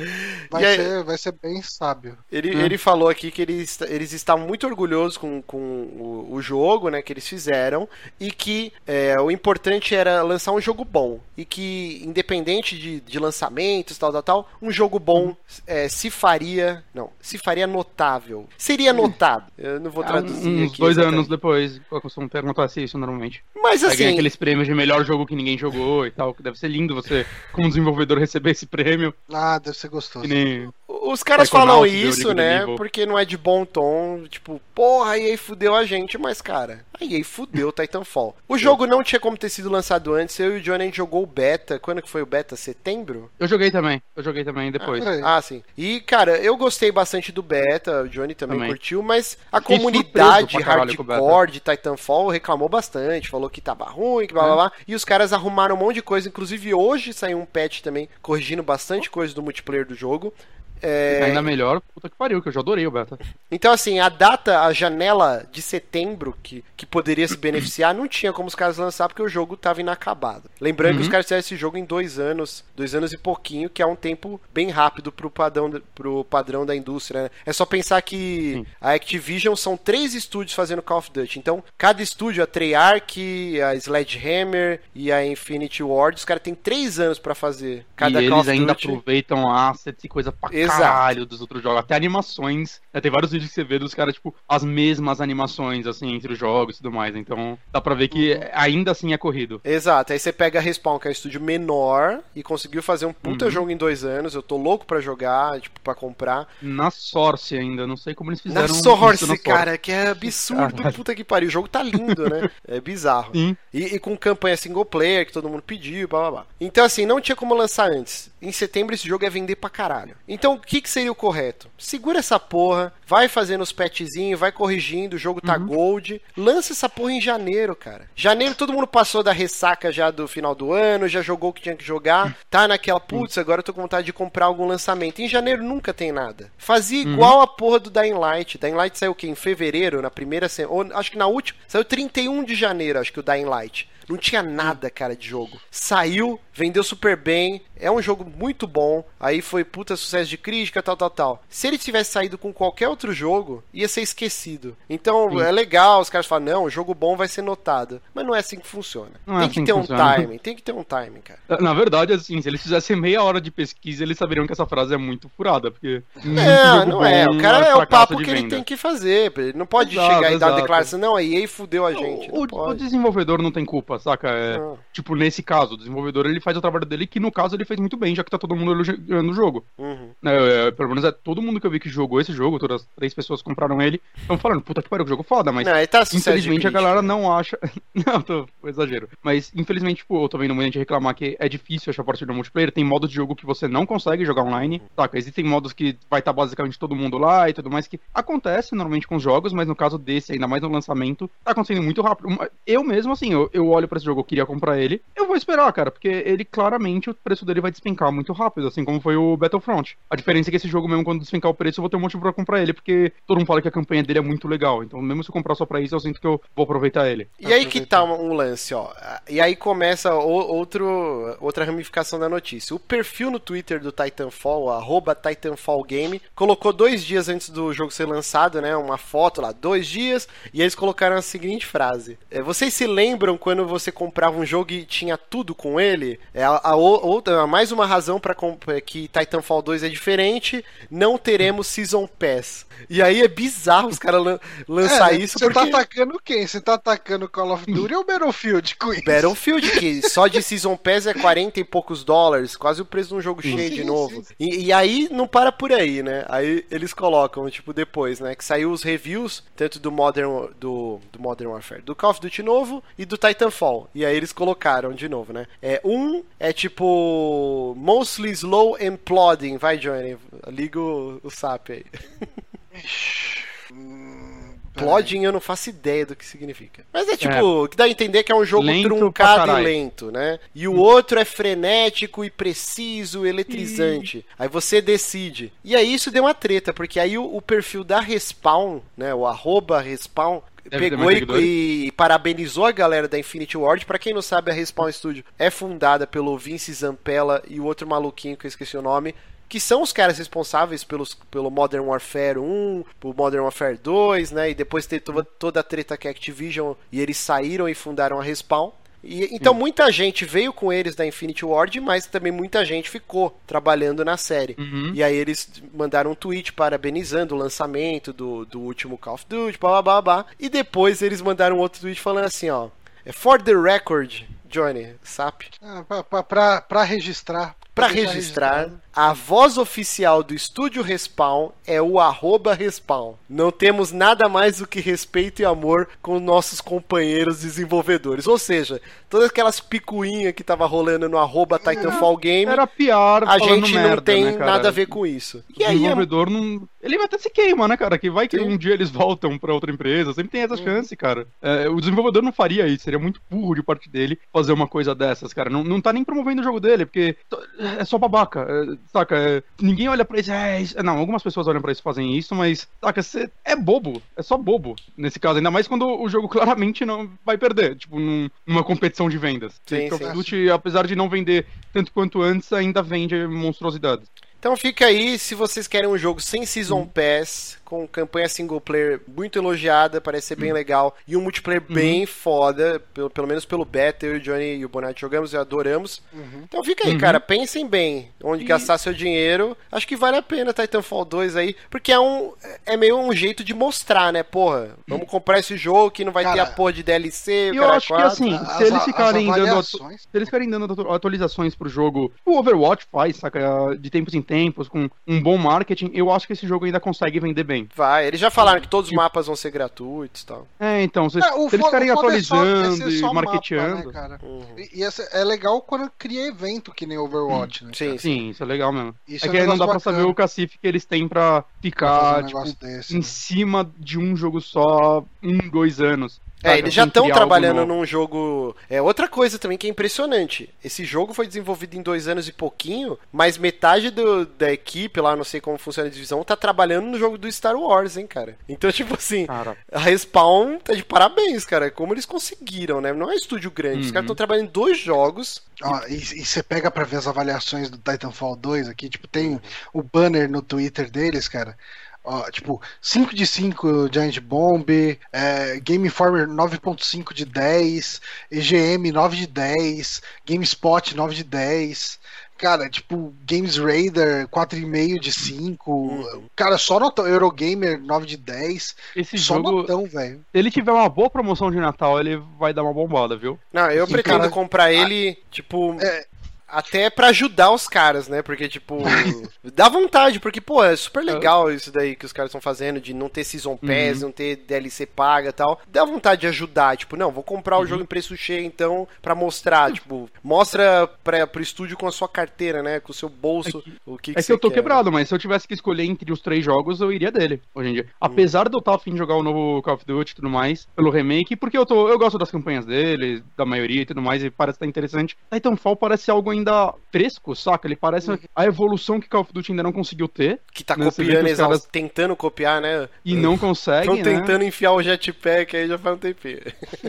Vai, aí, ser, vai ser bem sábio. Ele, hum. ele falou aqui que eles, eles estavam muito orgulhosos com, com o, o jogo, né? Que eles fizeram. E que é, o importante era lançar um jogo bom. E que, independente de, de lançamentos, tal, tal, tal, um jogo bom uhum é, se faria. Não, se faria notável. Seria notado. Eu não vou ah, traduzir. uns aqui, dois anos depois, eu costumo perguntar se isso normalmente. Mas assim. Aí aqueles prêmios de melhor jogo que ninguém jogou e tal. Que deve ser lindo você, como desenvolvedor, receber esse prêmio. Ah, deve ser gostoso. Nem... Os caras falam isso, né? Porque não é de bom tom. Tipo, porra, e aí fudeu a gente, mas cara. Aí aí fudeu Titanfall. O jogo não tinha como ter sido lançado antes. Eu e o Johnny a gente jogou o beta. Quando que foi o beta? Setembro? Eu joguei também. Eu joguei também depois. Ah, ah sim. E, cara, eu gostei bastante do beta. O Johnny também, também. curtiu, mas a Fiquei comunidade hardcore de Titanfall reclamou bastante. Falou que tava ruim, que blá blá é. blá. E os caras arrumaram um monte de coisa. Inclusive hoje saiu um patch também corrigindo bastante coisa do multiplayer do jogo. É... Ainda melhor, puta que pariu, que eu já adorei o beta. Então, assim, a data, a janela de setembro que, que poderia se beneficiar, não tinha como os caras lançar porque o jogo tava inacabado. Lembrando uhum. que os caras fizeram esse jogo em dois anos, dois anos e pouquinho, que é um tempo bem rápido pro padrão, pro padrão da indústria, né? É só pensar que Sim. a Activision são três estúdios fazendo Call of Duty. Então, cada estúdio, a Treyarch, a Sledgehammer e a Infinity Ward, os caras têm três anos para fazer cada e Call eles ainda aproveitam assets e coisa pra Exato. caralho dos outros jogos. Até animações. Né? Tem vários vídeos que você vê dos caras, tipo, as mesmas animações, assim, entre os jogos e tudo mais. Então, dá pra ver que uhum. ainda assim é corrido. Exato. Aí você pega a Respawn, que é um estúdio menor, e conseguiu fazer um puta uhum. jogo em dois anos. Eu tô louco pra jogar, tipo, pra comprar. Na Source ainda. Não sei como eles fizeram. Na Source, na cara, Source. que é absurdo. Caralho. Puta que pariu. O jogo tá lindo, né? É bizarro. Sim. E, e com campanha single player, que todo mundo pediu, blá blá blá. Então, assim, não tinha como lançar antes. Em setembro esse jogo ia vender pra caralho. Então, o que, que seria o correto? Segura essa porra, vai fazendo os patchzinhos, vai corrigindo, o jogo tá uhum. gold. Lança essa porra em janeiro, cara. Janeiro todo mundo passou da ressaca já do final do ano, já jogou o que tinha que jogar. Tá naquela, putz, agora eu tô com vontade de comprar algum lançamento. Em janeiro nunca tem nada. Fazia uhum. igual uhum. a porra do Dying Light. Dying Light saiu o quê? Em fevereiro, na primeira semana. Acho que na última. Saiu 31 de janeiro, acho que o Dying Light. Não tinha nada, cara, de jogo. Saiu, vendeu super bem, é um jogo muito bom. Aí foi puta sucesso de crítica, tal, tal, tal. Se ele tivesse saído com qualquer outro jogo, ia ser esquecido. Então Sim. é legal, os caras falam, não, o jogo bom vai ser notado. Mas não é assim que funciona. Não é tem é que assim ter que um funciona. timing, tem que ter um timing, cara. Na verdade, assim, se eles fizessem meia hora de pesquisa, eles saberiam que essa frase é muito furada, porque. Não, não é. O cara é, é o papo que ele tem que fazer. Ele não pode exato, chegar e dar declaração, não, a EA fudeu a gente. O, o, desenvolvedor não tem culpa, saca? É, tipo, nesse caso, o desenvolvedor ele faz o trabalho dele, que no caso ele fez muito bem, já que tá todo mundo elogiando o jogo. Uhum. É, é, pelo menos é todo mundo que eu vi que jogou esse jogo, todas as três pessoas compraram ele, estão falando, puta que pariu, que jogo foda, mas não, tá infelizmente a galera não acha. não, tô exagero. Mas infelizmente, tipo, eu tô vendo muita gente reclamar que é difícil achar partida multiplayer, tem modos de jogo que você não consegue jogar online, uhum. saca? Existem modos que vai estar tá basicamente todo mundo lá e tudo mais, que acontece normalmente com os jogos, mas no caso desse, ainda mais no lançamento, tá acontecendo muito rápido. Eu mesmo, assim, eu, eu olho para esse jogo, eu queria comprar ele, eu vou esperar, cara, porque ele claramente o preço dele vai despencar muito rápido, assim como foi o Battlefront. A diferença é que esse jogo, mesmo quando despencar o preço, eu vou ter um motivo pra comprar ele, porque todo mundo fala que a campanha dele é muito legal. Então, mesmo se eu comprar só pra isso, eu sinto que eu vou aproveitar ele. E aí que tá um lance, ó. E aí começa outro, outra ramificação da notícia. O perfil no Twitter do Titanfall, arroba Titanfall Game, colocou dois dias antes do jogo ser lançado, né? Uma foto lá, dois dias, e eles colocaram a seguinte frase: é, Vocês se lembram quando você comprava um jogo e tinha tudo com ele? É a, a outra, mais uma razão para que Titanfall 2 é diferente. Não teremos Season Pass. E aí é bizarro os caras lan lançar é, isso. Você tá porque... tá atacando quem? Você tá atacando Call of Duty ou Battlefield com isso? Battlefield, que só de Season Pass é 40 e poucos dólares, quase o preço de um jogo sim, cheio sim, de novo. Sim, e, e, aí não para por aí, né? Aí eles colocam, tipo, depois, né? Que saiu os reviews, tanto do Modern, do, do Modern Warfare, do Call of Duty novo e do Titanfall. E aí eles colocaram de novo, né? É, um é tipo Mostly Slow and Plodding. Vai, Johnny, liga o, o SAP aí. Plodding eu não faço ideia do que significa. Mas é tipo, é. que dá a entender que é um jogo lento truncado e lento, né? E o hum. outro é frenético e preciso, eletrizante. E... Aí você decide. E aí isso deu uma treta, porque aí o, o perfil da Respawn, né? O arroba Respawn, pegou e, e, parabenizou a galera da Infinity Ward. Para quem não sabe, a Respawn Studio é fundada pelo Vince Zampella e o outro maluquinho que eu esqueci o nome, que são os caras responsáveis pelos, pelo Modern Warfare 1, pelo Modern Warfare 2, né? E depois ter toda, toda a treta que a Activision e eles saíram e fundaram a Respawn. E, então Sim. muita gente veio com eles da Infinity Ward, mas também muita gente ficou trabalhando na série. Uhum. E aí eles mandaram um tweet parabenizando o lançamento do, do último Call of Duty, blá, blá, blá, blá. E depois eles mandaram outro tweet falando assim, ó. É For the record, Johnny, SAP. Ah, pra, pra, pra, pra registrar. Pra registrar, a voz oficial do estúdio Respawn é o arroba Respawn. Não temos nada mais do que respeito e amor com nossos companheiros desenvolvedores. Ou seja, todas aquelas picuinhas que tava rolando no arroba Titanfall Game. Era pior, A gente não merda, tem né, nada a ver com isso. E o aí, desenvolvedor é... não. Ele até se queima, né, cara? Que vai que Sim. um dia eles voltam pra outra empresa. Sempre tem essa chance, cara. É, o desenvolvedor não faria isso. Seria muito burro de parte dele fazer uma coisa dessas, cara. Não, não tá nem promovendo o jogo dele, porque é só babaca. É, saca? É, ninguém olha pra isso, é, isso. Não, algumas pessoas olham pra isso e fazem isso, mas, saca? Cê, é bobo. É só bobo nesse caso. Ainda mais quando o jogo claramente não vai perder. Tipo, num, numa competição de vendas. Sim, Call of Duty, apesar de não vender tanto quanto antes, ainda vende monstruosidades. Então fica aí, se vocês querem um jogo sem Season hum. Pass, com campanha single player muito elogiada, parece ser bem hum. legal, e um multiplayer uhum. bem foda, pelo, pelo menos pelo beta, eu, o Johnny e o Bonatti jogamos e adoramos. Uhum. Então fica aí, uhum. cara, pensem bem onde e... gastar seu dinheiro. Acho que vale a pena Titanfall 2 aí, porque é um é meio um jeito de mostrar, né, porra, vamos comprar esse jogo que não vai cara, ter a porra de DLC, Eu acho que assim, se eles ficarem dando se eles ficarem dando atualizações pro jogo, o Overwatch faz, saca, de tempos em tempos com um bom marketing, eu acho que esse jogo ainda consegue vender bem Vai, eles já falaram que todos os mapas vão ser gratuitos e tal. É, então, se, é, se eles ficarem atualizando é só, e marketeando. Mapa, né, uhum. E, e é legal quando cria evento que nem Overwatch, hum, né? Sim, sim, isso é legal mesmo. Isso é, é que aí não dá bacana. pra saber o cacife que eles têm pra ficar um tipo, desse, em né? cima de um jogo só um, dois anos. É, eles já estão trabalhando num jogo. É outra coisa também que é impressionante. Esse jogo foi desenvolvido em dois anos e pouquinho, mas metade do, da equipe lá, não sei como funciona a divisão, tá trabalhando no jogo do Star Wars, hein, cara. Então, tipo assim, cara. a Respawn tá de parabéns, cara. Como eles conseguiram, né? Não é um estúdio grande. Uhum. Os caras estão trabalhando em dois jogos. Ah, e você pega para ver as avaliações do Titanfall 2 aqui, tipo, tem o banner no Twitter deles, cara. Ó, tipo, 5 de 5 Giant Bomb, é, Game Informer 9.5 de 10, EGM 9 de 10, GameSpot 9 de 10. Cara, tipo, Games Radar 4,5 de 5. Uhum. Cara, só notão. Eurogamer 9 de 10. Esse só jogo, notão, velho. Se ele tiver uma boa promoção de Natal, ele vai dar uma bombada, viu? Não, eu pretendo cara, comprar ele, tipo. É, até para ajudar os caras, né? Porque, tipo, dá vontade, porque, pô, é super legal isso daí que os caras estão fazendo, de não ter Season Pass, uhum. não ter DLC paga e tal. Dá vontade de ajudar, tipo, não, vou comprar uhum. o jogo em preço cheio, então, para mostrar, tipo, mostra pra, pro estúdio com a sua carteira, né? Com o seu bolso, é que, o que, que É que eu tô quer. quebrado, mas se eu tivesse que escolher entre os três jogos, eu iria dele, hoje em dia. Uhum. Apesar de eu estar afim de jogar o novo Call of Duty e tudo mais, pelo remake, porque eu tô, eu gosto das campanhas dele, da maioria e tudo mais, e parece estar interessante. Titanfall parece algo ainda fresco, saca? Ele parece uhum. a evolução que Call of Duty ainda não conseguiu ter. Que tá né? copiando, que caras... tentando copiar, né? E não consegue, Estão né? tentando enfiar o jetpack aí já faz um tempinho.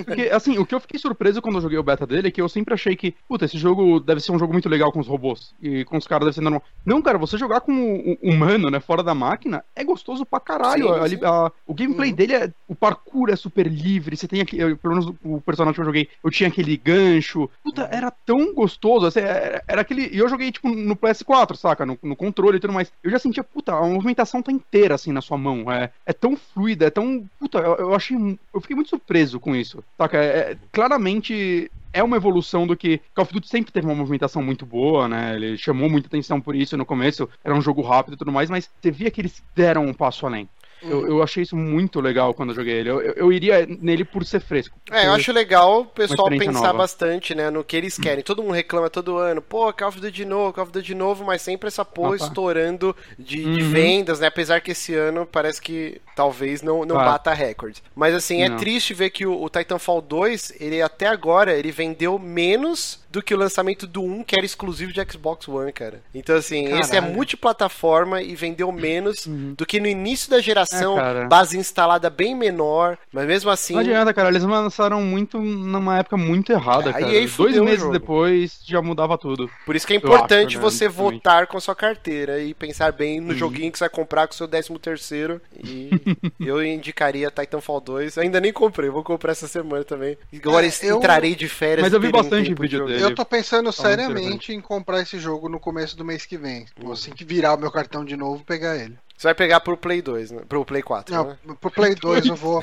Porque, assim, o que eu fiquei surpreso quando eu joguei o beta dele é que eu sempre achei que, puta, esse jogo deve ser um jogo muito legal com os robôs. E com os caras deve ser normal. Não, cara, você jogar com um humano, né, fora da máquina, é gostoso pra caralho. Sim, sim. A, a, o gameplay uhum. dele é. O parkour é super livre. Você tem aqui, eu, pelo menos o personagem que eu joguei, eu tinha aquele gancho. Puta, uhum. era tão gostoso. Assim, era, era, aquele. E eu joguei, tipo, no PS4, saca? No, no, controle e tudo mais. Eu já sentia, puta, a movimentação tá inteira assim na sua mão. É, é tão fluida, é tão. Puta, eu, eu achei. Eu fiquei muito surpreso com isso. Saca? É, é, claramente é uma evolução do que Call of Duty sempre teve uma movimentação muito boa, né? Ele chamou muita atenção por isso no começo, era um jogo rápido e tudo mais, mas você via que eles deram um passo além. Eu, eu achei isso muito legal quando eu joguei ele. Eu, eu, eu iria nele por ser fresco. Por é, eu acho legal o pessoal pensar nova. bastante, né, no que eles querem. Todo mundo reclama todo ano, pô, Call of Duty de novo, Call of Duty de novo, mas sempre essa porra ah, tá. estourando de, uhum. de, vendas, né? Apesar que esse ano parece que talvez não, não claro. bata recorde. Mas assim, é não. triste ver que o, o Titanfall 2, ele até agora, ele vendeu menos do que o lançamento do 1, que era exclusivo de Xbox One, cara. Então, assim, Caralho. esse é multiplataforma e vendeu menos uhum. do que no início da geração, é, base instalada bem menor, mas mesmo assim. Não adianta, cara, eles lançaram muito numa época muito errada, cara. Aí Dois meses depois já mudava tudo. Por isso que é importante acho, né? você votar com a sua carteira e pensar bem no uhum. joguinho que você vai comprar com o seu 13 terceiro. E eu indicaria Titanfall 2. Eu ainda nem comprei, vou comprar essa semana também. Agora é, eu... entrarei de férias. Mas eu vi bastante vídeo dele eu tô pensando seriamente em comprar esse jogo no começo do mês que vem. Uhum. Assim que virar o meu cartão de novo, pegar ele. Você vai pegar pro Play 2, né? Pro Play 4. Não, né? pro Play 2 eu vou.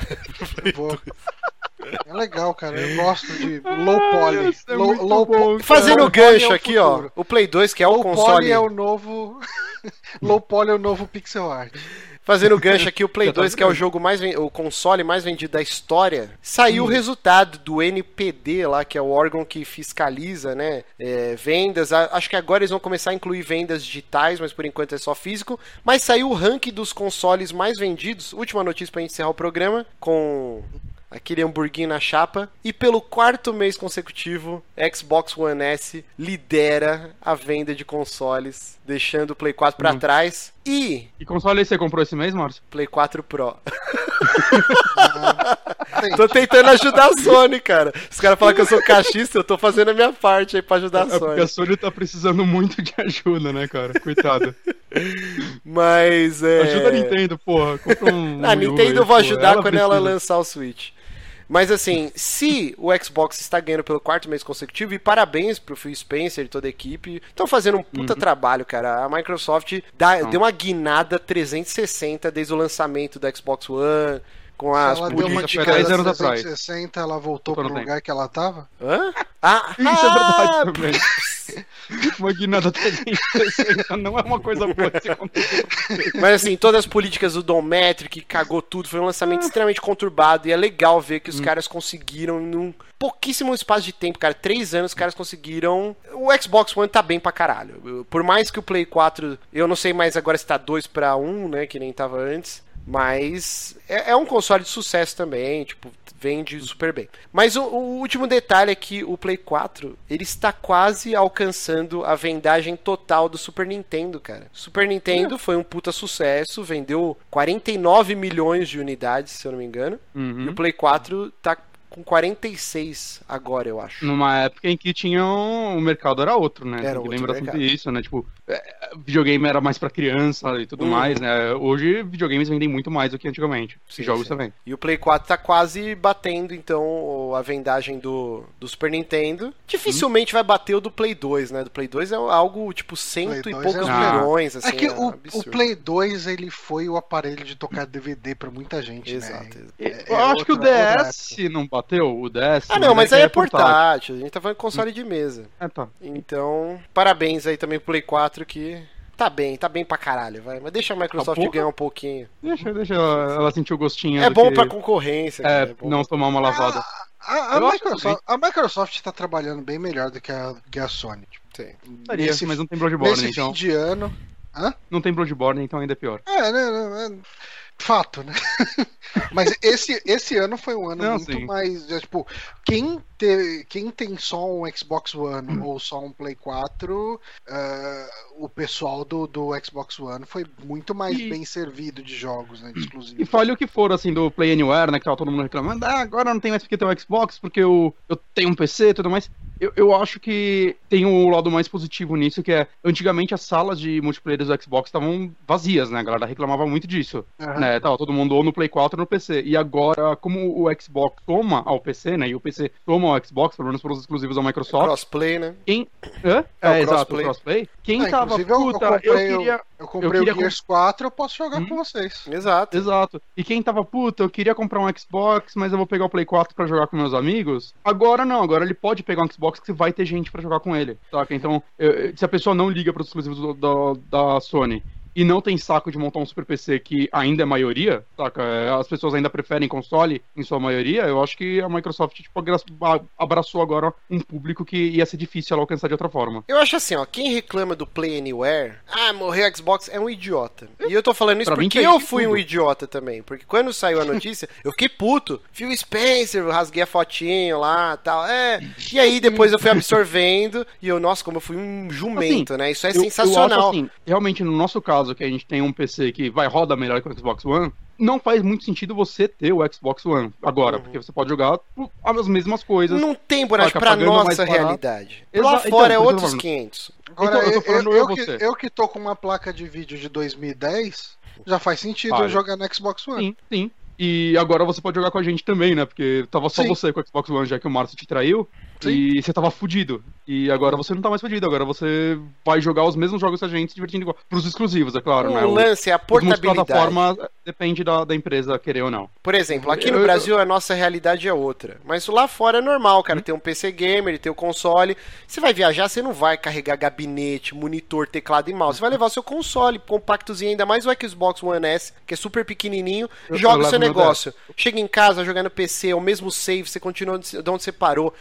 eu vou. É legal, cara. Eu gosto de low poly. É low, low bom, Fazendo o gancho é aqui, ó. O Play 2, que é o low console. Low poly é o novo. low poly é o novo pixel art. Fazendo gancho aqui, o Play 2, que é o jogo mais o console mais vendido da história, saiu hum. o resultado do NPD lá, que é o órgão que fiscaliza, né, é, vendas. Acho que agora eles vão começar a incluir vendas digitais, mas por enquanto é só físico. Mas saiu o ranking dos consoles mais vendidos. Última notícia para encerrar o programa com aquele hamburguinho na chapa. E pelo quarto mês consecutivo, Xbox One S lidera a venda de consoles, deixando o Play 4 para hum. trás. E. Que console você comprou esse mês, Márcio? Play 4 Pro. tô tentando ajudar a Sony, cara. Os caras falam que eu sou cachista, eu tô fazendo a minha parte aí pra ajudar a é Sony. Porque a Sony tá precisando muito de ajuda, né, cara? Coitado. Mas é. Ajuda a Nintendo, porra. Compra um. A Nintendo eu vou ajudar ela quando precisa. ela lançar o Switch. Mas assim, se o Xbox está ganhando pelo quarto mês consecutivo, e parabéns pro Phil Spencer e toda a equipe, estão fazendo um puta uhum. trabalho, cara. A Microsoft dá, deu uma guinada 360 desde o lançamento do Xbox One com as ela deu uma dica 10 anos atrás. 60, ela voltou pro lugar que ela tava? Hã? Ah, isso ah, é verdade ah, também. uma guinada 360 não é uma coisa boa Mas assim, todas as políticas do Dometric, que cagou tudo, foi um lançamento extremamente conturbado e é legal ver que os hum. caras conseguiram num pouquíssimo espaço de tempo, cara, três anos, os caras conseguiram. O Xbox One tá bem pra caralho. Por mais que o Play 4, eu não sei mais agora se tá 2 para 1, né, que nem tava antes. Mas é, é, um console de sucesso também, tipo, vende super bem. Mas o, o, último detalhe é que o Play 4, ele está quase alcançando a vendagem total do Super Nintendo, cara. Super Nintendo é. foi um puta sucesso, vendeu 49 milhões de unidades, se eu não me engano. Uhum. E o Play 4 tá com 46 agora, eu acho. Numa época em que tinha um... o mercado era outro, né? Era outro lembra tudo isso, né? Tipo, videogame era mais para criança e tudo uhum. mais, né? Hoje videogames vendem muito mais do que antigamente. Sim, jogos sim. também. E o Play 4 tá quase batendo então a vendagem do, do Super Nintendo. Dificilmente hum. vai bater o do Play 2, né? Do Play 2 é algo tipo cento e poucos é milhões, assim. É que é o, o, Play 2 ele foi o aparelho de tocar DVD para muita gente, Exato. né? É, eu acho que o DS não bateu o DS. Ah, não, mas aí é, é portátil. A gente tá falando de console de mesa. É, tá. Então, parabéns aí também pro Play 4 que Tá bem, tá bem pra caralho, vai. Mas deixa a Microsoft ah, ganhar um pouquinho. Deixa, deixa ela, ela sentir o gostinho. É bom que... pra concorrência. É, cara, é não tomar uma lavada. A, a, a Microsoft, a Microsoft tá trabalhando bem melhor do que a, que a Sony. Tipo, Sim. Nesse, mas não tem Bloodborne, nesse então. fim de ano... Hã? Não tem Bloodborne, então ainda é pior. É, né? né, né fato, né? Mas esse, esse ano foi um ano não, muito sim. mais. Tipo, quem ter, quem tem só um Xbox One hum. ou só um Play 4, uh, o pessoal do, do Xbox One foi muito mais e... bem servido de jogos, né, exclusivos. E fale o que for, assim, do Play Anywhere, né, que tava todo mundo reclamando, ah, agora não tem mais porque tem um Xbox, porque eu, eu tenho um PC e tudo mais. Eu, eu acho que tem um lado mais positivo nisso, que é, antigamente as salas de multiplayer do Xbox estavam vazias, né, a galera reclamava muito disso, uhum. né, tava todo mundo ou no Play 4 ou no PC, e agora, como o Xbox toma ao PC, né, e o PC toma ao Xbox, pelo menos pelos exclusivos da Microsoft. Crossplay, né? Quem... Hã? É, é exato, crossplay. Quem ah, tava, puta, eu, eu, eu queria... Eu comprei eu queria o Gears 4, eu posso jogar hum. com vocês. Exato. Exato. E quem tava, puta, eu queria comprar um Xbox, mas eu vou pegar o Play 4 para jogar com meus amigos. Agora não, agora ele pode pegar um Xbox que vai ter gente para jogar com ele, saca? Então, eu, se a pessoa não liga para os exclusivos do, do, da Sony e não tem saco de montar um super PC que ainda é maioria, saca? É, as pessoas ainda preferem console em sua maioria, eu acho que a Microsoft tipo, abraçou agora um público que ia ser difícil ela alcançar de outra forma. Eu acho assim, ó, quem reclama do Play Anywhere, ah, morreu Xbox, é um idiota. E eu tô falando isso pra porque eu fui tudo. um idiota também. Porque quando saiu a notícia, eu fiquei puto. Phil Spencer, rasguei a fotinho lá tal. É. E aí depois eu fui absorvendo e eu, nossa, como eu fui um jumento, assim, né? Isso é eu, sensacional. Eu acho, assim, realmente, no nosso caso, caso que a gente tem um PC que vai roda melhor que o Xbox One, não faz muito sentido você ter o Xbox One agora, uhum. porque você pode jogar as mesmas coisas. Não tem, Bonac, pra nossa realidade. Exa Lá fora então, é outros 500. Agora, então, eu, eu, eu, eu, que, eu que tô com uma placa de vídeo de 2010, já faz sentido eu jogar no Xbox One. Sim, sim. E agora você pode jogar com a gente também, né? Porque tava só Sim. você com o Xbox One, já que o Márcio te traiu. Sim. E você tava fudido. E agora você não tá mais fudido, agora você vai jogar os mesmos jogos que a gente se divertindo igual. Pros exclusivos, é claro, o né? O lance é a portabilidade. plataforma depende da, da empresa querer ou não. Por exemplo, aqui no eu, Brasil a nossa realidade é outra. Mas lá fora é normal, cara. Hum. Tem um PC gamer, tem o um console. Você vai viajar, você não vai carregar gabinete, monitor, teclado e mouse. Você vai levar o seu console compactozinho, ainda mais o Xbox One S, que é super pequenininho, eu, joga o seu negócio. Chega em casa, jogar no PC, é o mesmo save, você continua de onde você parou.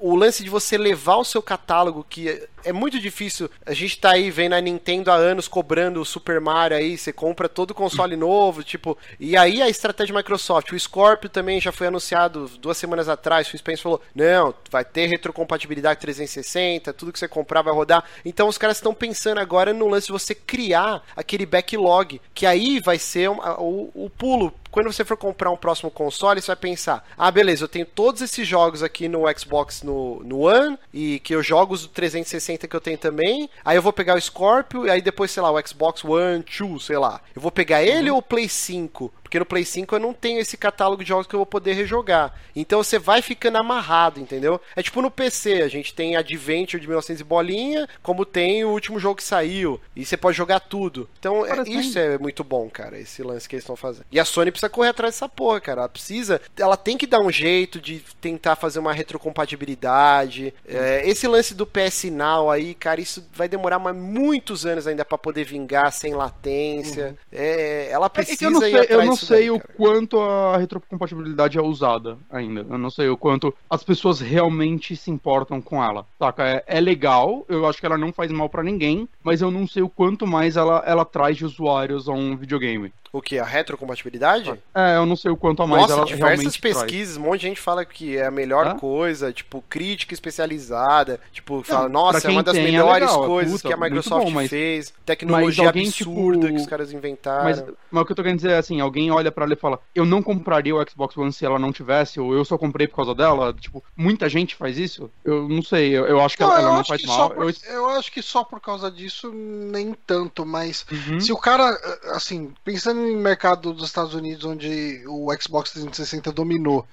O lance de você levar o seu catálogo, que é muito difícil. A gente tá aí vendo a Nintendo há anos cobrando o Super Mario aí, você compra todo console novo, tipo. E aí a estratégia da Microsoft. O Scorpio também já foi anunciado duas semanas atrás. O Spence falou: não, vai ter retrocompatibilidade 360, tudo que você comprar vai rodar. Então os caras estão pensando agora no lance de você criar aquele backlog, que aí vai ser o, o, o pulo quando você for comprar um próximo console, você vai pensar: ah, beleza, eu tenho todos esses jogos aqui no Xbox no, no One, e que eu jogo os do 360 que eu tenho também. Aí eu vou pegar o Scorpio, e aí depois, sei lá, o Xbox One, 2, sei lá. Eu vou pegar ele uhum. ou o Play 5? Porque no Play 5 eu não tenho esse catálogo de jogos que eu vou poder rejogar. Então você vai ficando amarrado, entendeu? É tipo no PC, a gente tem Adventure de 1900 e bolinha, como tem o último jogo que saiu. E você pode jogar tudo. Então é, isso é muito bom, cara, esse lance que eles estão fazendo. E a Sony precisa correr atrás dessa porra, cara. Ela precisa. Ela tem que dar um jeito de tentar fazer uma retrocompatibilidade. É, esse lance do PS Now aí, cara, isso vai demorar mais muitos anos ainda para poder vingar sem latência. Uhum. É, ela precisa é, é eu não sei, ir atrás sei daí, o quanto a retrocompatibilidade é usada ainda. Eu não sei o quanto as pessoas realmente se importam com ela. Saca? É, é legal, eu acho que ela não faz mal para ninguém, mas eu não sei o quanto mais ela, ela traz de usuários a um videogame. O que? A retrocompatibilidade? É, eu não sei o quanto a mais Nossa, ela diversas pesquisas, traz. um monte de gente fala que é a melhor coisa, tipo, crítica especializada, tipo, fala, nossa, é uma das tem, é melhores é legal, coisas puta, que a Microsoft bom, mas, fez, tecnologia alguém, absurda tipo, que os caras inventaram. Mas, mas, o que eu tô querendo dizer é assim, alguém olha para ela e fala, eu não compraria o Xbox One se ela não tivesse, ou eu só comprei por causa dela, tipo, muita gente faz isso? Eu não sei, eu, eu acho que não, ela, ela não faz mal. Por, eu... eu... acho que só por causa disso, nem tanto, mas uhum. se o cara, assim, pensando em mercado dos Estados Unidos, onde o Xbox 360 dominou,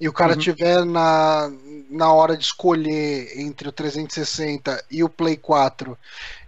e o cara uhum. tiver na, na hora de escolher entre o 360 e o Play 4,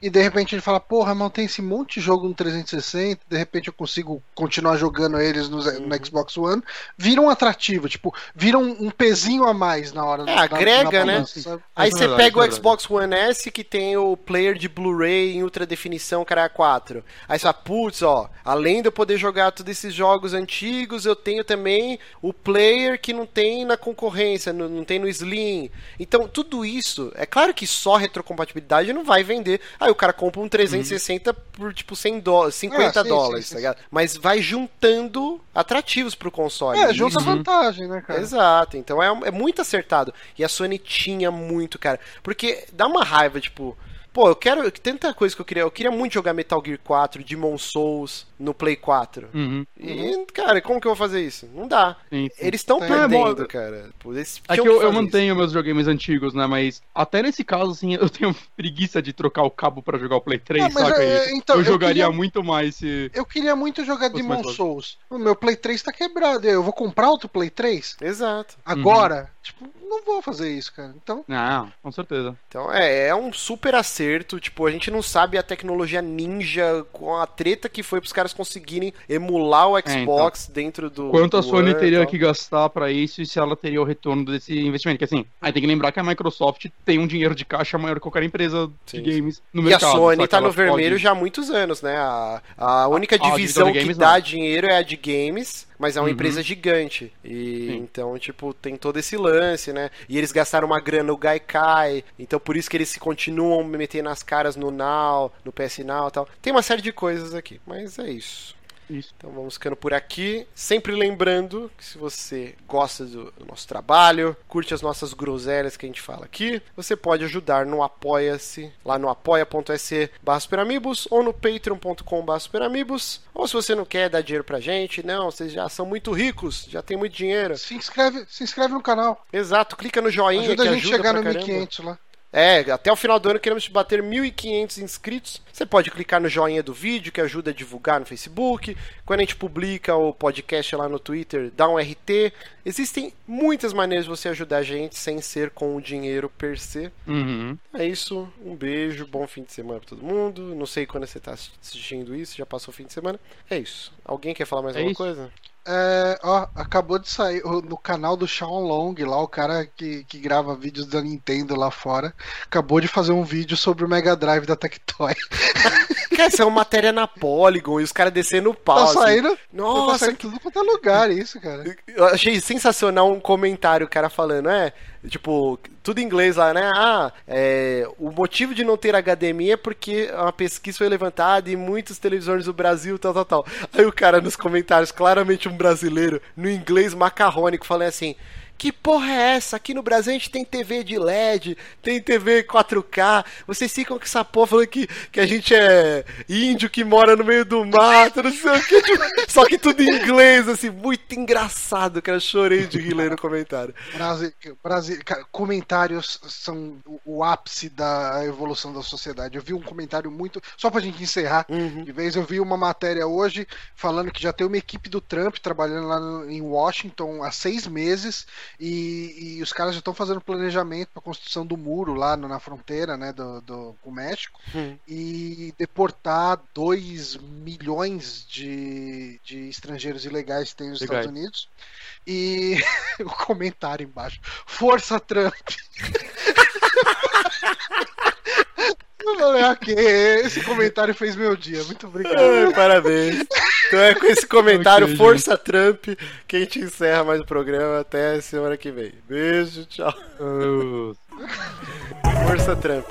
e de repente ele fala, porra, mas tem esse monte de jogo no 360, de repente eu consigo continuar jogando eles no, uhum. no Xbox One, vira um atrativo, tipo, vira um, um pezinho a mais na hora É, na, agrega, na balança, né? Aí é você verdade, pega o é Xbox One S que tem o player de Blu-ray em ultra definição, cara 4. Aí você fala, putz, ó, além de eu poder jogar todos esses jogos antigos, eu tenho também o player que não tem na concorrência, não, não tem no Slim Slim. Então, tudo isso, é claro que só retrocompatibilidade não vai vender. Aí o cara compra um 360 uhum. por tipo 100 dólares, 50 é, sim, dólares, sim, sim, tá ligado? Mas vai juntando atrativos pro console. É, junta uhum. vantagem, né, cara? Exato. Então é, é muito acertado. E a Sony tinha muito, cara. Porque dá uma raiva, tipo. Pô, eu quero. Tem tanta coisa que eu queria. Eu queria muito jogar Metal Gear 4, Demon Souls no Play 4. Uhum. E, cara, como que eu vou fazer isso? Não dá. Sim, sim. Eles estão perdendo, é, cara. Eles é que eu, eu mantenho isso. meus videogames antigos, né? Mas até nesse caso, assim, eu tenho preguiça de trocar o cabo para jogar o Play 3, ah, saca? É, então, eu, eu jogaria queria, muito mais se. Eu queria muito jogar Demon Souls. O meu Play 3 tá quebrado. Eu vou comprar outro Play 3? Exato. Agora? Uhum. Tipo, não vou fazer isso, cara. Então. Não, com certeza. Então, é, é um super acerto. Tipo, a gente não sabe a tecnologia ninja com a treta que foi pros caras conseguirem emular o Xbox é, então, dentro do. Quanto do a Sony teria que gastar para isso e se ela teria o retorno desse investimento? Que assim, aí tem que lembrar que a Microsoft tem um dinheiro de caixa maior que qualquer empresa sim, de games no e mercado. E a Sony tá no vermelho pode... já há muitos anos, né? A, a única divisão a que dá não. dinheiro é a de games mas é uma uhum. empresa gigante. E Sim. então, tipo, tem todo esse lance, né? E eles gastaram uma grana no Gaikai, então por isso que eles continuam metendo as caras no Now, no PS Now e tal. Tem uma série de coisas aqui, mas é isso. Isso. Então vamos ficando por aqui. Sempre lembrando que se você gosta do, nosso trabalho, curte as nossas groselhas que a gente fala aqui, você pode ajudar no Apoia-se, lá no apoia.se superamigos ou no patreon.com superamigos. Ou se você não quer dar dinheiro pra gente, não, vocês já são muito ricos, já tem muito dinheiro. Se inscreve, se inscreve no canal. Exato, clica no joinha ajuda que a gente ajuda chegar no 1500 lá. É, até o final do ano queremos bater 1.500 inscritos. Você pode clicar no joinha do vídeo, que ajuda a divulgar no Facebook. Quando a gente publica o podcast lá no Twitter, dá um RT. Existem muitas maneiras de você ajudar a gente sem ser com o dinheiro per se. Uhum. É isso. Um beijo, bom fim de semana pra todo mundo. Não sei quando você tá assistindo isso, já passou o fim de semana. É isso. Alguém quer falar mais é alguma isso. coisa? É, ó, acabou de sair no canal do Shawn Long, lá o cara que, que grava vídeos da Nintendo lá fora, acabou de fazer um vídeo sobre o Mega Drive da Tectoy. Cara, isso é uma matéria na Polygon e os caras descendo o pau. Tá assim. saindo. Assim. Nossa, tá saindo tudo quanto é lugar isso, cara. Eu achei sensacional um comentário, o cara falando, é. Tipo, tudo em inglês lá, né? Ah, é, o motivo de não ter HDMI é porque uma pesquisa foi levantada e muitos televisores do Brasil, tal, tal, tal. Aí o cara nos comentários, claramente um brasileiro, no inglês macarrônico, falando assim: que porra é essa? Aqui no Brasil a gente tem TV de LED, tem TV 4K. Vocês ficam com essa porra falando que, que a gente é índio que mora no meio do mato, não sei o que. Só que tudo em inglês, assim, muito engraçado, cara. Chorei de rir no comentário. Brasil, Brasil, cara, comentários são o, ápice da evolução da sociedade. Eu vi um comentário muito. Só pra gente encerrar, uhum. de vez eu vi uma matéria hoje falando que já tem uma equipe do Trump trabalhando lá em Washington há seis meses e, e os caras já estão fazendo planejamento para a construção do muro lá no, na fronteira né, do, do, com o México hum. e deportar 2 milhões de, de estrangeiros ilegais que tem nos Estados Unidos. E o comentário embaixo: Força Trump! ok, esse comentário fez meu dia. Muito obrigado. Ai, parabéns. Então é com esse comentário, okay, Força gente. Trump, que a gente encerra mais o programa. Até semana que vem. Beijo, tchau. Força Trump.